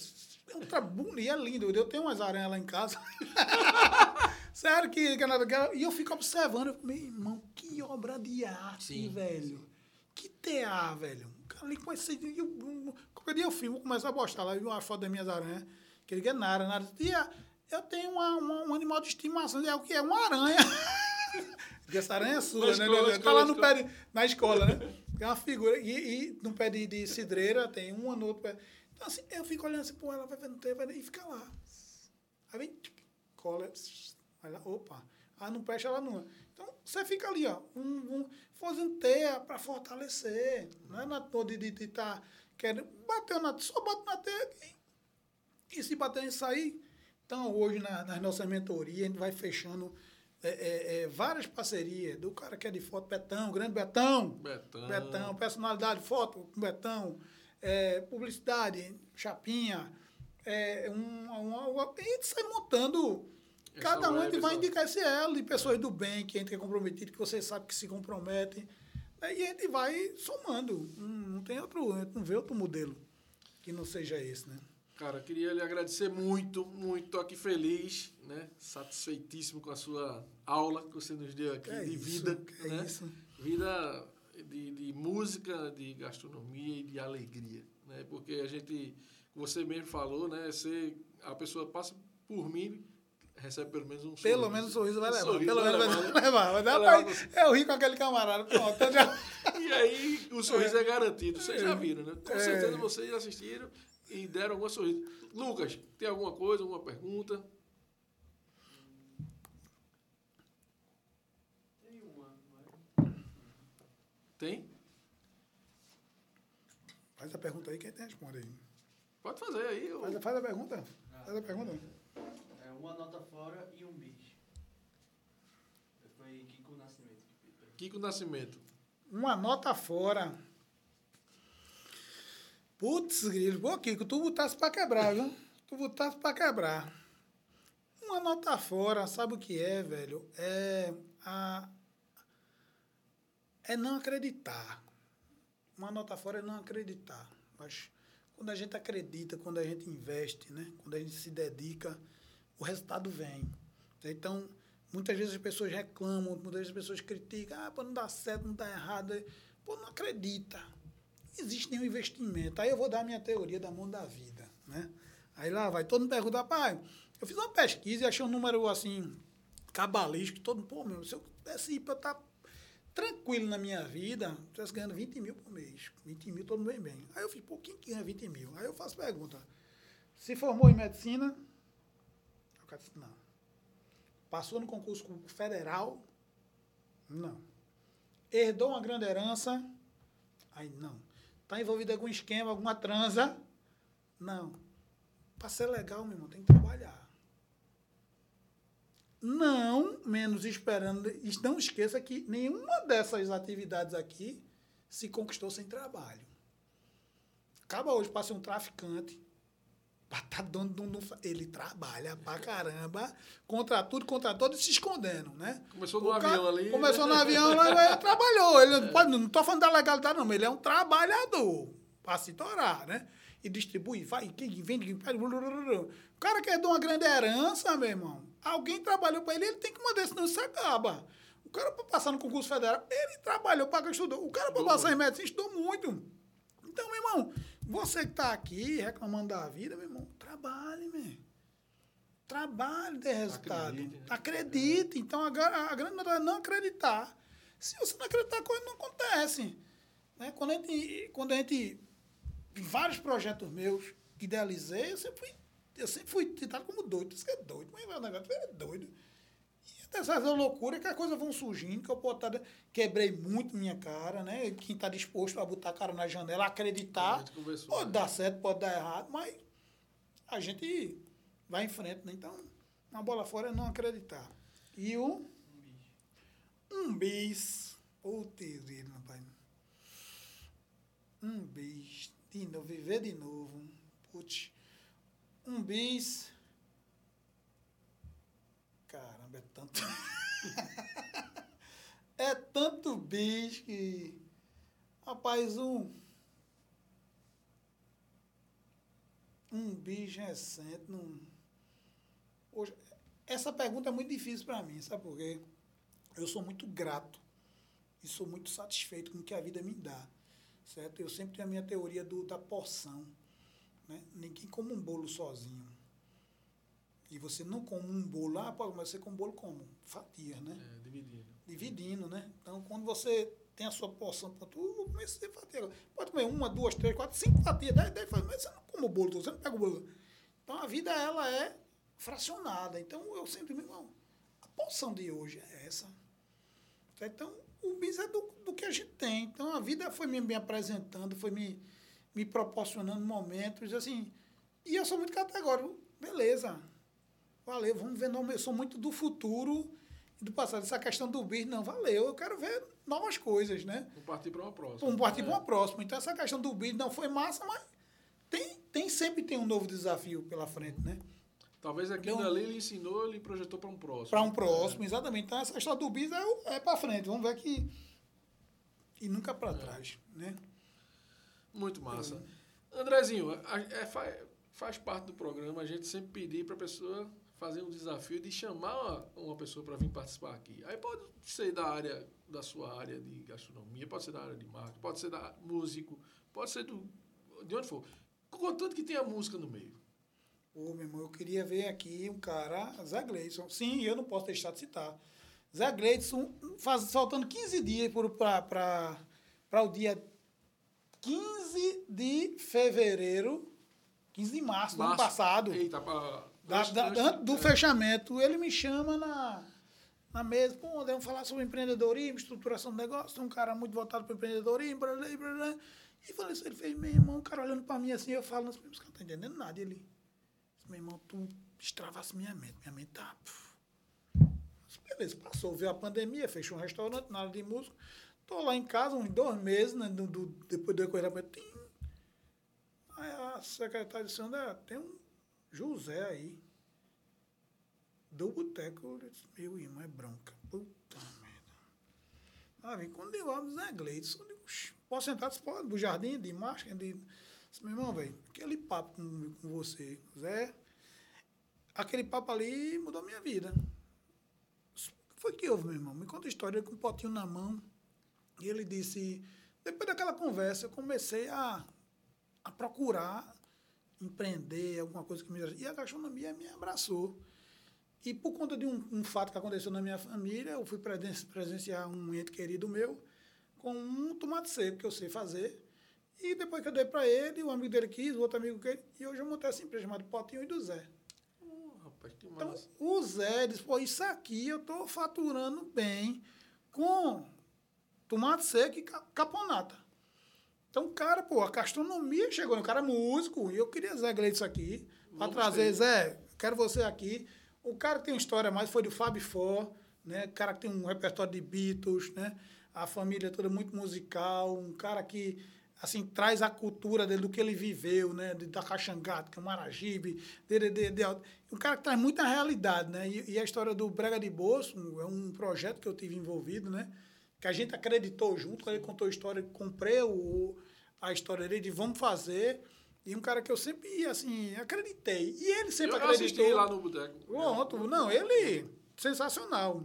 É um trabalho e é lindo. Eu tenho umas aranhas lá em casa. *laughs* Sério que, que nada. que ela- E eu fico observando. Eu, meu irmão, que obra de arte, Sim, velho. Que tear, velho. Ali com esse. eu- Qualquer dia eu filmo, vou começar a postar lá, uma foto das minhas aranhas. Que ele quer nada, nada. Tia, eu tenho uma, uma- um animal de estimação. É o que? É uma aranha. *laughs* Porque essa aranha é sua, Na né? escola, Tá lá escola, no pé de, na escola, né? Tem uma figura. E, e no pé de, de cidreira tem uma no outro pé. Então, assim, eu fico olhando assim, pô, ela vai vendo tempo e fica lá. Aí vem, tchic, cola, lá, opa. Aí não presta ela não. Então, você fica ali, ó, um, um, fazendo teia para fortalecer. Não é na toa de estar tá querendo. Bateu na só bate na teia e, se bater nisso aí. Então, hoje, na, nas nossas mentorias, a gente vai fechando é, é, é, várias parcerias. Do cara que é de foto, Betão, grande Betão. Betão. Betão, personalidade, foto Betão, é, publicidade, chapinha. É, um, a gente sai montando. Essa cada um web, vai essa- indicar esse elo de pessoas do bem, que a gente é comprometido, que vocês sabem que se comprometem. Aí a gente vai somando. Não, tem outro, a gente não vê outro modelo que não seja esse, né? Cara, queria lhe agradecer muito, muito. Tô aqui feliz, né? Satisfeitíssimo com a sua aula que você nos deu aqui é de isso, vida. é né? isso. Vida de, de música, de gastronomia e de alegria. Né? Porque a gente, você mesmo falou, né? Você, a pessoa passa por mim, recebe pelo menos um sorriso. Pelo menos o sorriso vai Um levar. sorriso Pelo vai menos vai levar, né? levar. Vai levar eu ri com aquele camarada. Pronto, eu *laughs* já... E aí o sorriso é, garantido. Vocês já viram, né? Com É. certeza vocês assistiram e deram alguma sorriso. Lucas, tem alguma coisa, alguma pergunta? Tem uma, mas... Tem? Faz a pergunta aí quem a responde aí. Pode fazer aí. Eu... Faz, faz, a pergunta. Ah, faz a pergunta. É uma nota fora e um bis. Foi Kiko Nascimento. Kiko Nascimento. Uma nota fora Putz, grilo. Pô, Kiko, tu botasse pra quebrar, viu? Tu botasse pra quebrar. Uma nota fora, sabe o que é, velho? É a... É não acreditar. Uma nota fora é não acreditar. Mas quando a gente acredita, quando a gente investe, né? Quando a gente se dedica, o resultado vem. Então, muitas vezes as pessoas reclamam, muitas vezes as pessoas criticam, ah, pô, não dá certo, não dá errado. Pô, não acredita. Existe nenhum investimento. Aí eu vou dar a minha teoria da mão da vida, né? Aí lá vai todo mundo perguntar, pai, eu fiz uma pesquisa e achei um número assim, cabalístico, todo pô, meu, se eu pudesse ir para estar tranquilo na minha vida, se estivesse ganhando 20 mil por mês. 20 mil, todo mundo bem bem. Aí eu fiz, pô, quem que ganha 20 mil? Aí eu faço pergunta. Se formou em medicina? Não. Passou no concurso federal? Não. Herdou uma grande herança? Aí não. Está envolvido em algum esquema, alguma transa? Não. Para ser legal, meu irmão, tem que trabalhar. Não menos esperando. e Não esqueça que nenhuma dessas atividades aqui se conquistou sem trabalho. Acaba hoje para ser um traficante. Pra tá dono de um- Ele trabalha pra caramba, contra tudo, contra todos e se escondendo, né? Começou no O cara avião ali. Começou no avião, ele trabalhou. Ele não, pode, não tô falando da legalidade, não, mas ele é um trabalhador para se torar, né? E distribui, vai, quem vende, quem faz. O cara que herdou uma grande herança, meu irmão, alguém trabalhou para ele, ele tem que mandar, senão isso acaba. O cara para passar no concurso federal, ele trabalhou, para estudou. O cara Estudou passar em medicina estudou muito. Então, meu irmão, você que está aqui reclamando da vida, meu irmão, trabalhe, meu. Trabalhe, dê resultado. Acredite, né? Acredite. Então, a, a grande verdade é não acreditar. Se você não acreditar, a coisa não acontece. Né? Quando, a gente, quando a gente. Vários projetos meus que idealizei, eu sempre fui, eu sempre fui titado como doido. Isso que é doido, mas o negócio é doido. E até essa loucura que as coisas vão surgindo, que eu posso estar. Quebrei muito minha cara, né? Quem está disposto a botar a cara na janela, acreditar. Pode né? dar certo, pode dar errado, mas a gente vai em frente, né? Então, uma bola fora é não acreditar. E o Um bis. um bis. Putz, vida, rapaz. Um bis. De novo, viver de novo. Putz. Um bis. É tanto. *laughs* é tanto bis que. Rapaz, um. Um bis recente. Não... Hoje, essa pergunta é muito difícil para mim, sabe por quê? Eu sou muito grato e sou muito satisfeito com o que a vida me dá, certo? Eu sempre tenho a minha teoria do, da porção, né? Ninguém come um bolo sozinho. E você não come um bolo, ah, pode, mas você come um bolo como? Fatias, né? É, dividindo. Dividindo, né? Então, quando você tem a sua porção tudo, eu vou comer seis fatias. Pode comer uma, duas, três, quatro, cinco fatias, dez, dez, fatias, mas você não come o bolo você não pega o bolo. Então, a vida, ela é fracionada. Então, eu sempre, meu irmão, a porção de hoje é essa. Então, o bis é do, do que a gente tem. Então, a vida foi me, me apresentando, foi me, me proporcionando momentos, assim. E eu sou muito categórico. Beleza. Valeu, vamos ver. Eu sou muito do futuro e do passado. Essa questão do bis, não, valeu. Eu quero ver novas coisas, né? Vamos partir para uma próxima. Vamos partir É. para uma próxima. Então, essa questão do bis não foi massa, mas tem, tem, sempre tem um novo desafio pela frente, né? Talvez aquilo Então- dali ele ensinou, ele projetou para um próximo. Para um próximo, exatamente. Então, essa história do bis é, é para frente. Vamos ver que. E nunca para trás, né? Muito massa. Andrezinho, a- é, fa- faz parte do programa a gente sempre pedir para a pessoa fazer um desafio de chamar uma, pessoa para vir participar aqui. Aí pode ser da área, da sua área de gastronomia, pode ser da área de marketing, pode ser da músico, pode ser do, de onde for. Contanto que tenha música no meio. Ô, meu irmão, eu queria ver aqui um cara, Zé Gleidson. Sim, eu não posso deixar de citar. Zé Gleidson, faz, faltando 15 dias para o dia 15 de fevereiro, 15 de março do ano Março. passado. Eita, pra, Da- antes- da- antes- antes do é. fechamento, ele me chama na, na mesa, pô, André, vamos falar sobre empreendedorismo, estruturação do negócio, tem um cara muito voltado para empreendedorismo, blá, blá, blá, blá. E falei assim, ele fez, meu irmão, o cara olhando para mim assim, eu falo, esse cara não tá entendendo nada. E ele, meu irmão, tu extravas minha mente, minha mente tá... puf. Beleza, passou, veio a pandemia, fechou um restaurante, nada de música. Tô lá em casa uns dois meses, né, do, do- depois do da tim. Aí a secretária disse, André, tem um José aí, do boteco, eu disse, meu irmão, é bronca. Puta merda. Vem quando deu lá, Zé Gleidson, eu digo, "Oxi, posso sentar? Disse, pode, do jardim, de máscara, de... Disse, meu irmão, velho, aquele papo com, com você, Zé, aquele papo ali mudou minha vida. O que foi que houve, meu irmão? Me conta a história, com um potinho na mão, e ele disse, depois daquela conversa, eu comecei a, a procurar empreender, alguma coisa que me... E a gastronomia me abraçou. E por conta de um, um fato que aconteceu na minha família, eu fui presen- presenciar um ente querido meu com um tomate seco que eu sei fazer. E depois que eu dei para ele, o amigo dele quis, o outro amigo quis, e hoje eu montei essa empresa chamada Potinho e do Zé. Oh, rapaz, que Então, massa. o Zé disse, pô, isso aqui eu estou faturando bem com tomate seco e ca- caponata. Então, cara, pô, a gastronomia chegou, o cara é músico, e eu queria Zé Gleidson aqui, para trazer, ter. Zé, quero você aqui. O cara que tem uma história mais foi do Fábio Fó, né? O cara que tem um repertório de Beatles, né? A família toda muito musical, um cara que assim traz a cultura dele do que ele viveu, né? De, da Caxangá, que é o Maragibe, de, de, de, de- um cara que traz muita realidade, né? E, e a história do Brega de Bolso é um projeto que eu tive envolvido, né? Que a gente acreditou junto, quando ele contou a história, comprei o, a história dele de vamos fazer. E um cara que eu sempre, assim, acreditei. E ele sempre Eu acreditou. assisti lá no boteco. Pronto, não, ele sensacional.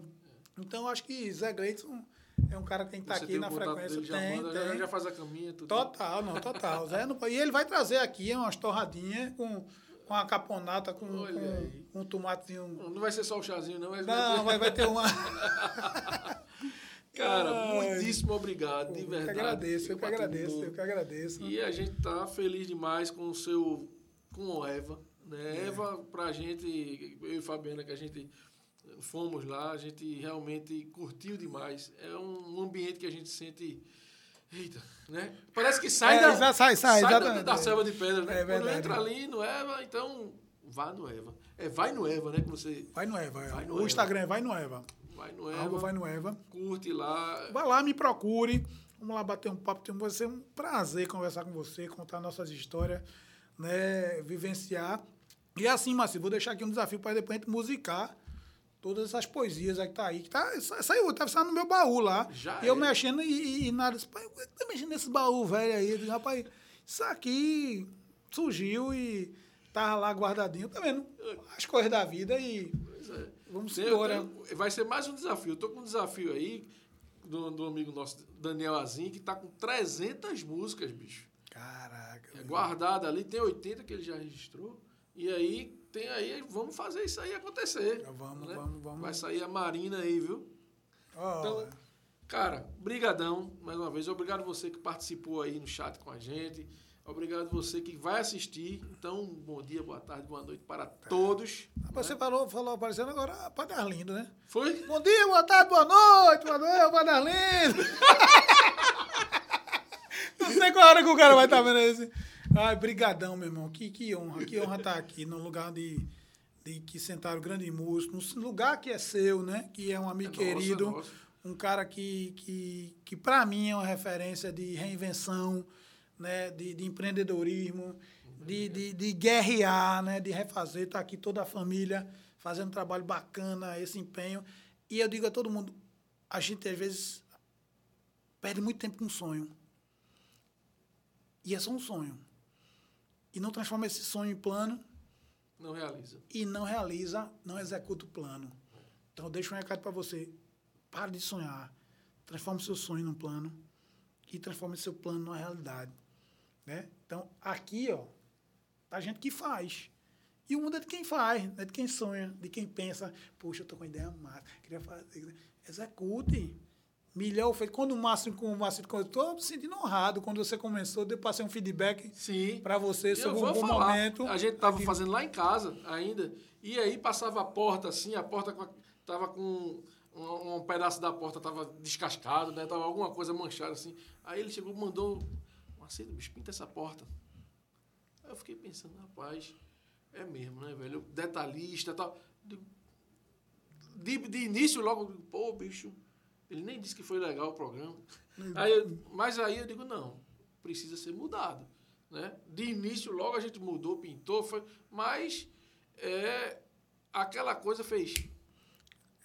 Então eu acho que Zé Gleidson é um cara que tem que estar Você aqui na frequência. dele, já Tem, já- tem. já faz a caminha, tudo. Total, não, total. Zé não, e ele vai trazer aqui umas torradinhas com, com a caponata, com, com, com um tomatezinho. Não vai ser só o chazinho, não. Mas Não, vai, vai ter uma. *laughs* Cara, Ai. muitíssimo obrigado, de Eu que verdade. agradeço, eu que agradeço, eu que agradeço. E a gente tá feliz demais com o seu. com o Eva. Né? É. Eva, pra gente, eu e Fabiana, que a gente fomos lá, a gente realmente curtiu demais. É um ambiente que a gente sente. Eita, né? Parece que sai É, da. exa- sai, sai, da, da selva de pedra, né? É Quando verdade. entra ali no Eva, então. Vá no Eva. É vai no Eva, né? Que você Vai no Eva. é. Vai no o Eva. Instagram é Vai no Eva. Vai no Arroba Eva, Vai no Eva. curte lá. Vai lá, me procure. Vamos lá bater um papo. Vai ser um prazer conversar com você, contar nossas histórias, né? Vivenciar. E assim, Márcio, vou deixar aqui um desafio para depois a gente musicar todas essas poesias aí que tá aí. Que tá, sa- saiu, tá saindo no meu baú lá. Já eu é. mexendo e, e, e nada. Pai, que tá mexendo nesse baú velho aí? Eu digo, rapaz, isso aqui surgiu e tava lá guardadinho. Tá vendo? As coisas da vida e. vamos embora. vai ser mais um desafio. Eu tô com um desafio aí do, do amigo nosso, Daniel Azim, que tá com 300 músicas, bicho. Caraca. É guardada ali, tem 80 que ele já registrou. E aí, tem aí, vamos fazer isso aí acontecer. Vamos, né? vamos, vamos. Vai sair a Marina aí, viu? Ó, Então, cara, brigadão mais uma vez. Obrigado você que participou aí no chat com a gente. Obrigado você que vai assistir. Então, bom dia, boa tarde, boa noite para todos. Rapaz, Você falou, falou aparecendo agora a Padre Arlindo, né? Foi? Bom dia, boa tarde, boa noite, boa noite, Padre Arlindo. *laughs* Não sei qual hora que o cara vai estar vendo esse. Ai, brigadão, meu irmão. Que, que honra, que honra estar aqui no lugar de, de que sentaram grande músico, no lugar que é seu, né? Que é um amigo É é querido, nosso. um cara que, que, que para mim é uma referência de reinvenção, né? de, de empreendedorismo, de, de, de guerrear, né? de refazer. Está aqui toda a família fazendo um trabalho bacana, esse empenho. E eu digo a todo mundo, a gente às vezes perde muito tempo com um sonho. E é só um sonho. E não transforma esse sonho em plano Não realiza. e não realiza, não executa o plano. Então, eu deixo um recado para você. Pare de sonhar. Transforme seu sonho num plano e transforme seu plano numa realidade. Né? Então, aqui, ó, tá gente que faz. E o mundo é de quem faz, é de quem sonha, de quem pensa, poxa, eu tô com uma ideia massa, queria fazer. Execute. Milhão feito. Quando o Márcio com o Márcio estou me sentindo honrado quando você começou, eu passei um feedback para você Eu sobre um bom falar. momento. A gente tava fazendo lá em casa ainda. E aí passava a porta assim, a porta tava com um, um pedaço da porta tava descascado, né? Tava alguma coisa manchada assim. Aí ele chegou e mandou, Marcelo, bicho, pinta essa porta. Aí eu fiquei pensando, rapaz, é mesmo, né, velho? Detalhista e tal. De, de início, logo, eu digo, pô, bicho, ele nem disse que foi legal o programa. Aí, eu- mas aí eu digo, não, precisa ser mudado. Né? De início, logo a gente mudou, pintou, foi, mas é, aquela coisa fez.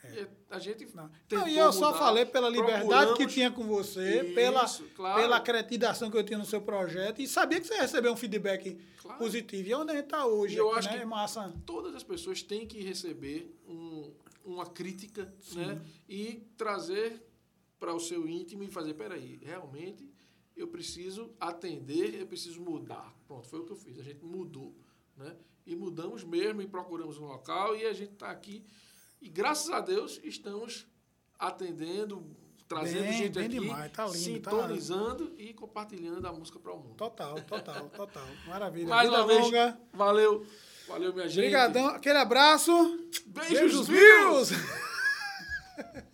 E A gente É. Não, Não, e eu só mudar, falei pela liberdade que tinha com você, Isso, pela, claro. pela acreditação que eu tinha no seu projeto e sabia que você ia receber um feedback Claro. positivo. E é onde a gente está hoje, E eu aqui, acho né? que- É massa. todas as pessoas têm que receber um- uma crítica né? e trazer para o seu íntimo e fazer, peraí, realmente eu preciso atender, eu preciso mudar. Pronto, foi o que eu fiz. A gente mudou. Né? E mudamos mesmo e procuramos um local e a gente está aqui. E graças a Deus estamos atendendo, trazendo Bem, gente bem aqui, demais, tá lindo, tá- sintonizando e compartilhando a música para o mundo. Total, total, total. Maravilha. Mais Vida uma vez, longa. valeu. Valeu, minha gente. Obrigadão. Aquele abraço. Beijos, Beijos, views. *laughs*